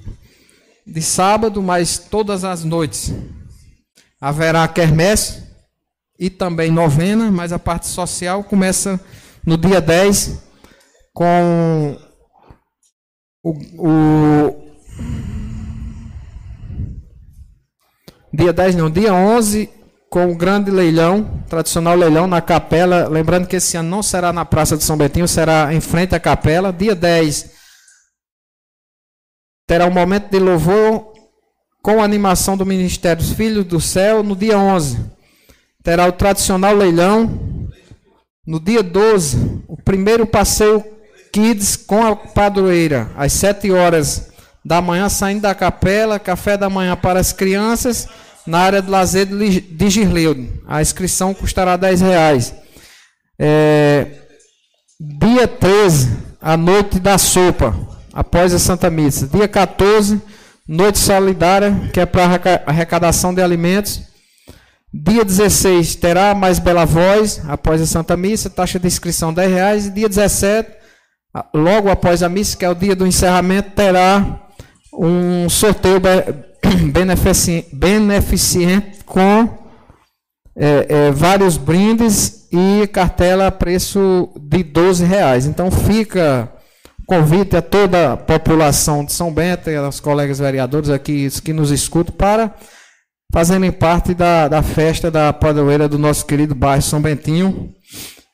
de sábado, mas todas as noites. Haverá quermesse e também novena, mas a parte social começa no dia 10 com o, o dia 10 não, dia 11 com o grande leilão, tradicional leilão na capela, lembrando que esse ano não será na Praça de São Betinho, será em frente à capela, dia 10 terá um momento de louvor com a animação do Ministério dos Filhos do Céu no dia 11. Terá o tradicional leilão. No dia 12, o primeiro passeio Kids com a padroeira, às 7 horas da manhã, saindo da capela, café da manhã para as crianças, na área de lazer de Girleudo. A inscrição custará 10 reais. É, dia 13, a noite da sopa após a Santa Missa. Dia 14, noite solidária, que é para arrecadação de alimentos. Dia 16 terá mais Bela Voz, após a Santa Missa, taxa de inscrição R$ reais. E dia 17, logo após a missa, que é o dia do encerramento, terá um sorteio beneficente com é, é, vários brindes e cartela a preço de 12 reais. Então fica convite a toda a população de São Bento e aos colegas vereadores aqui que nos escutam para fazerem parte da, da festa da padroeira do nosso querido bairro São Bentinho.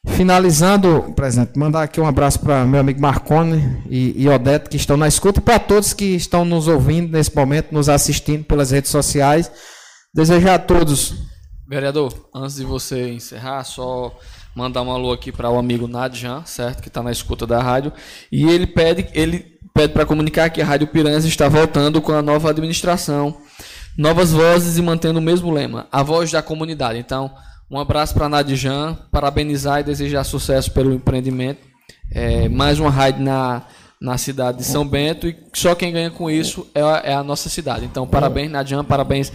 Finalizando, presidente, mandar aqui um abraço para meu amigo Marcone e, e Odete que estão na escuta e para todos que estão nos ouvindo nesse momento, nos assistindo pelas redes sociais. Desejar a todos. Vereador, antes de você encerrar, só mandar um alô aqui para o amigo Nadjan, certo? Que está na escuta da rádio. E ele pede, ele pede para comunicar que a Rádio Piranhas está voltando com a nova administração, novas vozes e mantendo o mesmo lema, a voz da comunidade. Então, um abraço para Nadjan, parabenizar e desejar sucesso pelo empreendimento. É, mais uma rádio na, na cidade de São Bento e só quem ganha com isso é a, é a nossa cidade. Então, parabéns, Nadjan, parabéns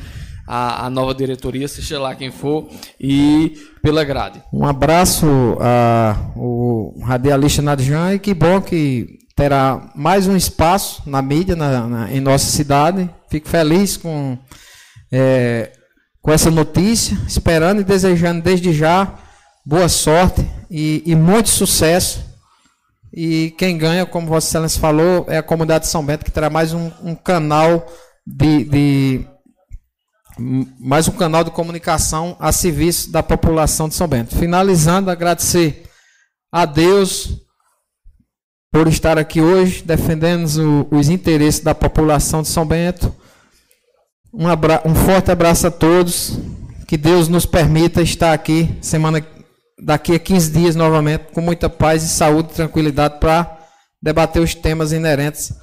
a, a nova diretoria, seja lá quem for, e pela grade. Um abraço ao radialista Nadjan e que bom que terá mais um espaço na mídia na, na, em nossa cidade. Fico feliz com, é, com essa notícia, esperando e desejando desde já boa sorte e, e muito sucesso. E quem ganha, como Vossa Excelência falou, é a comunidade de São Bento, que terá mais um, um canal de, de mais um canal de comunicação a serviço da população de São Bento. Finalizando, agradecer a Deus por estar aqui hoje, defendendo os interesses da população de São Bento. Um, um, forte abraço a todos. Que Deus nos permita estar aqui semana daqui a 15 dias novamente com muita paz e saúde e tranquilidade para debater os temas inerentes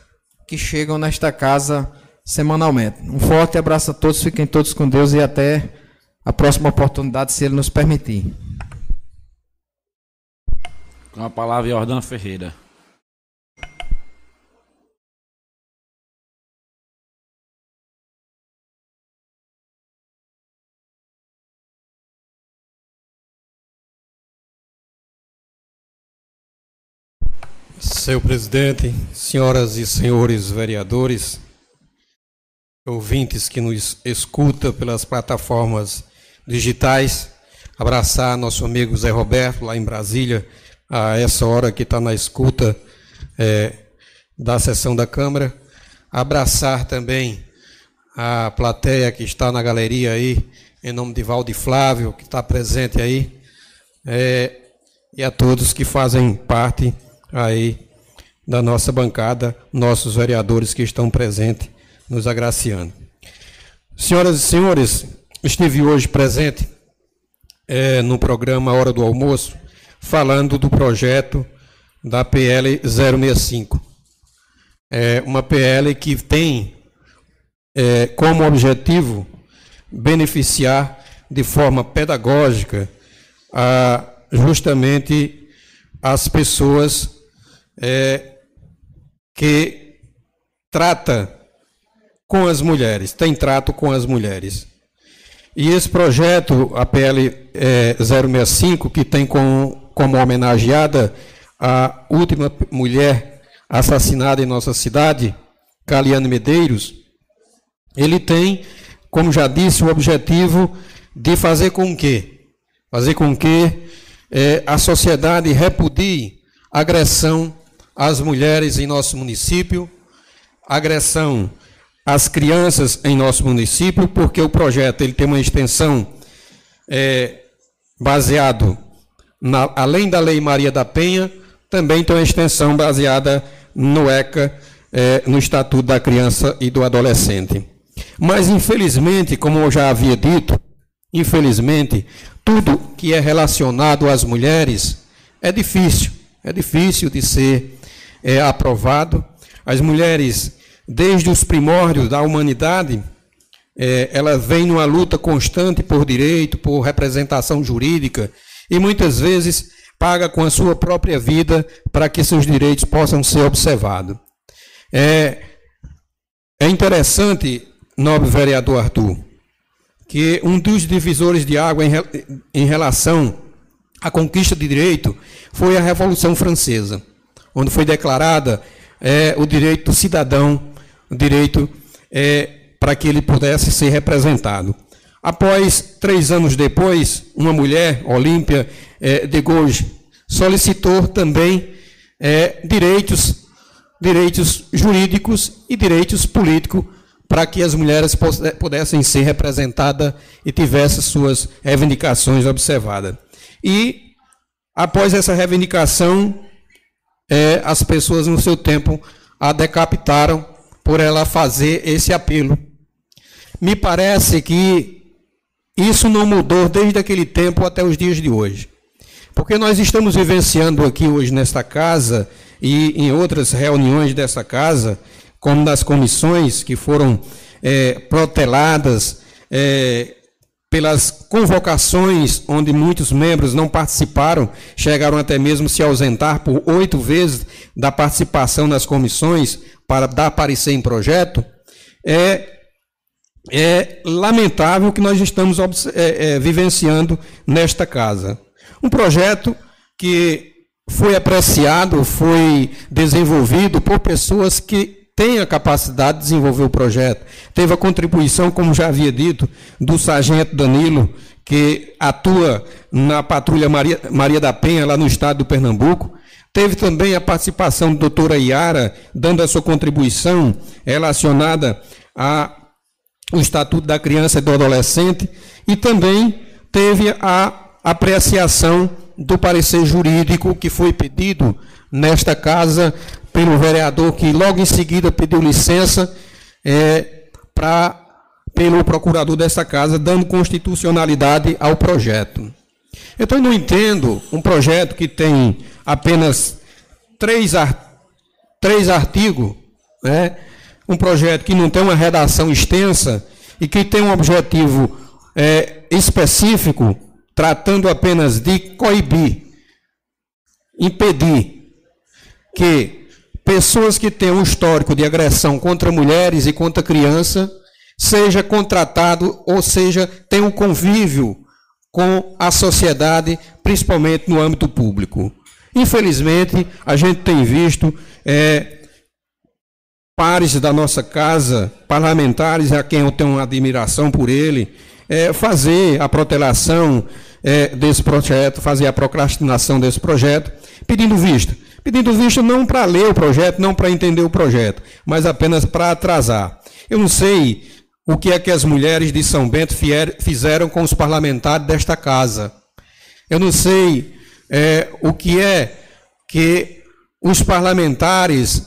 que chegam nesta casa semanalmente. Um forte abraço a todos, fiquem todos com Deus e até a próxima oportunidade, se Ele nos permitir. Com a palavra, Jordana Ferreira. Senhor presidente, senhoras e senhores vereadores, ouvintes que nos escuta pelas plataformas digitais, abraçar nosso amigo Zé Roberto, lá em Brasília, a essa hora que está na escuta é, da sessão da Câmara, abraçar também a plateia que está na galeria aí, em nome de Valde Flávio, que está presente aí, é, e a todos que fazem parte aí da nossa bancada, nossos vereadores que estão presentes nos agraciando. Senhoras e senhores, estive hoje presente é, no programa Hora do Almoço, falando do projeto da PL 065. É uma PL que tem é, como objetivo beneficiar de forma pedagógica a, justamente as pessoas é, que trata com as mulheres, tem trato com as mulheres. E esse projeto, a PL é, 065, que tem com, como homenageada a última mulher assassinada em nossa cidade, Caliane Medeiros, ele tem, como já disse, o objetivo de fazer com que, fazer com que é, a sociedade repudie agressão às mulheres em nosso município, agressão às crianças em nosso município, porque o projeto ele tem uma extensão é, baseado na, além da Lei Maria da Penha, também tem uma extensão baseada no ECA, é, no Estatuto da Criança e do Adolescente. Mas, infelizmente, como eu já havia dito, infelizmente, tudo que é relacionado às mulheres é difícil, é difícil de ser é, aprovado. As mulheres, desde os primórdios da humanidade, é, elas vêm numa luta constante por direito, por representação jurídica, e muitas vezes paga com a sua própria vida para que seus direitos possam ser observados. É, é interessante, nobre vereador Arthur, que um dos divisores de água em, em relação à conquista de direito foi a Revolução Francesa, onde foi declarada é, o direito do cidadão, direito é, para que ele pudesse ser representado. Após três anos depois, uma mulher, Olímpia é, de Gouges, solicitou também é, direitos, direitos jurídicos e direitos políticos para que as mulheres pudessem ser representadas e tivessem suas reivindicações observadas. E, após essa reivindicação, é, as pessoas no seu tempo a decapitaram por ela fazer esse apelo. Me parece que isso não mudou desde aquele tempo até os dias de hoje. Porque nós estamos vivenciando aqui hoje nesta casa e em outras reuniões dessa casa como das comissões que foram é, proteladas é, pelas convocações, onde muitos membros não participaram, chegaram até mesmo se ausentar por oito vezes da participação nas comissões para dar parecer em projeto, é, é lamentável que nós estamos é, é, vivenciando nesta casa. Um projeto que foi apreciado, foi desenvolvido por pessoas que tem a capacidade de desenvolver o projeto. Teve a contribuição, como já havia dito, do sargento Danilo, que atua na patrulha Maria, Maria da Penha, lá no estado do Pernambuco. Teve também a participação da doutora Iara, dando a sua contribuição relacionada ao Estatuto da Criança e do Adolescente, e também teve a apreciação do parecer jurídico que foi pedido nesta casa pelo vereador que logo em seguida pediu licença é, para pelo procurador dessa casa, dando constitucionalidade ao projeto. Então, eu não entendo um projeto que tem apenas três, três artigos, né? um projeto que não tem uma redação extensa e que tem um objetivo é, específico, tratando apenas de coibir, impedir que pessoas que têm um histórico de agressão contra mulheres e contra criança seja contratado ou seja tenha um convívio com a sociedade, principalmente no âmbito público. Infelizmente, a gente tem visto é, pares da nossa casa, parlamentares a quem eu tenho admiração por ele, é, fazer a protelação é, desse projeto, fazer a procrastinação desse projeto, pedindo vista. Pedindo vista não para ler o projeto, não para entender o projeto, mas apenas para atrasar. Eu não sei o que é que as mulheres de São Bento fizeram com os parlamentares desta casa. Eu não sei é, o que é que os parlamentares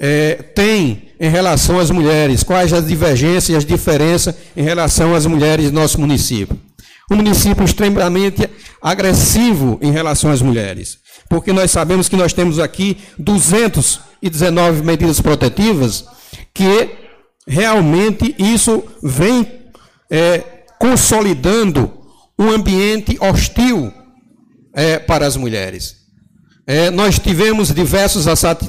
é, têm em relação às mulheres, quais as divergências e as diferenças em relação às mulheres do nosso município. Um município extremamente agressivo em relação às mulheres, porque nós sabemos que nós temos aqui 219 medidas protetivas que realmente isso vem é, consolidando um ambiente hostil é, para as mulheres. É, nós tivemos diversos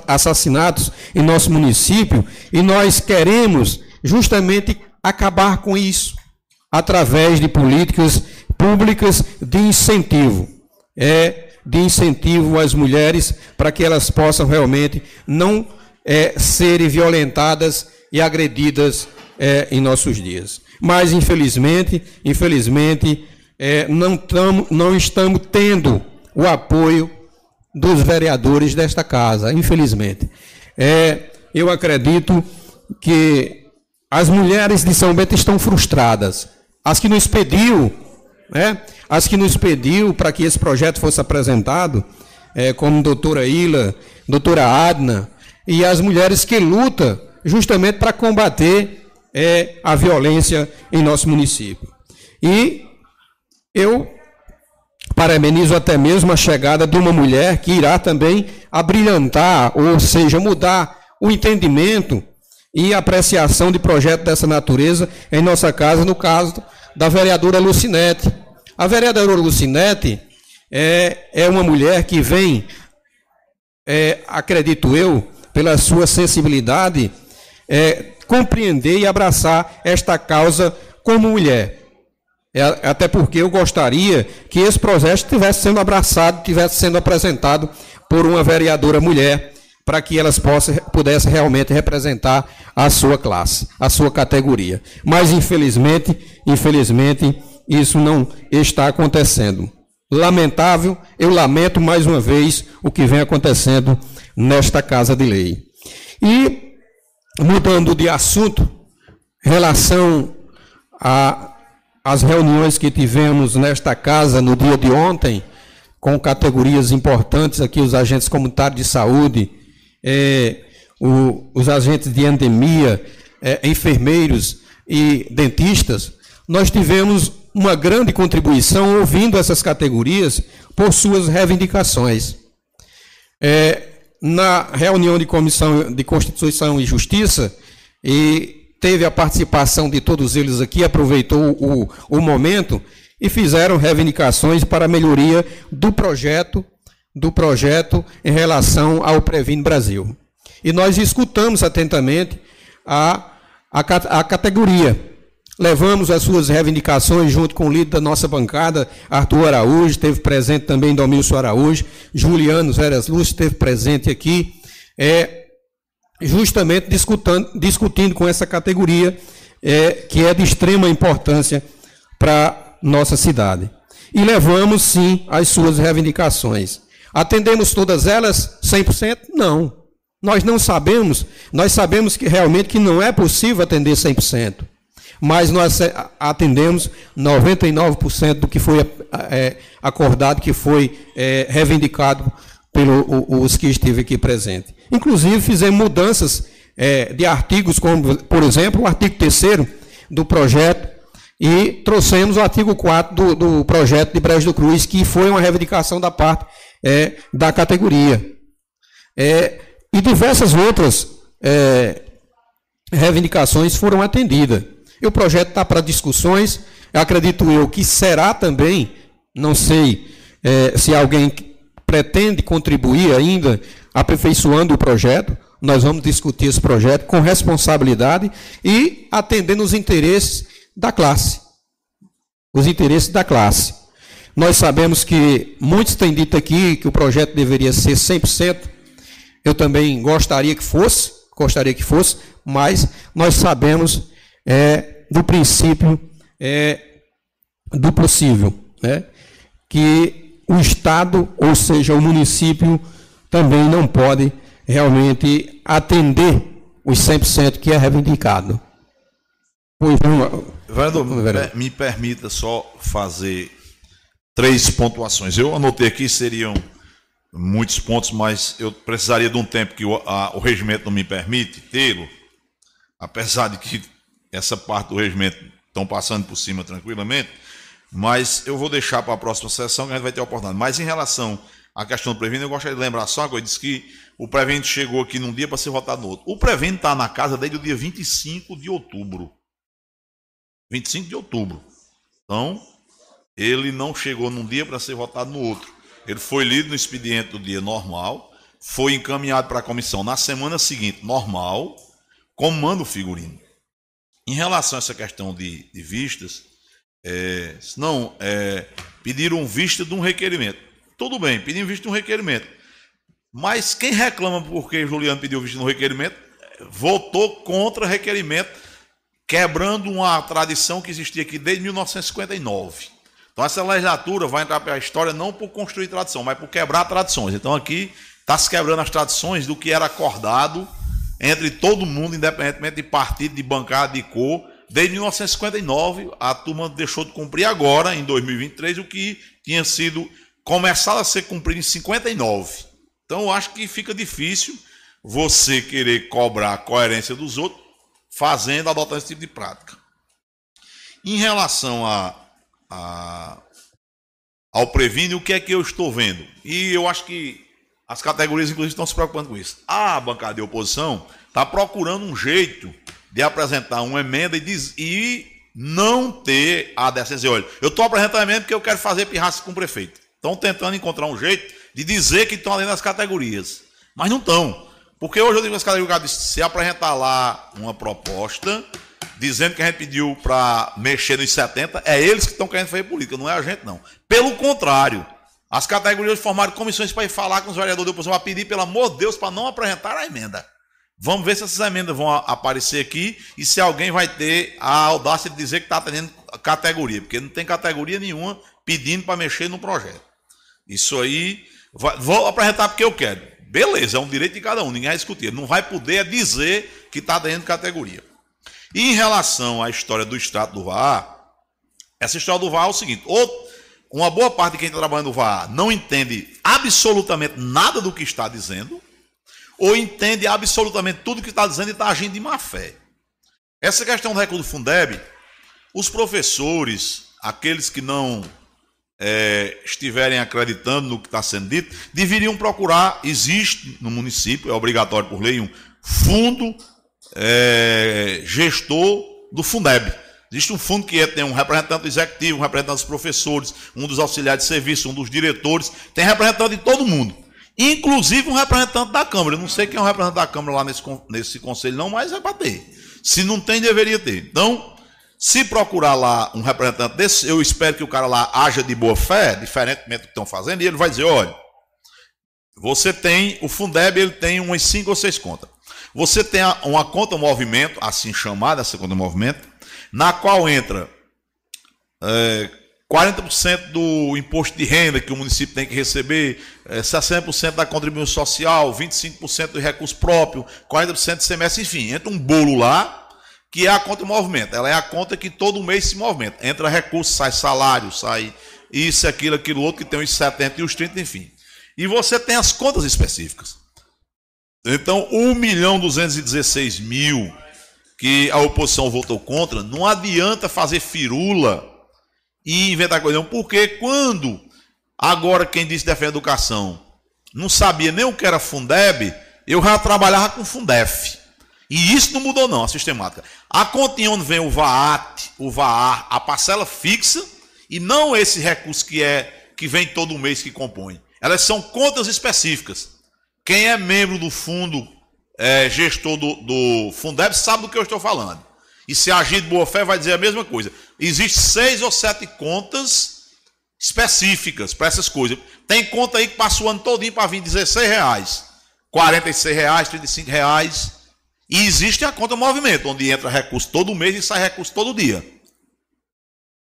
assassinatos em nosso município e nós queremos justamente acabar com isso através de políticas públicas de incentivo. É, de incentivo às mulheres para que elas possam realmente não é, serem violentadas e agredidas é, em nossos dias. Mas, infelizmente, infelizmente, é, não, tamo, não estamos tendo o apoio dos vereadores desta casa, infelizmente. É, eu acredito que as mulheres de São Bento estão frustradas. As que nos pediu, né, as que nos pediu para que esse projeto fosse apresentado, é, como doutora Ila, doutora Adna, e as mulheres que lutam justamente para combater é, a violência em nosso município. E eu parabenizo até mesmo a chegada de uma mulher que irá também abrilhantar, ou seja, mudar o entendimento e apreciação de projeto dessa natureza em nossa casa, no caso da vereadora Lucinete. A vereadora Lucinete é, é uma mulher que vem, é, acredito eu, pela sua sensibilidade, é, compreender e abraçar esta causa como mulher. É, até porque eu gostaria que esse projeto estivesse sendo abraçado, estivesse sendo apresentado por uma vereadora mulher, para que elas possam, pudessem realmente representar a sua classe, a sua categoria. Mas, infelizmente, infelizmente, isso não está acontecendo. Lamentável, eu lamento mais uma vez o que vem acontecendo nesta Casa de Lei. E, mudando de assunto, relação as reuniões que tivemos nesta casa no dia de ontem, com categorias importantes aqui, os agentes comunitários de saúde, é, o, os agentes de endemia, é, enfermeiros e dentistas, nós tivemos uma grande contribuição ouvindo essas categorias por suas reivindicações. É, na reunião de Comissão de Constituição e Justiça, e teve a participação de todos eles aqui, aproveitou o, o momento e fizeram reivindicações para a melhoria do projeto, do projeto em relação ao Previne Brasil. E nós escutamos atentamente a, a, a categoria. Levamos as suas reivindicações junto com o líder da nossa bancada, Arthur Araújo, esteve presente também Domilson Araújo, Juliano Zeras Lúcio esteve presente aqui. É, justamente discutindo, discutindo com essa categoria é, que é de extrema importância para nossa cidade. E levamos, sim, as suas reivindicações. Atendemos todas elas 100%? Não. Nós não sabemos, nós sabemos que realmente que não é possível atender 100%. Mas nós atendemos 99% do que foi é, acordado, que foi é, reivindicado pelos que esteve aqui presente. Inclusive, fizemos mudanças é, de artigos, como, por exemplo, o artigo 3 do projeto, e trouxemos o artigo 4 do, do, projeto de Brejo do Cruz, que foi uma reivindicação da parte é, da categoria. É, e diversas outras é, reivindicações foram atendidas. E o projeto está para discussões, acredito eu que será também, não sei é, se alguém pretende contribuir ainda aperfeiçoando o projeto. Nós vamos discutir esse projeto com responsabilidade e atendendo os interesses da classe. Os interesses da classe. Nós sabemos que muitos têm dito aqui que o projeto deveria ser 100%. Eu também gostaria que fosse, gostaria que fosse, mas nós sabemos é, do princípio é, do possível, né? que o Estado, ou seja, o município, também não pode realmente atender os 100% que é reivindicado. Pois. Vereador, me permita só fazer três pontuações. Eu anotei aqui, seriam muitos pontos, mas eu precisaria de um tempo que o, a, o regimento não me permite tê-lo, apesar de que essa parte do regimento estão passando por cima tranquilamente, mas eu vou deixar para a próxima sessão que a gente vai ter a oportunidade. Mas em relação à questão do Previno, eu gostaria de lembrar só uma coisa, disse que o Previno chegou aqui num dia para ser votado no outro. O Previno está na casa desde o dia 25 de outubro. 25 de outubro. Então, ele não chegou num dia para ser votado no outro. Ele foi lido no expediente do dia normal, foi encaminhado para a comissão na semana seguinte, normal, como manda o figurino. Em relação a essa questão de, de vistas, é, não, é, pediram vista de um requerimento. Tudo bem, pediram vista de um requerimento. Mas quem reclama porque Juliano pediu vista de um requerimento, votou contra requerimento, quebrando uma tradição que existia aqui desde 1959. Então essa legislatura vai entrar para a história não por construir tradição, mas por quebrar tradições. Então aqui está se quebrando as tradições do que era acordado entre todo mundo, independentemente de partido, de bancada, de cor. Desde 1959, a turma deixou de cumprir agora, em 2023, o que tinha sido começado a ser cumprido em 59. Então, eu acho que fica difícil você querer cobrar a coerência dos outros fazendo, adotando esse tipo de prática. Em relação a, a, ao Previne, o que é que eu estou vendo? E eu acho que as categorias, inclusive, estão se preocupando com isso. A bancada de oposição está procurando um jeito de apresentar uma emenda e, diz, e não ter a decência. Olha, eu estou apresentando a emenda porque eu quero fazer pirraça com o prefeito. Estão tentando encontrar um jeito de dizer que estão além das categorias. Mas não estão. Porque hoje eu digo as categorias, se apresentar lá uma proposta dizendo que a gente pediu para mexer nos 70, é eles que estão querendo fazer política, não é a gente não. Pelo contrário, as categorias formaram comissões para ir falar com os vereadores da oposição, para pedir, pelo amor de Deus, para não apresentar a emenda. Vamos ver se essas emendas vão aparecer aqui e se alguém vai ter a audácia de dizer que está atendendo categoria, porque não tem categoria nenhuma pedindo para mexer no projeto. Isso aí, vai, vou apresentar porque eu quero. Beleza, é um direito de cada um, ninguém vai discutir. Não vai poder dizer que está de categoria. E em relação à história do extrato do VAR, essa história do VAR é o seguinte: outro, uma boa parte de quem está trabalhando no VAR não entende absolutamente nada do que está dizendo, ou entende absolutamente tudo que está dizendo e está agindo de má fé. Essa questão do recurso do Fundeb, os professores, aqueles que não é, estiverem acreditando no que está sendo dito, deveriam procurar, existe no município, é obrigatório por lei, um fundo é, gestor do Fundeb. Existe um fundo que é, tem um representante executivo, um representante dos professores, um dos auxiliares de serviço, um dos diretores, tem representante de todo mundo. Inclusive um representante da Câmara. Eu não sei quem é o representante da Câmara lá nesse, nesse conselho, não, mas é para ter. Se não tem, deveria ter. Então, se procurar lá um representante desse, eu espero que o cara lá haja de boa fé, diferentemente do que estão fazendo, e ele vai dizer: olha, você tem, o Fundeb ele tem umas cinco ou seis contas. Você tem uma conta movimento, assim chamada, essa conta movimento, na qual entra é, 40% do imposto de renda que o município tem que receber, é, 60% da contribuição social, 25% do recurso próprio, 40% de semestre, enfim, entra um bolo lá, que é a conta movimento. Ela é a conta que todo mês se movimenta. Entra recurso, sai salário, sai isso, aquilo, aquilo outro, que tem os 70 e os 30, enfim. E você tem as contas específicas. Então, 1 milhão 216 mil que a oposição votou contra, não adianta fazer firula e inventar coisa, porque quando agora quem disse defende educação não sabia nem o que era Fundeb, eu já trabalhava com Fundef. E isso não mudou não, a sistemática. A continha onde vem o VAAT, o VAAR, a parcela fixa, e não esse recurso que é que vem todo mês que compõe. Elas são contas específicas. Quem é membro do fundo é, gestor do, do Fundeb sabe do que eu estou falando. E se agir de boa fé vai dizer a mesma coisa. Existem seis ou sete contas específicas para essas coisas. Tem conta aí que passa o ano todinho para vir 16 reais, 46 reais, 35 reais. E existe a conta movimento, onde entra recurso todo mês e sai recurso todo dia.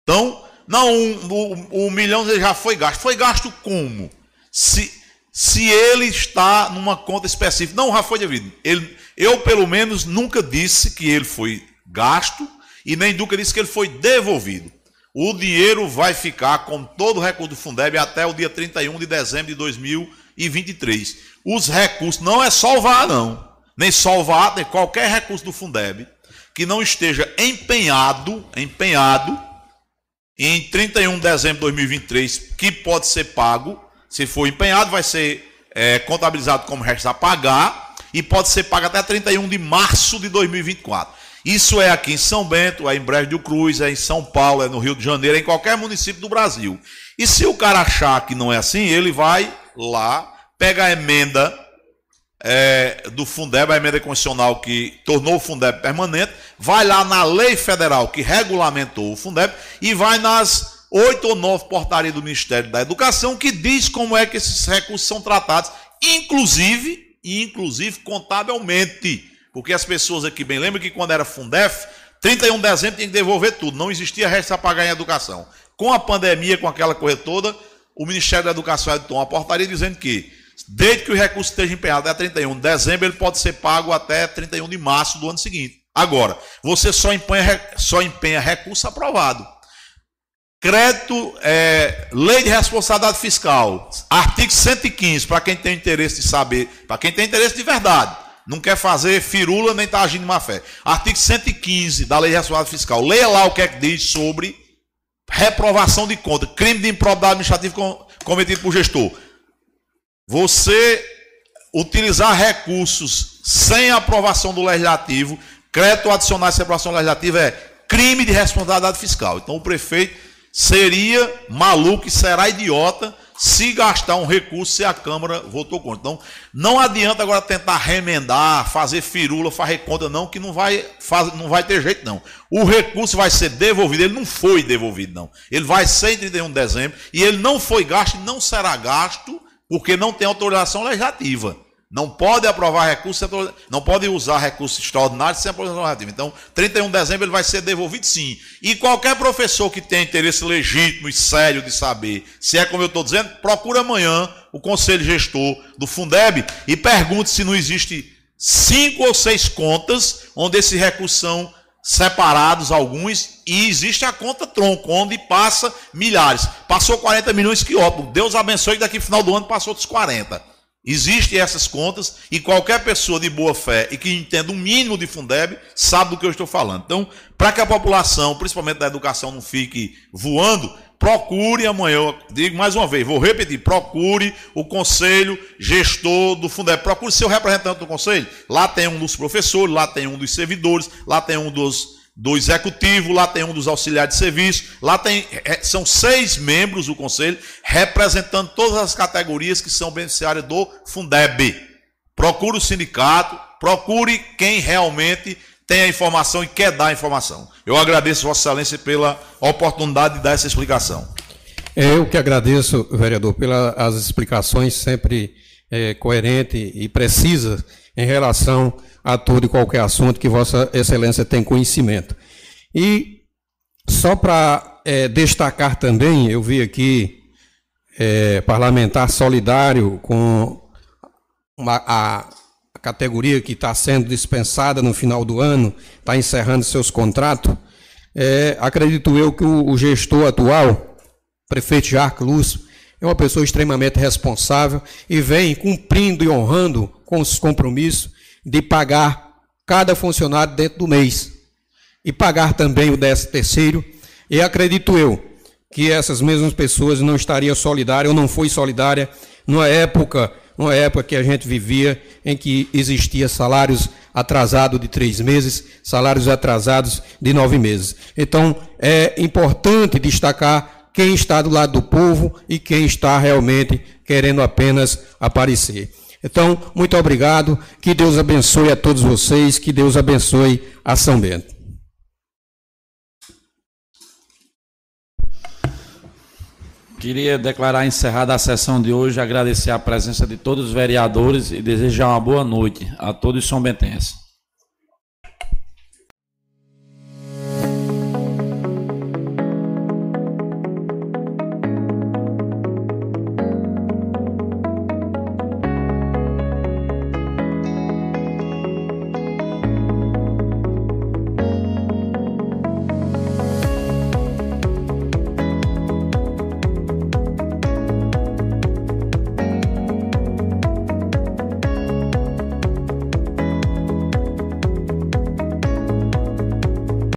Então, não, o, o milhão já foi gasto. Foi gasto como? Se, se ele está numa conta específica. Não, já foi devido. Ele, eu, pelo menos, nunca disse que ele foi gasto e nem nunca disse que ele foi devolvido. O dinheiro vai ficar com todo o recurso do Fundeb até o dia 31 de dezembro de 2023. Os recursos não é só o VAR, não nem salvar qualquer recurso do Fundeb que não esteja empenhado, empenhado em 31 de dezembro de 2023, que pode ser pago, se for empenhado, vai ser é, contabilizado como resto a pagar e pode ser pago até 31 de março de 2024. Isso é aqui em São Bento, é em Brejo do Cruz, é em São Paulo, é no Rio de Janeiro, é em qualquer município do Brasil. E se o cara achar que não é assim, ele vai lá, pega a emenda é, do Fundeb, a emenda constitucional que tornou o Fundeb permanente, vai lá na lei federal que regulamentou o Fundeb e vai nas oito ou nove portarias do Ministério da Educação que diz como é que esses recursos são tratados, inclusive, inclusive contabilmente. Porque as pessoas aqui bem lembram que quando era Fundef, 31 de dezembro tinha que devolver tudo, não existia resto a pagar em educação. Com a pandemia, com aquela coisa toda, o Ministério da Educação editou uma portaria dizendo que Desde que o recurso esteja empenhado até 31 de dezembro, ele pode ser pago até 31 de março do ano seguinte. Agora, você só empenha, só empenha recurso aprovado. Crédito, é, lei de responsabilidade fiscal, artigo 115, para quem tem interesse de saber, para quem tem interesse de verdade, não quer fazer firula nem está agindo de má fé. Artigo 115 da lei de responsabilidade fiscal, leia lá o que é que diz sobre reprovação de conta, crime de improbidade administrativa cometido por gestor. Você utilizar recursos sem aprovação do legislativo, crédito adicional sem aprovação legislativa é crime de responsabilidade fiscal. Então o prefeito seria maluco e será idiota se gastar um recurso se a Câmara votou contra. Então, não adianta agora tentar remendar, fazer firula, fazer conta, não, que não vai, faz, não vai ter jeito, não. O recurso vai ser devolvido, ele não foi devolvido, não. Ele vai ser em 31 de dezembro e ele não foi gasto e não será gasto porque não tem autorização legislativa. Não pode aprovar recurso, não pode usar recurso extraordinário sem autorização legislativa. Então, 31 de dezembro ele vai ser devolvido sim. E qualquer professor que tenha interesse legítimo e sério de saber se é como eu estou dizendo, procura amanhã o conselho gestor do Fundeb e pergunte se não existe cinco ou seis contas onde esses recursos são separados alguns, e existe a conta tronco, onde passa milhares. Passou 40 milhões, que ótimo. Deus abençoe que daqui final do ano passou dos 40. Existem essas contas e qualquer pessoa de boa fé e que entenda um mínimo de Fundeb sabe do que eu estou falando. Então, para que a população, principalmente da educação, não fique voando, procure amanhã, digo mais uma vez, vou repetir, procure o conselho gestor do Fundeb, procure seu representante do conselho. Lá tem um dos professores, lá tem um dos servidores, lá tem um dos do executivo, lá tem um dos auxiliares de serviço, lá tem é, são seis membros do conselho representando todas as categorias que são beneficiárias do Fundeb. Procure o sindicato, procure quem realmente tem a informação e quer dar a informação. Eu agradeço Vossa Excelência pela oportunidade de dar essa explicação. Eu que agradeço, vereador, pelas explicações sempre é, coerentes e precisas em relação a todo e qualquer assunto que Vossa Excelência tem conhecimento. E só para é, destacar também, eu vi aqui é, parlamentar solidário com uma, a categoria que está sendo dispensada no final do ano, está encerrando seus contratos, é, acredito eu que o, o gestor atual, prefeito Jarco Lúcio, é uma pessoa extremamente responsável e vem cumprindo e honrando com os compromissos de pagar cada funcionário dentro do mês e pagar também o décimo terceiro. E acredito eu que essas mesmas pessoas não estariam solidárias ou não foi solidária numa época uma época que a gente vivia em que existia salários atrasados de três meses, salários atrasados de nove meses. Então, é importante destacar quem está do lado do povo e quem está realmente querendo apenas aparecer. Então, muito obrigado, que Deus abençoe a todos vocês, que Deus abençoe a São Bento. Queria declarar encerrada a sessão de hoje, agradecer a presença de todos os vereadores e desejar uma boa noite a todos os sombentenses.